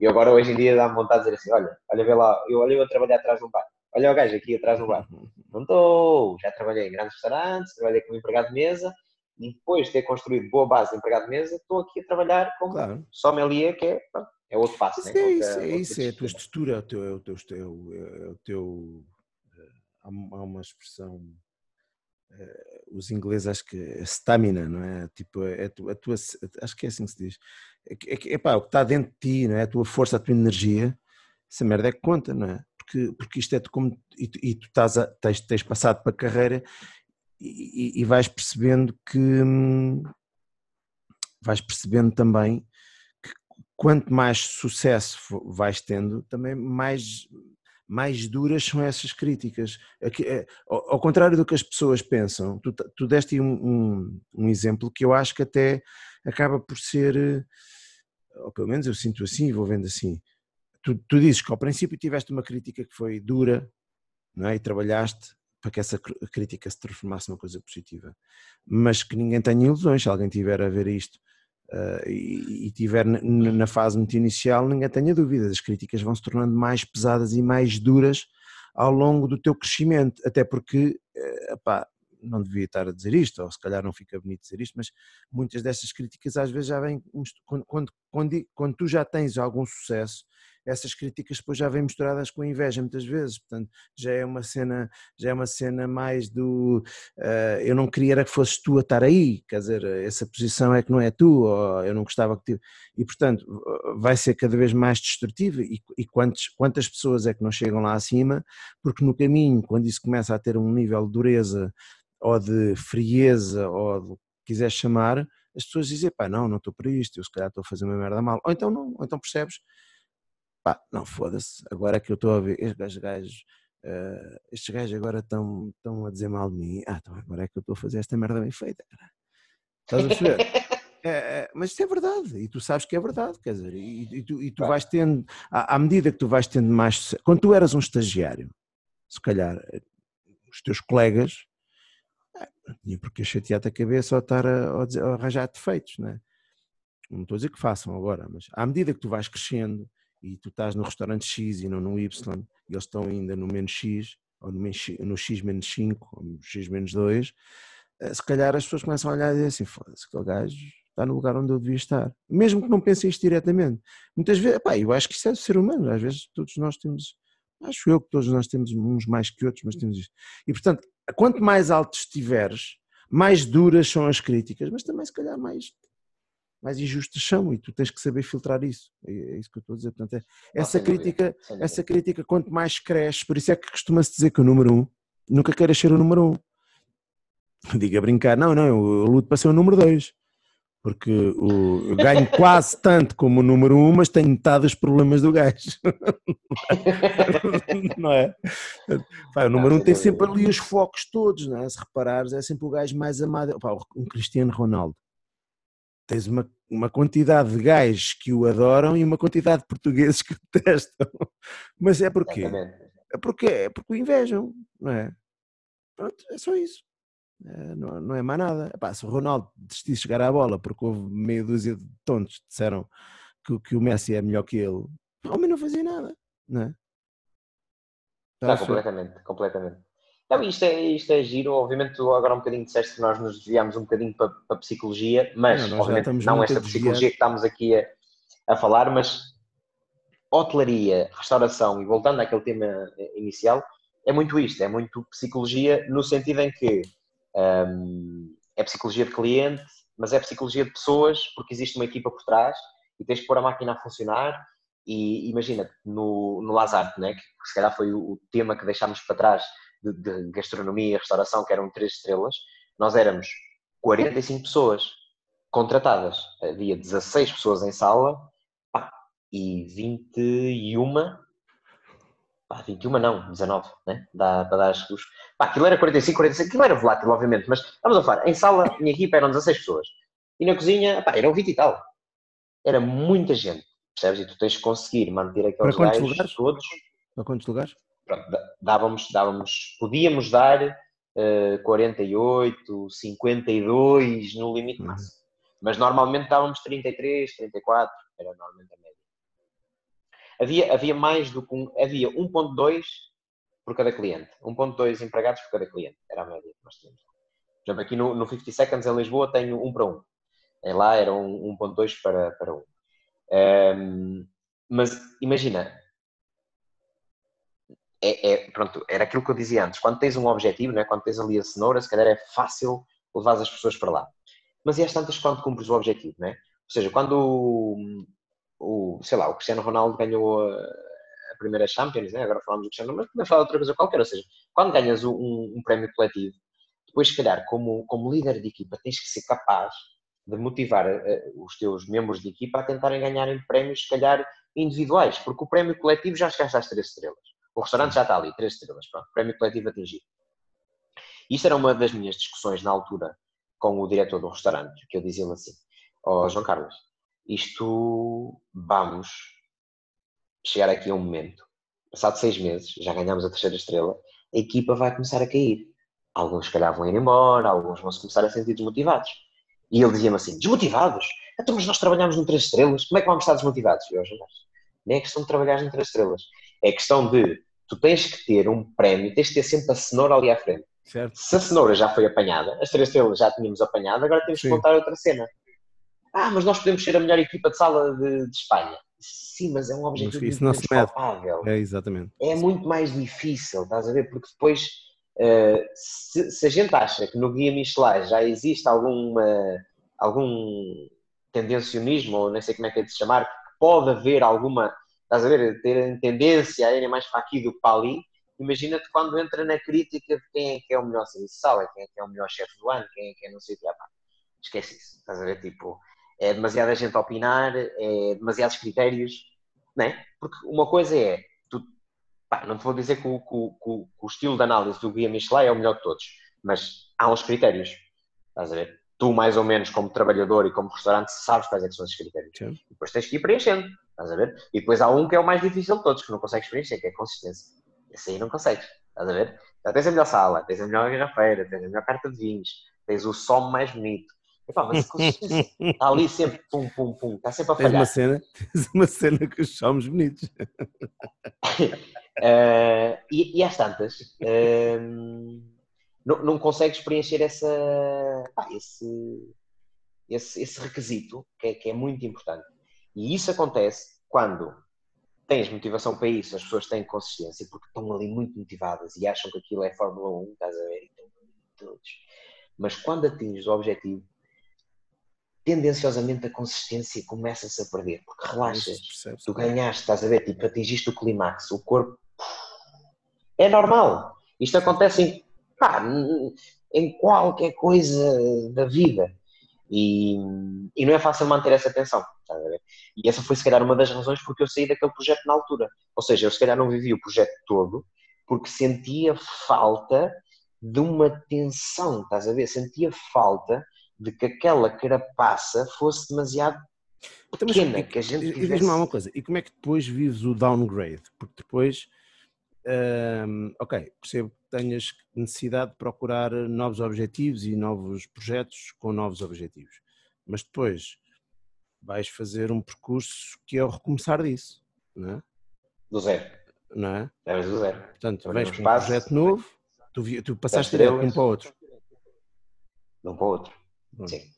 e agora hoje em dia dá-me vontade de dizer assim, olha, olha vê lá, eu olho eu a trabalhar atrás de um bar, olha o gajo aqui atrás do bar, não estou, já trabalhei em grandes restaurantes, trabalhei como empregado de mesa, e depois de ter construído boa base de empregado de mesa, estou aqui a trabalhar como claro. sommelier, que é, é outro passo. Né? é, isso, é, isso, é a tua estrutura, é o teu, é o teu, é o teu eh, há uma expressão, eh, os ingleses acho que é stamina, não é? Tipo, é a tua, a tua acho que é assim que se diz. É, é, é pá, o que está dentro de ti, não é? A tua força, a tua energia, essa merda é que conta, não é? Porque, porque isto é como, e, e tu estás a, tens, tens passado para a carreira e, e vais percebendo que hum, vais percebendo também que quanto mais sucesso vais tendo, também mais, mais duras são essas críticas. É, ao, contrário do que as pessoas pensam, tu, tu deste um, um, um, exemplo que eu acho que até acaba por ser, ou pelo menos eu sinto assim, vou vendo assim. Tu, tu dizes que ao princípio tiveste uma crítica que foi dura, não é? E trabalhaste para que essa crítica se transformasse numa coisa positiva. Mas que ninguém tenha ilusões, se alguém tiver a ver isto uh, e, e tiver na fase muito inicial, ninguém tenha dúvidas, as críticas vão se tornando mais pesadas e mais duras ao longo do teu crescimento, até porque, uh, não devia estar a dizer isto, ou se calhar não fica bonito dizer isto, mas muitas dessas críticas às vezes já vêm, quando, quando, quando, quando tu já tens algum sucesso, essas críticas depois já vêm misturadas com inveja muitas vezes, portanto já é uma cena, já é uma cena mais do uh, eu não queria era que fosses tu a estar aí, quer dizer, essa posição é que não é tu, ou eu não gostava que tu, e portanto vai ser cada vez mais destrutivo e, e quantos, quantas pessoas é que não chegam lá acima, porque no caminho, quando isso começa a ter um nível de dureza ou de frieza ou do que quiseres chamar, as pessoas dizem, pá, não, não estou para isto, eu se calhar estou a fazer uma merda mal. Ou então não, ou então percebes, pá, não foda-se, agora é que eu estou a ver, estes gajos, uh, estes gajos agora estão, estão a dizer mal de mim, ah, então agora é que eu estou a fazer esta merda bem feita, cara. Estás a perceber? É, é, mas isso é verdade, e tu sabes que é verdade, quer dizer, e, e tu, e tu vais tendo, à, à, medida que tu vais tendo mais. Quando tu eras um estagiário, se calhar os teus colegas não tinha porque chatear-te a cabeça ou estar a, a, arranjar defeitos, não é? Não estou a dizer que façam agora, mas à medida que tu vais crescendo e tu estás no restaurante X e não no Y, e eles estão ainda no menos X, ou no, X, no X menos 5, ou no X menos 2, eh, se calhar as pessoas começam a olhar e dizer assim, foda-se, aquele gajo está no lugar onde eu devia estar. Mesmo que não pensem isto diretamente. Muitas vezes, pá, eu acho que isso é do ser humano, às vezes todos nós temos, acho eu que todos nós temos uns mais que outros, mas temos isto. E portanto, quanto mais alto estiveres, mais duras são as críticas, mas também se calhar mais, mais injustas são e tu tens que saber filtrar isso. É, é isso que eu estou a dizer. Portanto, é, essa, crítica, essa crítica, quanto mais cresce, por isso é que costuma-se dizer que o número um nunca queres ser o número um. Diga brincar, não, não, eu luto para ser o número dois porque o, eu ganho quase tanto como o número um, mas tenho metade dos problemas do gajo. não é? Pá, o número um tem sempre ali os focos todos, não é? Se reparares, é sempre o gajo mais amado. Pá, um Cristiano Ronaldo. Tens uma, uma quantidade de gajos que o adoram e uma quantidade de portugueses que o detestam. Mas é porquê? É porque, é porque o invejam, não é? Pronto, é só isso. É, não, não é mais nada. Epá, se o Ronaldo desistisse de chegar à bola porque houve meia dúzia de tontos que disseram que, que o Messi é melhor que ele, o homem não fazia nada, não é? Está completamente, completamente. Não, isto, é, isto é giro, obviamente tu agora um bocadinho disseste que nós nos desviámos um bocadinho para, para a psicologia, mas não, obviamente não esta psicologia que estamos aqui a, a falar, mas hotelaria, restauração, e voltando àquele tema inicial, é muito isto, é muito psicologia no sentido em que um, é psicologia de cliente, mas é psicologia de pessoas, porque existe uma equipa por trás e tens de pôr a máquina a funcionar. E imagina, no, no Lazarte, né, que se calhar foi o tema que deixámos para trás de, de gastronomia e restauração, que eram três estrelas, nós éramos 45 pessoas contratadas. Havia 16 pessoas em sala pá, e 21 Pá, 21 não, 19, né? Dá para dar os. Pá, aquilo era 45, 45, aquilo era volátil, obviamente, mas vamos a falar. Em sala, minha equipa eram 16 pessoas. E na cozinha, pá, eram 20 e tal. Era muita gente, percebes? E tu tens que conseguir manter aqueles para quantos lugares? todos. Para quantos lugares? Pronto, dávamos, dávamos, podíamos dar uh, 48, 52 no limite uhum. máximo. Mas normalmente dávamos 33, 34, era normalmente a média. Havia, havia mais do que um, havia 1.2 por cada cliente. 1.2 empregados por cada cliente. Era a média que nós tínhamos. Por exemplo, aqui no, no 50 Seconds em Lisboa tenho 1 para 1. Em lá era 1.2 para, para 1. Um, mas imagina, é, é, pronto, era aquilo que eu dizia antes. Quando tens um objetivo, né, quando tens ali a cenoura, se calhar é fácil levar as pessoas para lá. Mas e às tantas quando cumpres o objetivo, né? Ou seja, quando o, sei lá, o Cristiano Ronaldo ganhou a, a primeira Champions, né? agora falamos do Cristiano, mas podemos falar de outra coisa qualquer, ou seja, quando ganhas um, um prémio coletivo, depois, se calhar, como, como líder de equipa, tens que ser capaz de motivar uh, os teus membros de equipa a tentarem ganharem prémios, se calhar, individuais, porque o prémio coletivo já chegaste às três estrelas. O restaurante já está ali, três estrelas, pronto, prémio coletivo atingido. Isso era uma das minhas discussões na altura com o diretor do restaurante, que eu dizia-lhe assim, ó oh, João Carlos, isto vamos chegar aqui a um momento, passado seis meses, já ganhamos a terceira estrela, a equipa vai começar a cair. Alguns, se calhar, vão ir embora, alguns vão se começar a sentir desmotivados. E ele dizia-me assim: desmotivados? Então, mas nós trabalhamos em três estrelas, como é que vamos estar desmotivados? E eu, nem é questão de trabalhar em três estrelas, é questão de tu tens que ter um prémio, tens que ter sempre a cenoura ali à frente. Certo. Se a cenoura já foi apanhada, as três estrelas já tínhamos apanhado, agora temos Sim. que montar outra cena. Ah, mas nós podemos ser a melhor equipa de sala de, de Espanha. Sim, mas é um objetivo isso não se É, exatamente. É muito mais difícil, estás a ver? Porque depois, uh, se, se, a gente acha que no Guia Michelin já existe alguma, algum tendencionismo, ou nem sei como é que é de se chamar, que pode haver alguma, estás a ver, ter tendência a irem mais para aqui do que para ali, imagina-te quando entra na crítica de quem é que é o melhor sala, quem é que é o melhor chefe do ano, quem é que é não sei o que, esquece isso, estás a ver, tipo, é demasiada gente a opinar, é demasiados critérios, não é? Porque uma coisa é, tu, pá, não te vou dizer que o, que, que o, estilo de análise do Guia Michelin é o melhor de todos, mas há uns critérios, estás a ver? Tu, mais ou menos, como trabalhador e como restaurante, sabes quais é são esses critérios. Sim. Depois tens que ir preenchendo, estás a ver? E depois há um que é o mais difícil de todos, que não consegues preencher, que é a consistência. Esse aí não consegues, estás a ver? Já tens a melhor sala, tens a melhor garrafeira, tens a melhor carta de vinhos, tens o som mais bonito, Epá, mas está ali sempre pum, pum, pum, está sempre a falhar. Tens uma cena, tens uma cena que os somos bonitos. uh, e, e às tantas, uh, não, não consegues preencher essa, pá, esse, esse, esse requisito que é, que é muito importante. E isso acontece quando tens motivação para isso, as pessoas têm consistência porque estão ali muito motivadas e acham que aquilo é Fórmula 1, estás a ver? Todos. Mas quando atinges o objetivo, tendenciosamente a consistência começa-se a perder, porque relaxas, tu ganhaste, estás a ver, tipo, atingiste o clímax, o corpo. É normal. Isto acontece em, pá, em qualquer coisa da vida. E, e não é fácil manter essa tensão. E essa foi, se calhar, uma das razões porque eu saí daquele projeto na altura. Ou seja, eu, se calhar, não vivi o projeto todo porque sentia falta de uma tensão, estás a ver? Sentia falta de que aquela carapaça fosse demasiado então, pequena, que a gente tivesse... E diz-me uma coisa, e como é que depois vives o downgrade? Porque depois, hum, ok, percebo que tenhas necessidade de procurar novos objetivos e novos projetos com novos objetivos, mas depois vais fazer um percurso que é o recomeçar disso, não é? Do zero. Não é? Deves do zero. Portanto, vens com um projeto novo, tu, tu passaste de um para o outro. De um para o outro. Sim.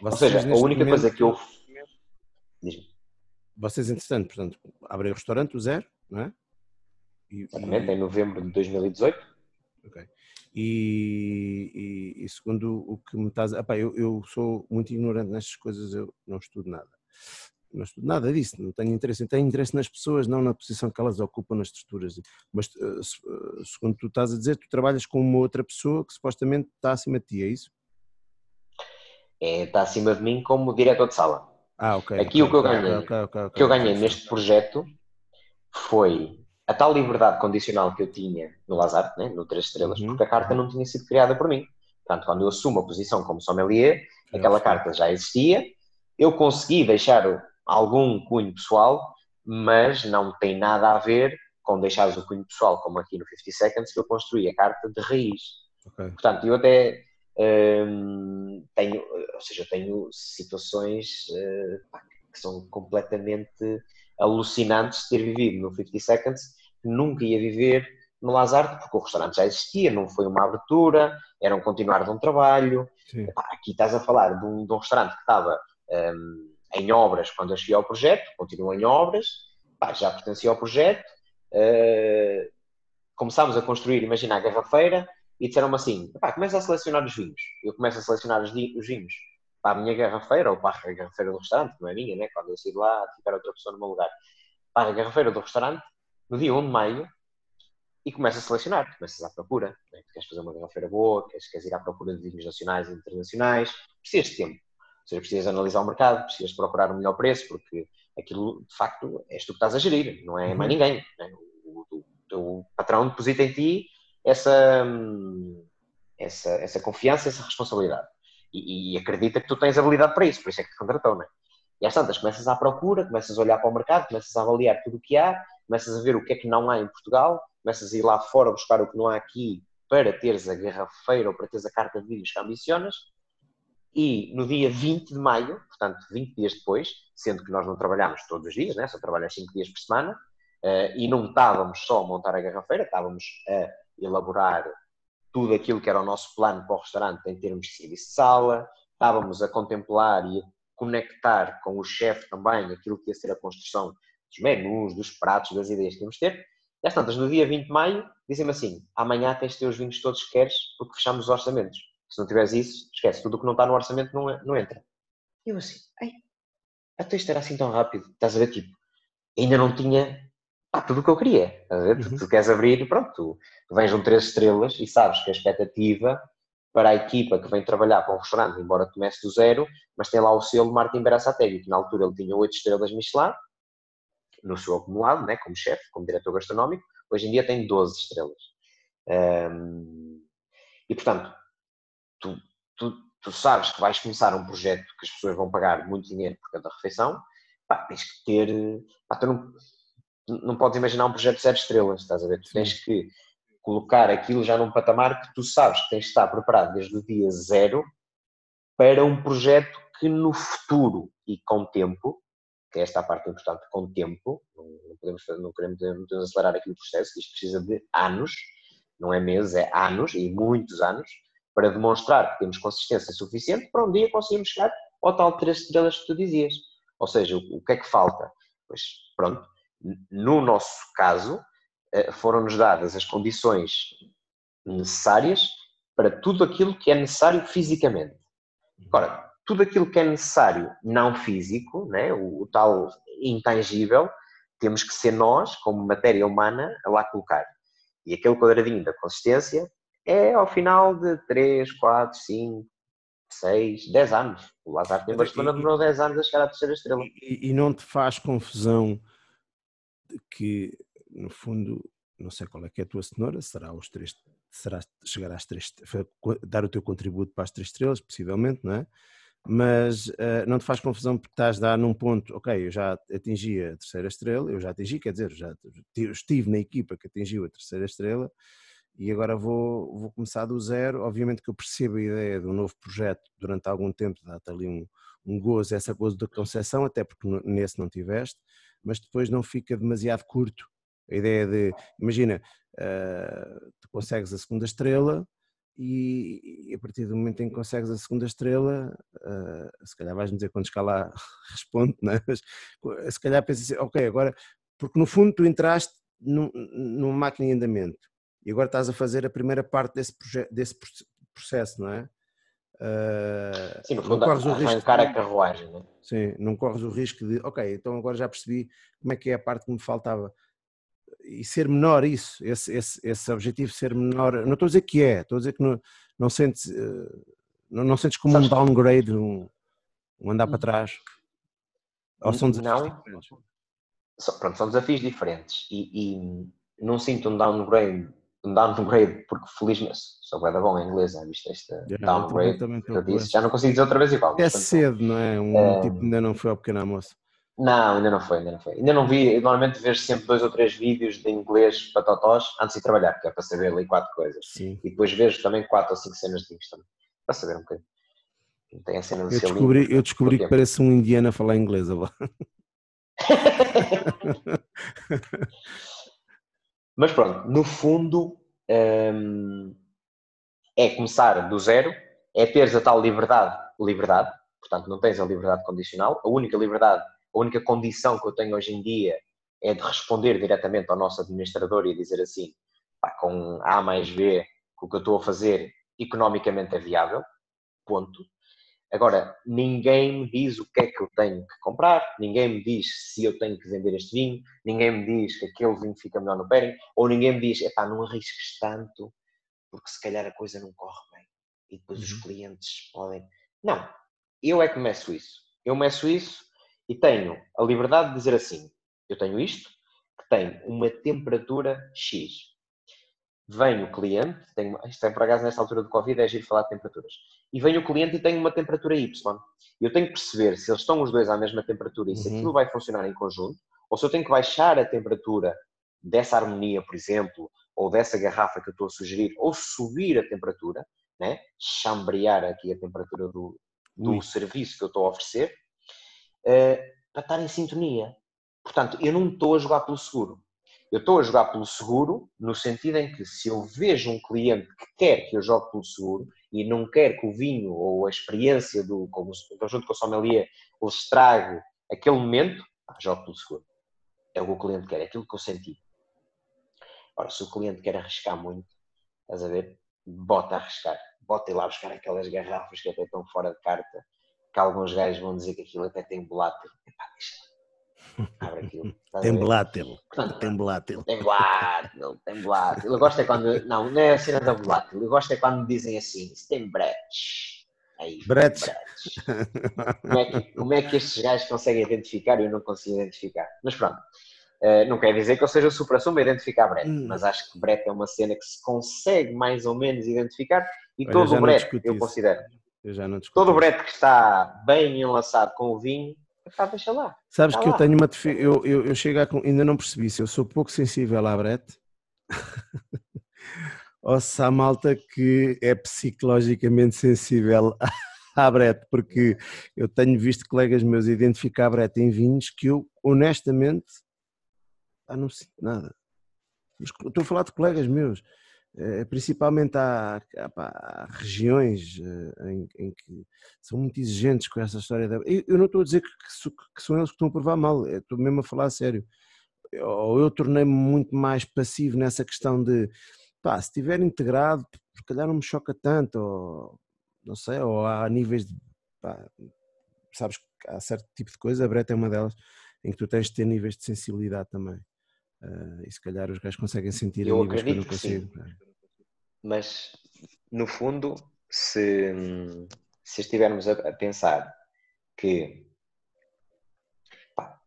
Vocês, Ou seja, a única momento, coisa que eu. Vocês, entretanto, portanto, abrem o restaurante o zero, não é? E, Exatamente, e... em novembro de 2018. Ok. E, e, e, segundo o que me estás. Epá, eu, eu sou muito ignorante nestas coisas, eu não estudo nada. Não estudo nada disso, não tenho interesse. Eu tenho interesse nas pessoas, não na posição que elas ocupam nas estruturas. Mas, eh, eh, segundo tu estás a dizer, tu trabalhas com uma outra pessoa que supostamente está acima de ti, é isso? é, está acima de mim como diretor de sala. Ah, ok. Aqui okay, o que eu ganhei, okay, okay, que eu ganhei neste projeto foi a tal liberdade condicional que eu tinha no Lazar, né, no Três Estrelas, uhum. porque a carta não tinha sido criada por mim. Portanto, quando eu assumo a posição como sommelier, é aquela carta já existia, eu consegui deixar algum cunho pessoal, mas não tem nada a ver com deixares o cunho pessoal, como aqui no 50 Seconds, que eu construí a carta de raiz. Okay. Portanto, eu até um, tenho, ou seja, tenho situações uh, que são completamente alucinantes de ter vivido no 50 Seconds, que nunca ia viver no Lazarte, porque o restaurante já existia, não foi uma abertura, era um continuar de um trabalho. Epá, aqui estás a falar de um, de um restaurante que estava um, em obras quando eu cheguei ao projeto, continua em obras, Epá, já pertencia ao projeto. Uh, começámos a construir, imagina a garrafeira, e disseram-me assim: começa a selecionar os vinhos. Eu começo a selecionar os, os vinhos para a minha garrafeira ou para a garrafeira do restaurante, não é minha, né? quando eu saí de lá, ficar outra pessoa no meu lugar, para a garrafeira do restaurante, no dia 1 de maio, e começo a selecionar, começas à procura. Né? Queres fazer uma garrafeira boa, queres, queres ir à procura de vinhos nacionais e internacionais, precisas de tempo. Ou seja, precisas analisar o mercado, precisas procurar o melhor preço, porque aquilo, de facto, és tu que estás a gerir, não é mais uhum. ninguém. Né? O, o, o patrão deposita em ti essa, essa, essa confiança, essa responsabilidade. E, e, acredita que tu tens habilidade para isso, por isso é que te contratou, não é? E às tantas, começas à procura, começas a olhar para o mercado, começas a avaliar tudo o que há, começas a ver o que é que não há em Portugal, começas a ir lá fora buscar o que não há aqui para teres a garrafeira ou para teres a carta de vídeos que ambicionas. E no dia 20 de maio, portanto 20 dias depois, sendo que nós não trabalhamos todos os dias, né? só trabalhamos 5 dias por semana, uh, e não estávamos só a montar a garrafeira, estávamos a elaborar tudo aquilo que era o nosso plano para o restaurante em termos de serviço de sala, estávamos a contemplar e a conectar com o chefe também aquilo que ia ser a construção dos menus, dos pratos, das ideias que íamos ter. E às tantas, no dia 20 de maio, dizem-me assim: amanhã tens de ter os vinhos todos que queres porque fechamos os orçamentos. Se não tiveres isso, esquece, tudo o que não está no orçamento não, não entra. E eu assim, ei, até isto era assim tão rápido, estás a ver, tipo, ainda não tinha ah, tudo o que eu queria. Uhum. Tu, tu, queres abrir, pronto, tu, tu vens um três estrelas e sabes que a expectativa para a equipa que vem trabalhar para um restaurante, embora comece do zero, mas tem lá o selo Martin Berasategui, que na altura ele tinha oito estrelas Michelin, no seu acumulado, né, como chefe, como diretor gastronómico, hoje em dia tem 12 estrelas. E portanto, tu, tu, tu, sabes que vais começar um projeto que as pessoas vão pagar muito dinheiro por cada refeição, pá, tens que ter. Pá, tu não, não podes imaginar um projeto de zero estrelas, estás a ver? Tu tens que colocar aquilo já num patamar que tu sabes que tens de estar preparado desde o dia zero para um projeto que no futuro e com tempo, que é esta a parte importante, com tempo, não, podemos, não queremos, não acelerar aqui o processo, isto precisa de anos, não é meses, é anos e muitos anos, para demonstrar que temos consistência suficiente para um dia conseguirmos chegar ao tal três estrelas que tu dizias. Ou seja, o, o que é que falta? Pois pronto, No nosso caso, eh, foram-nos dadas as condições necessárias para tudo aquilo que é necessário fisicamente. Agora, tudo aquilo que é necessário não físico, né, o, o tal intangível, temos que ser nós, como matéria humana, a lá colocar. E aquele quadradinho da consistência é ao final de 3, 4, 5, 6, 10 anos. O Lazar tem Barcelona demorou 10 anos a chegar à terceira estrela. E, e, não te faz confusão que, no fundo, não sei qual é que é a tua cenoura, será os três, será chegar às três, dar o teu contributo para as três estrelas, possivelmente, não é? Mas uh, não te faz confusão porque estás a dar num ponto, ok, eu já atingi a terceira estrela, eu já atingi, quer dizer, já estive na equipa que atingiu a terceira estrela, e agora vou, vou começar do zero. Obviamente que eu percebo a ideia de um novo projeto durante algum tempo, dá-te ali um, um gozo, essa gozo da concepção, até porque nesse não tiveste, mas depois não fica demasiado curto. A ideia de, imagina, uh, tu consegues a segunda estrela e, e, a partir do momento em que consegues a segunda estrela, uh, se calhar vais-me dizer quando escalar responde, não é? mas se calhar pensas assim, ok, agora, porque no fundo tu entraste num, numa máquina em andamento e agora estás a fazer a primeira parte desse, desse processo, não é? Uh, Sim, no fundo, corres o risco de, a carruagem, não é? Sim, não corres o risco de, ok, então agora já percebi como é que é a parte que me faltava. E ser menor isso, esse, esse, esse objetivo ser menor, não estou a dizer que é, estou a dizer que não, não sentes, uh, não, não sentes como um downgrade, um, um andar para hum. trás. Ou são desafios não. diferentes? Pronto, são desafios diferentes e, e não sinto um downgrade downgrade, porque felizmente sou bem da bom em inglês, é, viste este yeah, downgrade que eu disse, já não consigo dizer outra vez igual. É cedo, não é? Um é... tipo ainda não foi ao pequeno almoço. Não, ainda não foi, ainda não foi. Ainda não vi, normalmente vejo sempre dois ou três vídeos de inglês para totós antes de trabalhar, que é para saber ali quatro coisas. Sim. E depois vejo também quatro ou cinco cenas de também, para saber um bocadinho. Tem a cena do eu descobri, eu descobri que parece um indiano a falar inglês agora. Mas pronto, no fundo hum, é começar do zero, é teres a tal liberdade, liberdade, portanto não tens a liberdade condicional, a única liberdade, a única condição que eu tenho hoje em dia é de responder diretamente ao nosso administrador e dizer assim, pá, com A mais B, o que eu estou a fazer economicamente é viável, ponto. Agora, ninguém me diz o que é que eu tenho que comprar, ninguém me diz se eu tenho que vender este vinho, ninguém me diz que aquele vinho fica melhor no pairing, ou ninguém me diz, epá, não arrisques tanto, porque se calhar a coisa não corre bem e depois uhum. os clientes podem. Não, eu é que meço isso. Eu meço isso e tenho a liberdade de dizer assim: eu tenho isto, que tem uma temperatura X vem o cliente, tem, isto é por acaso nesta altura do Covid, é giro falar de temperaturas, e vem o cliente e tem uma temperatura Y. Eu tenho que perceber se eles estão os dois à mesma temperatura e se uhum. aquilo vai funcionar em conjunto, ou se eu tenho que baixar a temperatura dessa harmonia, por exemplo, ou dessa garrafa que eu estou a sugerir, ou subir a temperatura, né? chambrear aqui a temperatura do, do serviço que eu estou a oferecer, uh, para estar em sintonia. Portanto, eu não estou a jogar pelo seguro. Eu estou a jogar pelo seguro, no sentido em que se eu vejo um cliente que quer que eu jogue pelo seguro e não quer que o vinho ou a experiência do conjunto com o sommelier o estrague aquele momento, jogo pelo seguro. É o que o cliente quer, é aquilo que eu senti. Ora, se o cliente quer arriscar muito, estás a ver? Bota a arriscar. Bota ir lá buscar aquelas garrafas que até estão fora de carta, que alguns gajos vão dizer que aquilo até tem volátil. Epá, deixa Abre aquilo. Tem volátil. Tem volátil. Tem volátil, tem volátil. Eu gosto é quando. Não, não é a cena da volátil. Eu gosto é quando me dizem assim: tem bretes. Aí, bretes. Como, é que, como é que estes gajos conseguem identificar e eu não consigo identificar? Mas pronto. Uh, não quer dizer que eu seja super suma a identificar brete, hum. mas acho que brete é uma cena que se consegue mais ou menos identificar e Olha, todo o brete, eu considero. Eu todo o brete que está bem enlaçado com o vinho Lá. Sabes que lá. eu tenho uma defesa, eu, eu, eu chego a, ainda não percebi se eu sou pouco sensível à brete ou se há malta que é psicologicamente sensível à brete, porque eu tenho visto colegas meus identificar brete em vinhos que eu honestamente ah, não sinto nada. Mas estou a falar de colegas meus principalmente há, há, há regiões eh, em, em, que são muito exigentes com essa história. Da... Eu, eu não estou a dizer que, que, são eles que estão a provar mal, estou mesmo a falar a sério. ou eu tornei-me muito mais passivo nessa questão de pá, se estiver integrado, se calhar não me choca tanto, ou não sei, ou há níveis de pá, sabes que há certo tipo de coisa, a breta é uma delas, em que tu tens de ter níveis de sensibilidade também. Uh, e se calhar os gajos conseguem sentir eu níveis que eu não consigo. Mas no fundo, se, se estivermos a, a pensar que pá,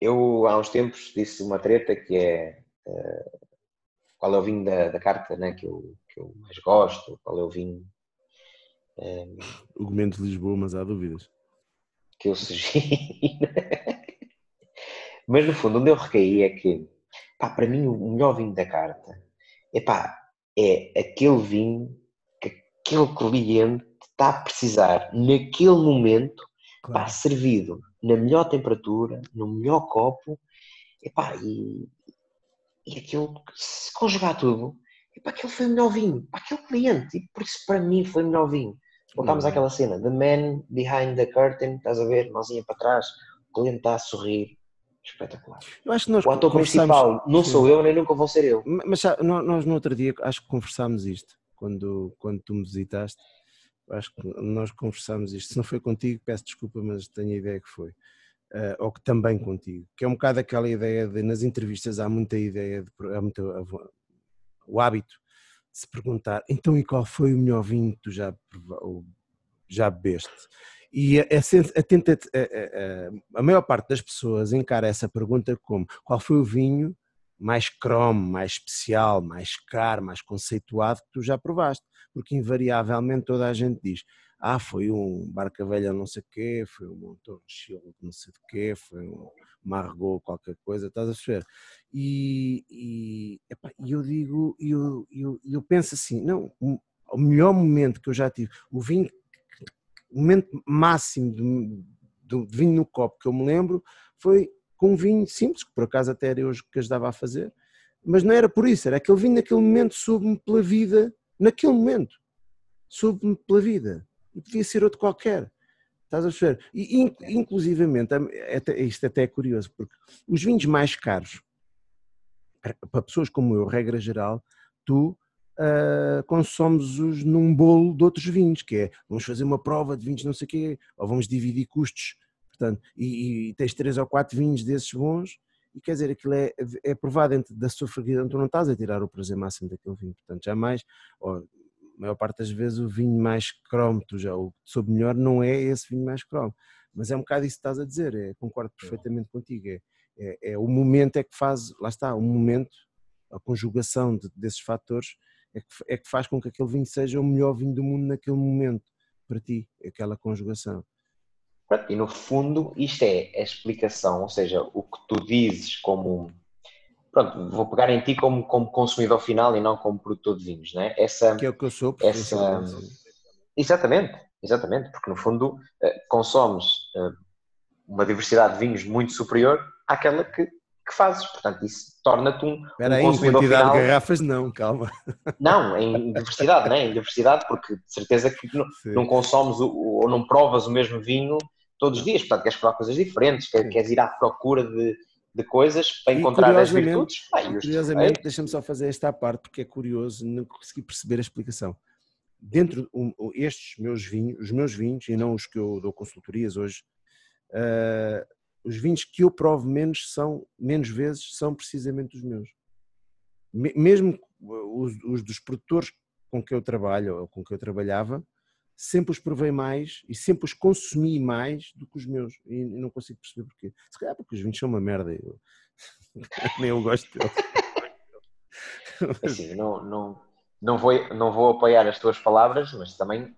eu há uns tempos disse uma treta que é uh, qual é o vinho da, da carta né, que, eu, que eu mais gosto, qual é o vinho. Um, o Gomento de Lisboa, mas há dúvidas. Que eu sugiro. mas no fundo, onde eu recaí é que, pá, para mim, o melhor vinho da carta epá, é aquele vinho que aquele cliente está a precisar naquele momento, claro. pá, servido na melhor temperatura, no melhor copo, epá, e, e aquilo, se conjugar tudo, e para aquele foi o melhor vinho, para aquele cliente, e por isso para mim foi o melhor vinho. Voltámos uhum. àquela cena, the man behind the curtain, estás a ver, mãozinha para trás, o cliente está a sorrir, espetacular. Eu acho que nós o ator principal não sou eu, nem nunca vou ser eu. Mas nós no outro dia, acho que conversámos isto, quando, quando tu me visitaste, acho que nós conversámos isto, se não foi contigo, peço desculpa, mas tenho a ideia que foi uh, ou que também contigo, que é um bocado aquela ideia de, nas entrevistas há muita ideia, de, há muita, o hábito de se perguntar, então e qual foi o melhor vinho que tu já, já bebeste? E a, a, tenta, a, a, maior parte das pessoas encara essa pergunta como qual foi o vinho mais cromo, mais especial, mais caro, mais conceituado que tu já provaste, porque invariavelmente toda a gente diz ah, foi um Barca Velha não sei o quê, foi um Montoro Shield não sei o quê, foi um Margot qualquer coisa, estás a ver? E, e eu digo, eu, eu, eu penso assim, não, o melhor momento que eu já tive, o vinho, o momento máximo de, de vinho no copo que eu me lembro foi com um vinho simples, que por acaso até era eu que ajudava a fazer, mas não era por isso, era aquele vinho naquele momento soube-me pela vida, naquele momento, soube-me pela vida e podia ser outro qualquer. Estás a ver? E, inclusivamente, isto até é curioso, porque os vinhos mais caros, para pessoas como eu, regra geral, tu uh, consomes-os num bolo de outros vinhos, que é, vamos fazer uma prova de vinhos não sei o quê, ou vamos dividir custos, portanto, e, e tens três ou quatro vinhos desses bons, e quer dizer, aquilo é, é provado dentro da sua tu não estás a tirar o prazer máximo daquele vinho, portanto, jamais, ou, maior parte das vezes o vinho mais cromo, tu já o soube melhor, não é esse vinho mais cromo. Mas é um bocado isso que estás a dizer, é, concordo perfeitamente contigo. É, é, é, o momento é que faz, lá está, o momento, a conjugação de, desses fatores é que, é que faz com que aquele vinho seja o melhor vinho do mundo naquele momento, para ti, aquela conjugação. E no fundo, isto é a explicação, ou seja, o que tu dizes como pronto, vou pegar em ti como, como consumidor final e não como produtor de vinhos, não é? Essa, que é o que eu sou, essa, Exatamente, exatamente, porque no fundo eh, consomes eh, uma diversidade de vinhos muito superior àquela que, que fazes, portanto isso torna-te um, Espera um aí, consumidor em quantidade final... de garrafas não, calma. Não, em diversidade, não é? Em diversidade, porque de certeza que não, não consomes o, ou não provas o mesmo vinho todos os dias, portanto queres provar coisas diferentes, queres ir à procura de de coisas para encontrar as virtudes. Ah, curiosamente, deixa-me só fazer esta parte porque é curioso, não consegui perceber a explicação. Dentro um, estes meus vinhos, os meus vinhos, e não os que eu dou consultorias hoje, uh, os vinhos que eu provo menos são, menos vezes, são precisamente os meus. Mesmo os, os dos produtores com que eu trabalho ou com que eu trabalhava, sempre os provei mais e sempre os consumi mais do que os meus. E, não consigo perceber porquê. Se calhar porque os vinhos são uma merda. Eu... Nem eu gosto deles. Assim, não, não, não, vou, não vou apoiar as tuas palavras, mas também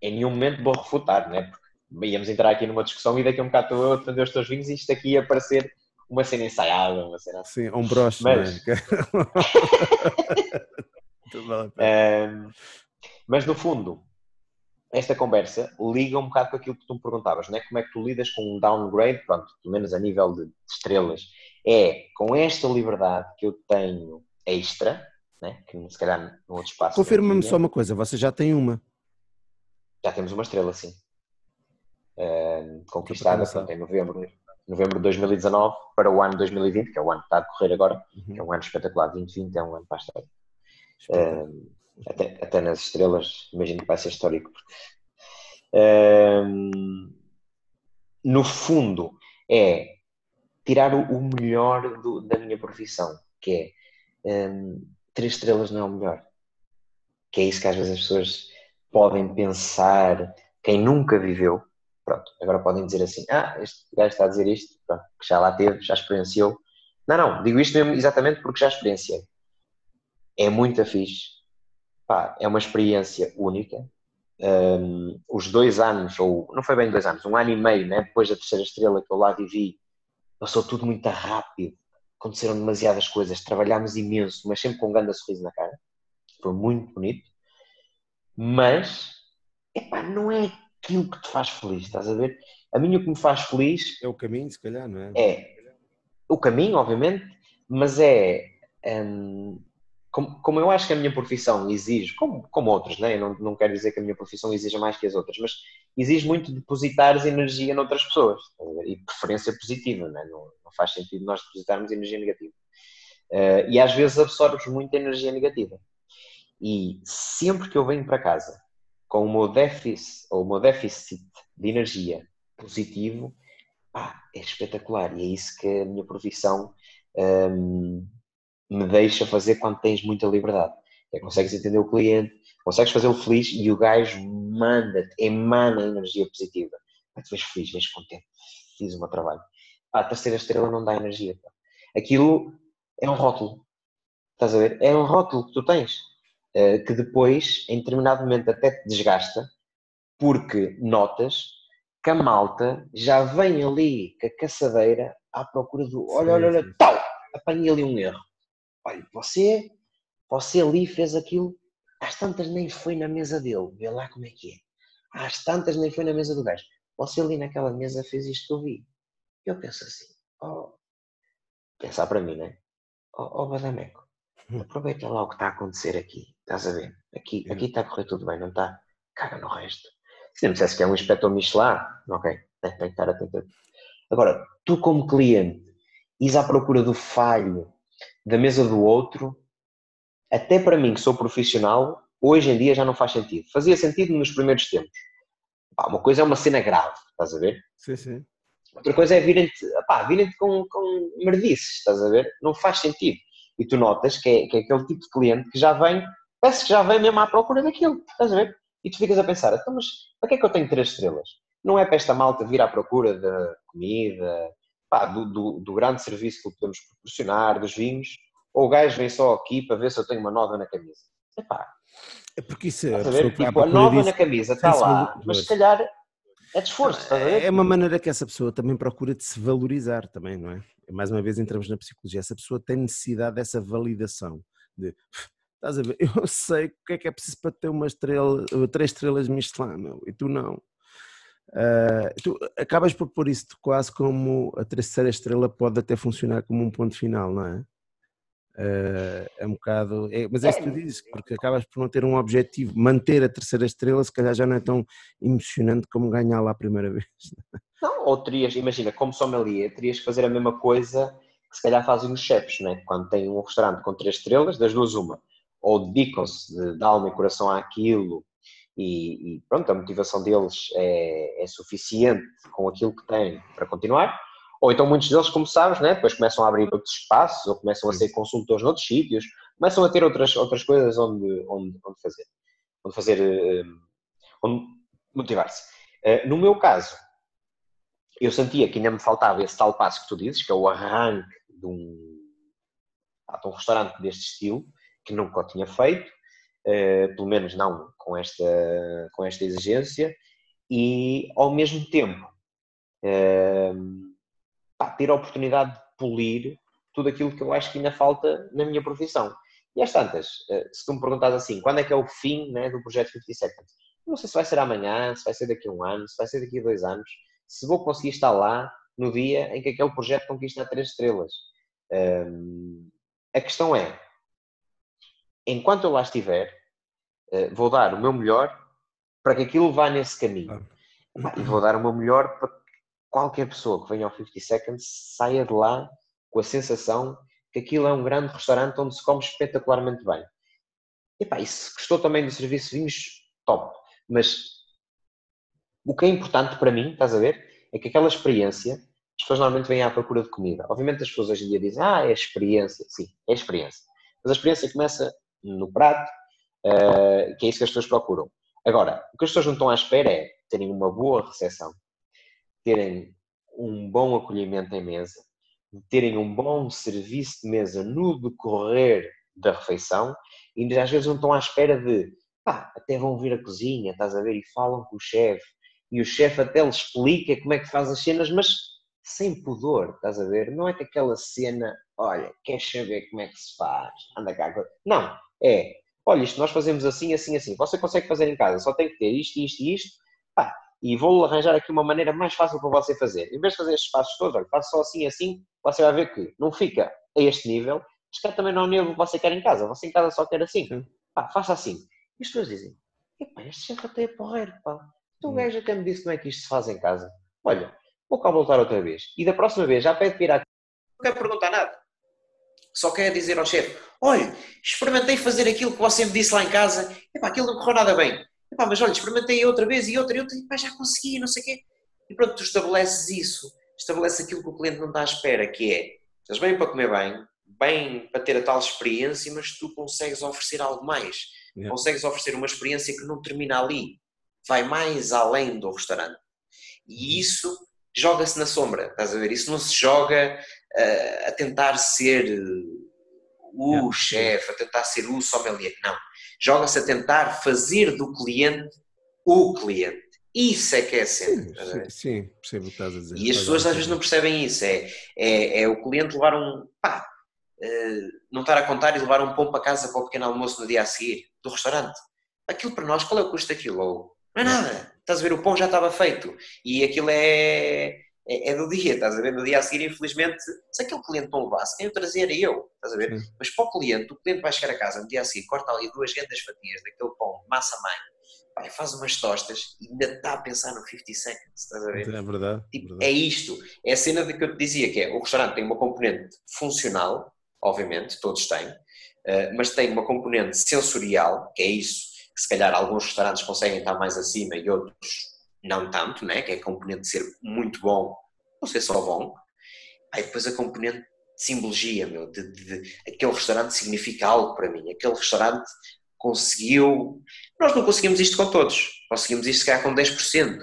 em nenhum momento vou refutar, né? porque íamos entrar aqui numa discussão e daqui a um bocado estou eu a defender os teus vinhos e isto aqui ia parecer uma cena ensaiada, uma cena. Sim, um broche, mas... Né? um, mas no fundo, esta conversa liga um bocado com aquilo que tu me perguntavas, não é? Como é que tu lidas com um downgrade, pronto, pelo menos a nível de estrelas, é com esta liberdade que eu tenho extra, né? que se calhar no outro espaço. Confirma-me só uma coisa, você já tem uma. Já temos uma estrela, sim. Uh, conquistada em novembro. novembro de 2019 para o ano 2020, que é o ano que está a decorrer agora, uhum. que é um ano espetacular. 2020 é um ano para a história. Uh, até, até nas estrelas, imagino que vai ser histórico. Uh, no fundo, é tirar o, melhor do, da minha profissão, que é um, três estrelas não é o melhor. Que é isso que às vezes as pessoas podem pensar, quem nunca viveu, pronto, agora podem dizer assim, ah, este gajo está a dizer isto, pronto, que já lá teve, já experienciou. Não, não, digo isto mesmo exatamente porque já experienciei. É muito fixe, Pá, é uma experiência única. Um, os dois anos, ou não foi bem dois anos, um ano e meio, né, depois da terceira estrela que eu lá vivi, passou tudo muito rápido, aconteceram demasiadas coisas, trabalhámos imenso, mas sempre com um grande sorriso na cara. Foi muito bonito. Mas, epá, não é aquilo que te faz feliz, estás a ver? A mim o que me faz feliz... É o caminho, se calhar, não é? É. O caminho, obviamente, mas é... Hum, como, como, eu acho que a minha profissão exige, como, como outros, né? não, não quero dizer que a minha profissão exija mais que as outras, mas exige muito depositar energia noutras pessoas e preferência positiva, né? não, não faz sentido nós depositarmos energia negativa. Uh, e às vezes absorves muita energia negativa. E sempre que eu venho para casa com o meu déficit, ou o meu déficit de energia positivo, pá, é espetacular. E é isso que a minha profissão. Um, me deixa fazer quando tens muita liberdade. É, consegues entender o cliente, consegues fazê-lo feliz e o gajo manda-te, emana energia positiva. Aí tu vês feliz, vês contente, fiz o meu trabalho. Ah, a terceira estrela não dá energia. Pá. Aquilo é um rótulo. Estás a ver? É um rótulo que tu tens, que depois, em determinado momento, até te desgasta, porque notas que a malta já vem ali com a caçadeira à procura do olha, olha, olha, tal, apanhei ali um erro olha, você, você ali fez aquilo, às tantas nem foi na mesa dele, vê lá como é que é. Às tantas nem foi na mesa do gajo. Você ali naquela mesa fez isto que eu vi. Eu penso assim, oh, pensar para mim, né? Oh, oh Badameco, aproveita lá o que está a acontecer aqui, estás a ver? Aqui, aqui está a correr tudo bem, não está? Caga no resto. Se não me dissesse que é um inspetor Michelin, ok, tem, tem que estar atento. Agora, tu como cliente, ires à procura do falho da mesa do outro, até para mim que sou profissional, hoje em dia já não faz sentido. Fazia sentido nos primeiros tempos. Pá, uma coisa é uma cena grave, estás a ver? Sim, sim. Outra coisa é virem-te virem com, com merdices, estás a ver? Não faz sentido. E tu notas que é, que é aquele tipo de cliente que já vem, parece que já vem mesmo à procura daquilo, estás a ver? E tu ficas a pensar, então, mas para que é que eu tenho três estrelas? Não é para esta malta vir à procura da comida, pá, do, do, do, grande serviço que podemos proporcionar, dos vinhos, ou o gajo vem só aqui para ver se eu tenho uma nova na camisa. Epá, é porque isso é. A, ver, tipo, a nova disso, na camisa está lá, mas se calhar é de esforço. É uma maneira que essa pessoa também procura de se valorizar também, não é? Mais uma vez entramos na psicologia. Essa pessoa tem necessidade dessa validação. De, estás a ver, eu sei o que é que é preciso para ter uma estrela, três estrelas Michelin, meu, e tu não. Uh, tu acabas por pôr isso quase como a terceira estrela pode até funcionar como um ponto final, não é? Uh, é um bocado. É, mas é isso que tu dizes, porque acabas por não ter um objetivo. Manter a terceira estrela, se calhar já não é tão emocionante como ganhá lá a primeira vez. Não, ou terias, imagina, como sommelier, terias que fazer a mesma coisa que se calhar fazem os chefs, né? quando têm um restaurante com três estrelas, das duas, uma. Ou dedicam-se de, de alma e coração àquilo e, e, pronto, a motivação deles é, é, suficiente com aquilo que têm para continuar, ou então muitos deles, como sabes, né, depois começam a abrir outros espaços, ou começam a ser consultores noutros sítios, começam a ter outras, outras coisas onde, onde, onde fazer, onde fazer, eh, onde motivar-se. Eh, no meu caso, eu sentia que ainda me faltava esse tal passo que tu dizes, que é o arranque de um, de um restaurante deste estilo, que nunca o tinha feito, uh, pelo menos não com esta, com esta exigência, e ao mesmo tempo pá, ter a oportunidade de polir tudo aquilo que eu acho que ainda falta na minha profissão. E às tantas, uh, se tu me perguntas assim, quando é que é o fim né, do projeto 50 Seconds? Não sei se vai ser amanhã, se vai ser daqui a um ano, se vai ser daqui a dois anos, se vou conseguir estar lá no dia em que aquele projeto conquista três estrelas. Um, a questão é, enquanto eu lá estiver, eh, vou dar o meu melhor para que aquilo vá nesse caminho. E vou dar o meu melhor para qualquer pessoa que venha ao 50 Seconds saia de lá com a sensação que aquilo é um grande restaurante onde se come espetacularmente bem. E pá, isso gostou também do serviço de vinhos, top. Mas o que é importante para mim, estás a ver, é que aquela experiência, as pessoas normalmente vêm à procura de comida. Obviamente as pessoas hoje em dia dizem, ah, é experiência. Sim, é experiência. Mas a experiência começa no prato, uh, que é isso que as pessoas procuram. Agora, o que as pessoas não estão à espera é terem uma boa recepção, terem um bom acolhimento em mesa, terem um bom serviço de mesa no decorrer da refeição e às vezes não estão à espera de pá, até vão vir a cozinha, estás a ver, e falam com o chefe e o chefe até lhe explica como é que faz as cenas, mas sem pudor, estás a ver? Não é que aquela cena, olha, queres saber como é que se faz? Anda cá. Não, é, olha, isto nós fazemos assim, assim, assim. Você consegue fazer em casa, só tem que ter isto, isto e isto. Pá, e vou arranjar aqui uma maneira mais fácil para você fazer. Em vez de fazer estes passos todos, olha, faço só assim, assim, você vai ver que não fica a este nível, mas cá também não é o nível que você quer em casa. Você em casa só quer assim. Pá, faça assim. E as pessoas dizem, epá, este chefe até é porreiro, pá. Tu hum. gajo até me disse como é que isto se faz em casa. Olha, vou cá voltar outra vez. E da próxima vez já pede vir aqui. Não quer perguntar nada. Só quer dizer ao chefe, olha, experimentei fazer aquilo que você me disse lá em casa. Epá, aquilo não correu nada bem. Epá, mas olha, experimentei outra vez e outra e outra. Epá, já consegui, não sei o quê. E pronto, tu estabeleces isso. Estabeleces aquilo que o cliente não está à espera, que é, estás bem para comer bem, bem para ter a tal experiência, mas tu consegues oferecer algo mais. Yeah. Consegues oferecer uma experiência que não termina ali vai mais além do restaurante. E isso joga-se na sombra, estás a ver? Isso não se joga uh, a tentar ser o yeah. chefe, a tentar ser o sommelier, não. Joga-se a tentar fazer do cliente o cliente. Isso é que é sempre. Sim, sim, percebo o que estás a dizer. E as pessoas às vezes não percebem isso. É, é, é o cliente levar um. Pá, uh, não estar a contar e levar um pão para casa para o pequeno almoço no dia a seguir, do restaurante. Aquilo para nós, qual é o custo daquilo? Não é nada. Estás a ver, o pão já estava feito. E aquilo é, é, é, do dia, estás a ver? No dia a seguir, infelizmente, se aquele cliente não levasse, quem o trazia era eu, estás a ver? Sim. Mas para o cliente, o cliente vai chegar a casa no dia a seguir, corta ali duas grandes fatias daquele pão de massa-mãe, vai, faz umas tostas e ainda está a pensar no 50 seconds, estás a ver? É verdade, tipo, verdade. É isto. É a cena de que eu te dizia, que é, o restaurante tem uma componente funcional, obviamente, todos têm, eh, mas tem uma componente sensorial, que é isso, que se calhar alguns restaurantes conseguem estar mais acima e outros não tanto, né? que é a componente de ser muito bom ou ser só bom. Aí depois a componente de simbologia, meu, de, de, de, aquele restaurante significa algo para mim, aquele restaurante conseguiu. Nós não conseguimos isto com todos, conseguimos isto se calhar com 10%.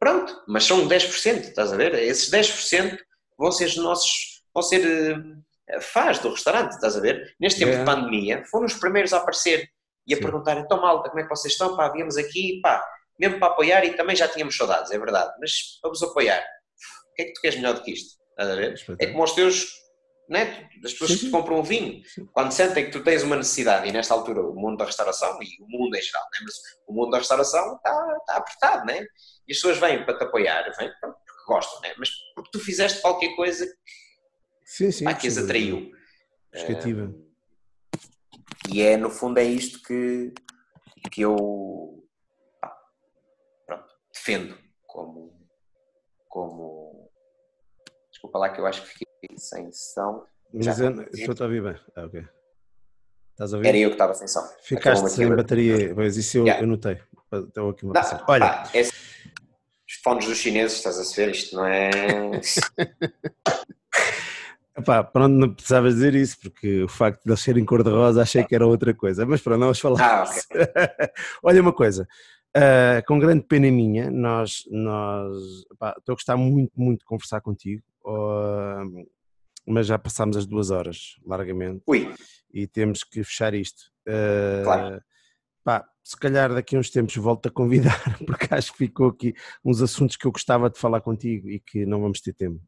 Pronto, mas são 10%, estás a ver? Esses 10% vão ser os nossos, vão ser uh, fãs do restaurante, estás a ver? Neste tempo é. de pandemia, foram os primeiros a aparecer e a Sim. perguntar, então malta, como é que vocês estão? Pá, viemos aqui, pá, mesmo para apoiar e também já tínhamos saudades, é verdade, mas vamos apoiar. O que é que tu queres melhor do que isto? Estás a ver? É como os teus, né? as pessoas que te compram um vinho, quando sentem que tu tens uma necessidade, e nesta altura o mundo da restauração, e o mundo em geral, né? mas o mundo da restauração está, está apertado, né? e as pessoas vêm para te apoiar, vêm porque gostam, né? mas porque tu fizeste qualquer coisa sim, sim, pá, que as atraiu. Perspectiva. E é, no fundo, é isto que, que eu defendo como, como. Desculpa lá que eu acho que fiquei sem som. Mas eu estou a ouvir bem. Ah, ok. Estás a ouvir? Era eu que estava sem som. Ficaste sem bateria, pois isso eu, yeah. eu notei. Estou aqui uma não, Olha. Pá, é, os fones dos chineses, estás a ver? Isto não é. Epá, pronto, não precisavas dizer isso, porque o facto de eles serem cor-de-rosa achei que era outra coisa, mas pronto, não vamos falar. Ah, okay. Olha uma coisa, uh, com grande pena minha, nós, nós epá, estou a gostar muito, muito de conversar contigo, uh, mas já passámos as duas horas, largamente, Ui. e temos que fechar isto. Uh, claro. Pá, se calhar daqui a uns tempos volto a convidar, porque acho que ficou aqui uns assuntos que eu gostava de falar contigo e que não vamos ter tempo,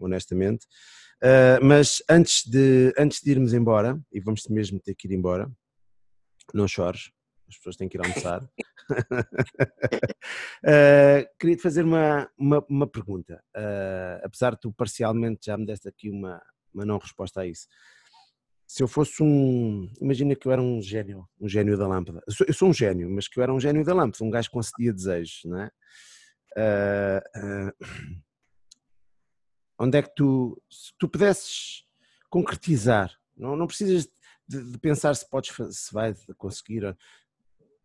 honestamente. Mas antes de, antes de irmos embora, e vamos mesmo ter que ir embora, não chores, as pessoas têm que ir almoçar. uh, Queria-te fazer uma, uma, uma pergunta, uh, apesar de tu parcialmente já me deste aqui uma, uma não resposta a isso. Se eu fosse um. Imagina que eu era um gênio, um gênio da lâmpada. Eu sou, eu sou um gênio, mas que eu era um gênio da lâmpada, um gajo que concedia desejos, não é? onde é que tu, se tu pudesses concretizar, não, não precisas de, de pensar se podes, se vai conseguir.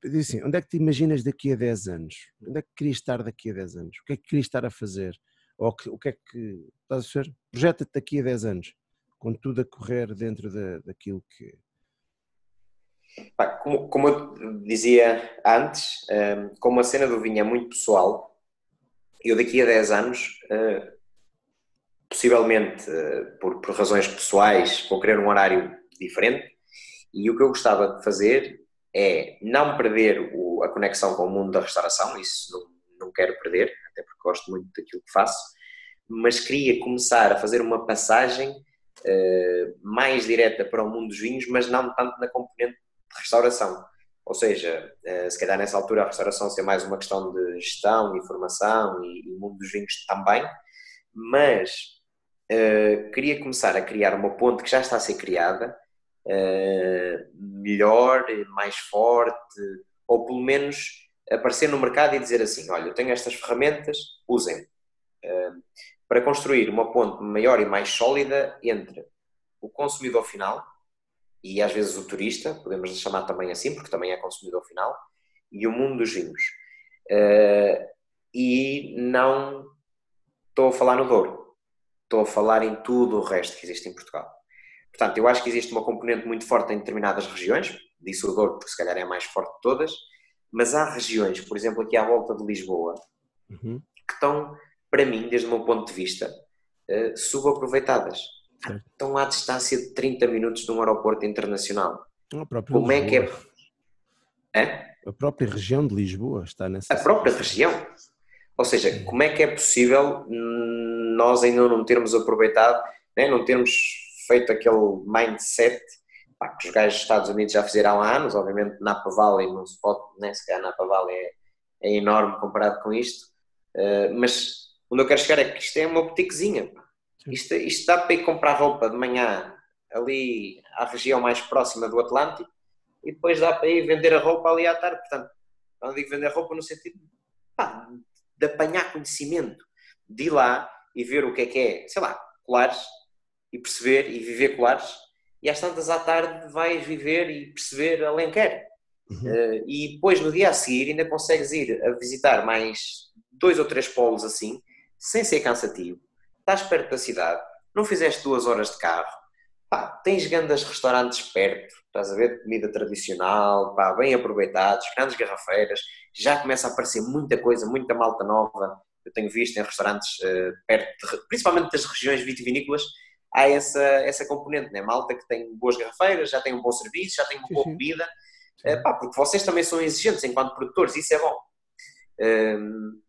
Diz assim, onde é que te imaginas daqui a 10 anos? Onde é que querias estar daqui a 10 anos? O que é que querias estar a fazer? Ou que, o que é que estás a? Projeta-te daqui a 10 anos, com tudo a correr dentro da, daquilo que. Como, como, eu dizia antes, ehm, como a cena do vinho é muito pessoal, eu daqui a 10 anos, eh, possivelmente eh, por, por razões pessoais, vou querer um horário diferente, e o que eu gostava de fazer é não perder o, a conexão com o mundo da restauração, isso não, não quero perder, até porque gosto muito daquilo que faço, mas queria começar a fazer uma passagem uh, mais direta para o mundo dos vinhos, mas não tanto na componente de restauração. Ou seja, uh, se calhar nessa altura a restauração ser mais uma questão de gestão, informação e, e mundo dos vinhos também, mas uh, queria começar a criar uma ponte que já está a ser criada uh, melhor, mais forte, ou pelo menos aparecer no mercado e dizer assim: olha, eu tenho estas ferramentas, usem. Uh, para construir uma ponte maior e mais sólida entre o consumidor final e às vezes o turista, podemos chamar também assim, porque também é consumidor final, e o mundo dos vinhos. Uh, e não estou a falar no Douro, estou a falar em tudo o resto que existe em Portugal. Portanto, eu acho que existe uma componente muito forte em determinadas regiões, disse o Douro porque se calhar é a mais forte de todas, mas há regiões, por exemplo, aqui à volta de Lisboa, uhum. que estão, para mim, desde o meu ponto de vista, uh, subaproveitadas. Certo. Estão à distância de 30 minutos de um aeroporto internacional. Como Lisboa. é que é? é? A própria região de Lisboa está nessa. A própria região. Ou seja, como é que é possível nós ainda não termos aproveitado, né, não termos feito aquele mindset pá, que os gajos dos Estados Unidos já fizeram há anos, obviamente Napa Valley não se pode, né, se calhar Napa Valley é, é enorme comparado com isto, uh, mas onde eu quero chegar é que isto é uma boutiquezinha, isto, isto dá para ir comprar roupa de manhã ali à região mais próxima do Atlântico e depois dá para ir vender a roupa ali à tarde, portanto, não digo vender roupa no sentido pá, de apanhar conhecimento, de ir lá e ver o que é que é, sei lá, colares, e perceber e viver colares, e às tantas à tarde vais viver e perceber Alenquer. Uhum. Uh, e depois no dia a seguir ainda consegues ir a visitar mais dois ou três polos assim, sem ser cansativo. Estás perto da cidade, não fizeste duas horas de carro, pá, tens grandes restaurantes perto, estás a ver comida tradicional, pá, bem aproveitados, grandes garrafeiras, já começa a aparecer muita coisa, muita malta nova. Eu tenho visto em restaurantes uh, perto, de, principalmente das regiões vitivinícolas, há essa, essa componente, né? malta que tem boas garrafeiras, já tem um bom serviço, já tem uma boa comida, uh, pá, porque vocês também são exigentes enquanto produtores, isso é bom. Um,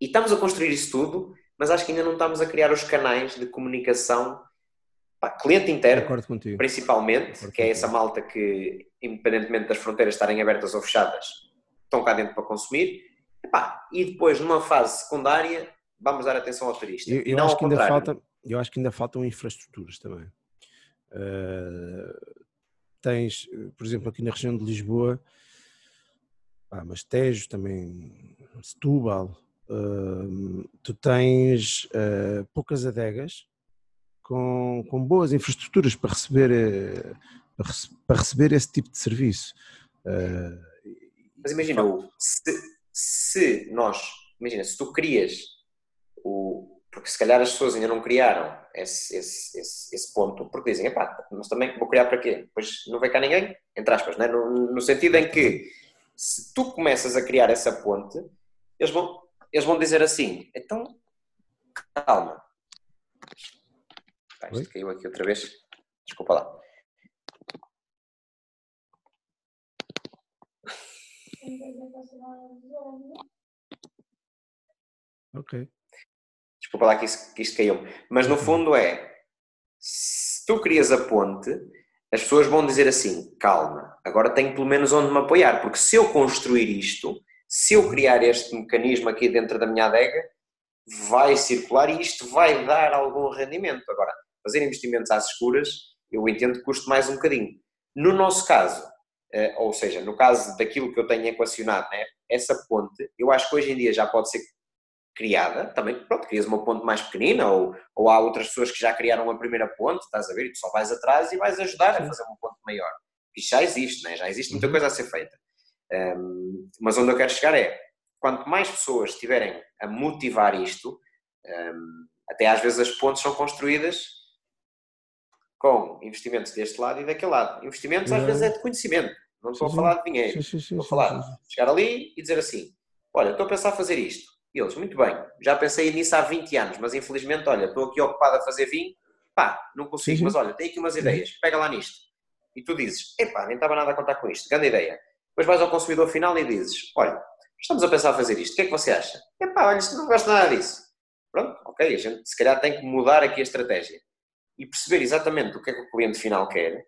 e estamos a construir isso tudo, mas acho que ainda não estamos a criar os canais de comunicação pá, cliente interno, principalmente, que é essa malta que, independentemente das fronteiras estarem abertas ou fechadas, estão cá dentro para consumir. E, pá, e depois, numa fase secundária, vamos dar atenção ao turista. Eu, eu acho que ainda falta, eu acho que ainda faltam infraestruturas também. Uh, tens, por exemplo, aqui na região de Lisboa, mas Tejo também, Setúbal, uh, tu tens uh, poucas adegas com, com boas infraestruturas para receber, para receber esse tipo de serviço. mas imagina, se, se nós, imagina, se tu crias o, porque se calhar as pessoas ainda não criaram esse, esse, esse, esse ponto, porque dizem, epá, mas também vou criar para quê? Depois não vem cá ninguém, entre aspas, né? no, no sentido em que se tu começas a criar essa ponte, eles vão, eles vão dizer assim, então calma. Pá, isto caiu aqui outra vez, desculpa lá. Ok. Desculpa lá que isto, que isto caiu. Mas no fundo é, se tu crias a ponte, as pessoas vão dizer assim, calma, agora tenho pelo menos onde me apoiar, porque se eu construir isto, se eu criar este mecanismo aqui dentro da minha adega, vai circular e isto vai dar algum rendimento. Agora, fazer investimentos às escuras, eu entendo que custa mais um bocadinho. No nosso caso, eh, ou seja, no caso daquilo que eu tenho equacionado, né, essa ponte, eu acho que hoje em dia já pode ser criada, também, pronto, crias uma ponte mais pequenina, ou, ou há outras pessoas que já criaram a primeira ponte, estás a ver, e tu só vais atrás e vais ajudar a fazer uma ponte maior. Isto já existe, né? já existe muita uhum. coisa a ser feita. Um, mas onde eu quero chegar é, quanto mais pessoas estiverem a motivar isto, um, até às vezes as pontes são construídas com investimentos deste lado e daquele lado. Investimentos às vezes é de conhecimento, não estou a falar de dinheiro. Estou a falar de chegar ali e dizer assim, olha, estou a pensar fazer isto e eles, muito bem, já pensei nisso há 20 anos, mas infelizmente, olha, estou aqui ocupado a fazer vinho, pá, não consigo, sim, mas olha, tenho aqui umas ideias, pega lá nisto. E tu dizes, epá, nem estava nada a contar com isto, grande ideia. Depois vais ao consumidor final e dizes, olha, estamos a pensar a fazer isto, o que é que você acha? Epá, olha, não gosto nada disso. Pronto, ok, a gente se calhar tem que mudar aqui a estratégia e perceber exatamente o que é que o cliente final quer,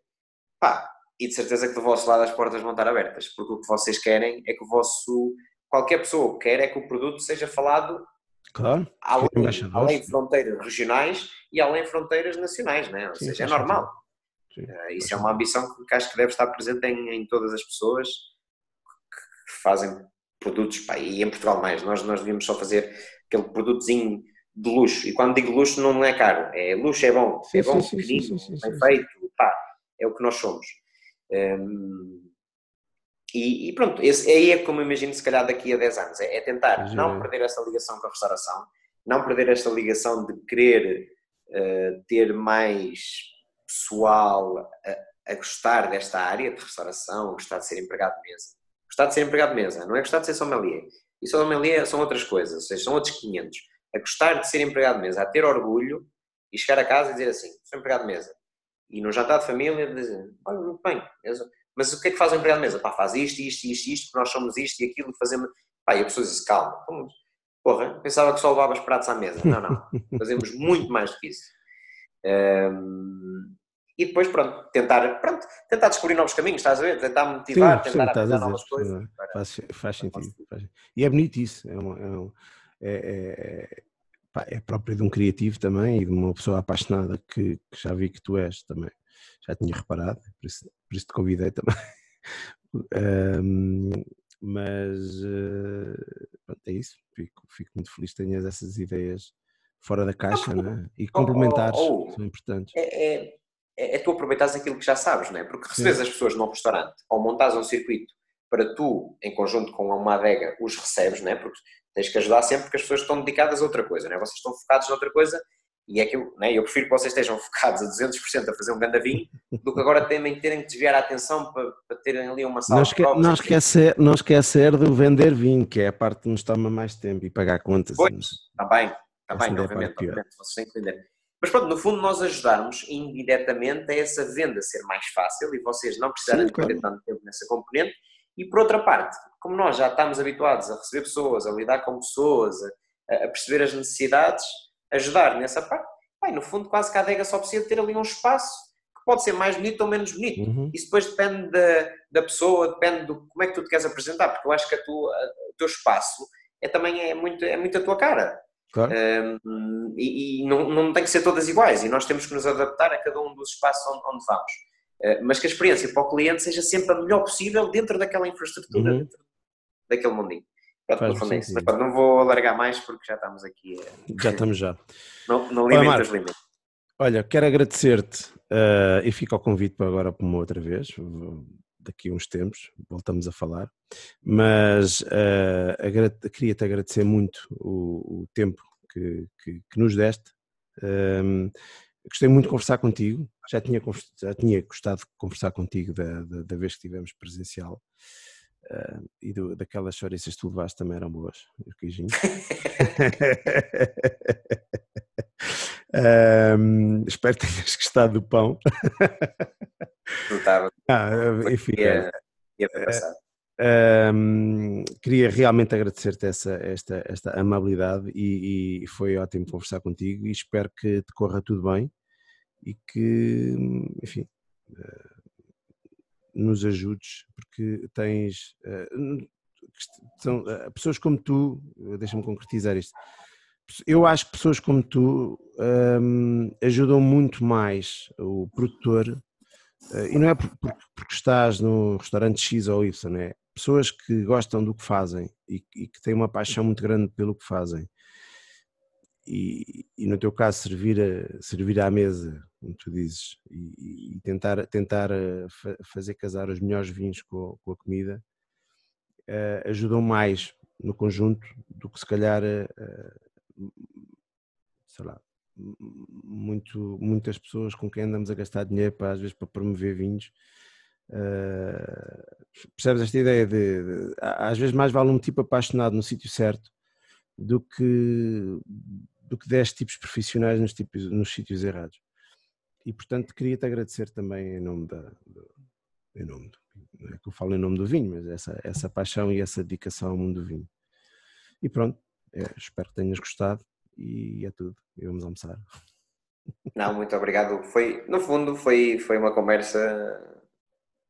pá, e de certeza que do vosso lado as portas vão estar abertas, porque o que vocês querem é que o vosso qualquer pessoa quer é que o produto seja falado claro, além, além fronteiras regionais e além fronteiras nacionais, né? ou sim, seja, é normal. Sim, uh, isso é uma ambição que acho que deve estar presente em, em todas as pessoas que fazem produtos, pá, e em Portugal mais, nós, nós devíamos só fazer aquele produtozinho de luxo, e quando digo luxo não é caro, é luxo é bom, sim, é bom, pequenino, bem feito, pá, é o que nós somos. Um, ehm, e, e, pronto, esse, aí é como imagino se calhar daqui a 10 anos, é, é tentar não perder essa ligação com a restauração, não perder esta ligação de querer uh, ter mais pessoal a, a, gostar desta área de restauração, gostar de ser empregado de mesa. Gostar de ser empregado de mesa, não é gostar de ser sommelier. E sommelier são outras coisas, ou seja, são outros 500. A gostar de ser empregado de mesa, a ter orgulho e chegar a casa e dizer assim, sou empregado de mesa. E no jantar de família dizer, olha, muito bem, eu mas o que é que faz o empregado de mesa? Pá, faz isto, isto, isto, isto, porque nós somos isto e aquilo, fazemos. Pá, e a pessoa diz: calma, vamos. Porra, pensava que só levava os pratos à mesa. Não, não. Fazemos muito mais do que isso. Um, e depois, pronto, tentar, pronto, tentar descobrir novos caminhos, estás a ver? Tentar motivar, sim, tentar aprender novas coisas. Faz, faz sentido. Faz, e é bonito isso. É, uma, é, é, é, é, próprio de um criativo também e de uma pessoa apaixonada que, que já vi que tu és também já tinha reparado, por isso, por isso te convidei também. um, mas uh, pronto, é isso, fico, fico, muito feliz que tenhas essas ideias fora da caixa né? e complementares, oh, oh, são importantes. É, é, é, tu aproveitares aquilo que já sabes, não é? porque recebes Sim. as pessoas num restaurante ou montares um circuito para tu, em conjunto com uma adega, os recebes, não é? porque tens que ajudar sempre porque as pessoas estão dedicadas a outra coisa, não é? vocês estão focados noutra coisa e é que eu, né, eu prefiro que vocês estejam focados a 200% a fazer um grande vinho do que agora também terem que desviar a atenção para, para terem ali uma sala não, esque, não, esquecer, não esquecer de vender vinho, que é a parte que nos toma mais tempo e pagar contas. Pois, também, também, obviamente, obviamente, vocês têm que vender. Mas pronto, no fundo nós ajudarmos indiretamente a essa venda ser mais fácil e vocês não precisarem de perder tanto tempo nessa componente. E por outra parte, como nós já estamos habituados a receber pessoas, a lidar com pessoas, a, a perceber as necessidades, ajudar nessa parte, Pai, no fundo quase que a adega só precisa ter ali um espaço que pode ser mais bonito ou menos bonito. Uhum. Isso depois depende da, da pessoa, depende do como é que tu te queres apresentar, porque eu acho que a tua, o teu espaço é também é muito, é muito a tua cara. Claro. Um, e, e não, não tem que ser todas iguais, e nós temos que nos adaptar a cada um dos espaços onde, onde vamos. Uh, mas que a experiência para o cliente seja sempre a melhor possível dentro daquela infraestrutura, uhum. dentro daquele mundinho. Mas não vou alargar mais porque já estamos aqui. Já estamos já. Não, não limite os limites. Olha, quero agradecer-te uh, e fica o convite para agora para uma outra vez, daqui a uns tempos, voltamos a falar, mas uh, queria-te agradecer muito o, o tempo que, que, que, nos deste. Um, gostei muito de conversar contigo, já tinha, já tinha gostado de conversar contigo da, da, da vez que estivemos presencial. Uh, e do, daquelas chouriças que tu levaste também eram boas, os queijinhos. um, espero que tenhas gostado do pão. Não estava. Ah, enfim. Ia, ia uh, um, queria realmente agradecer-te essa, esta, esta amabilidade e, e, foi ótimo conversar contigo e espero que te corra tudo bem e que, enfim, uh, nos ajudes, porque tens uh, são, uh, pessoas como tu, deixa-me concretizar isto. Eu acho que pessoas como tu um, ehm, ajudam muito mais o produtor, uh, e não é porque, porque estás no restaurante X ou Y, é? Pessoas que gostam do que fazem e, e que têm uma paixão muito grande pelo que fazem e, e, no teu caso servir, a, servir à mesa, como tu dizes, e, e tentar, tentar eh, fazer casar os melhores vinhos com, com a comida, uh, ajudam mais no conjunto do que se calhar, uh, sei lá, muito, muitas pessoas com quem andamos a gastar dinheiro para, às vezes para promover vinhos. Uh, percebes esta ideia de, de, às vezes mais vale um tipo apaixonado no sítio certo do que do que 10 tipos profissionais nos, tipos, nos sítios errados. E portanto queria-te agradecer também em nome da do, em nome do, não é que eu falo em nome do vinho, mas essa, essa paixão e essa dedicação ao mundo do vinho. E pronto, é, espero que tenhas gostado e é tudo. E vamos almoçar. Não, muito obrigado. Foi, no fundo, foi, foi uma conversa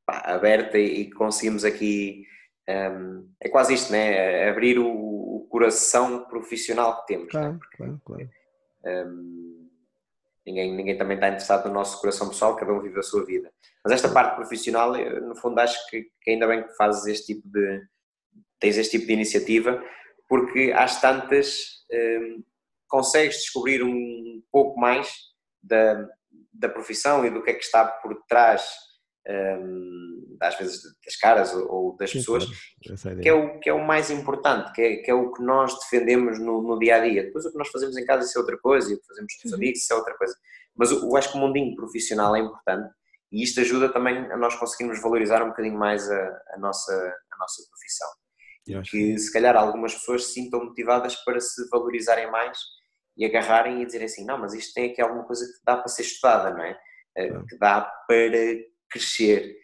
pá, aberta e conseguimos aqui. Um, é quase isto, né? Abrir o, o coração profissional que temos. Claro, né? claro, claro. Um, ninguém, ninguém também está interessado no nosso coração pessoal, cada um vive a sua vida. Mas esta parte profissional, no fundo, acho que, que ainda bem que fazes este tipo de. tens este tipo de iniciativa, porque às tantas. Um, consegues descobrir um pouco mais da, da profissão e do que é que está por trás, um, às vezes, das caras ou, das pessoas, que é, o, que é o mais importante, que é, que é o que nós defendemos no, no, dia a dia. Depois, o que nós fazemos em casa, isso é outra coisa, e o que fazemos com os amigos, isso é outra coisa. Mas eu, eu acho que o mundinho profissional é importante e isto ajuda também a nós conseguirmos valorizar um bocadinho mais a, a nossa, a nossa profissão. Que se calhar algumas pessoas se sintam motivadas para se valorizarem mais e agarrarem e dizerem assim, não, mas isto tem aqui alguma coisa que dá para ser estudada, não é? Eh, que dá para crescer.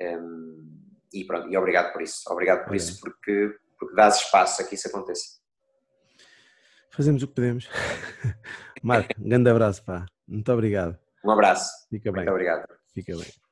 Um, e pronto, e obrigado por isso, obrigado por isso, porque, porque dás espaço a que isso aconteça. Fazemos o que podemos. Marco, um grande abraço, pá. Muito obrigado. Um abraço. Fica bem. Muito obrigado. Fica bem.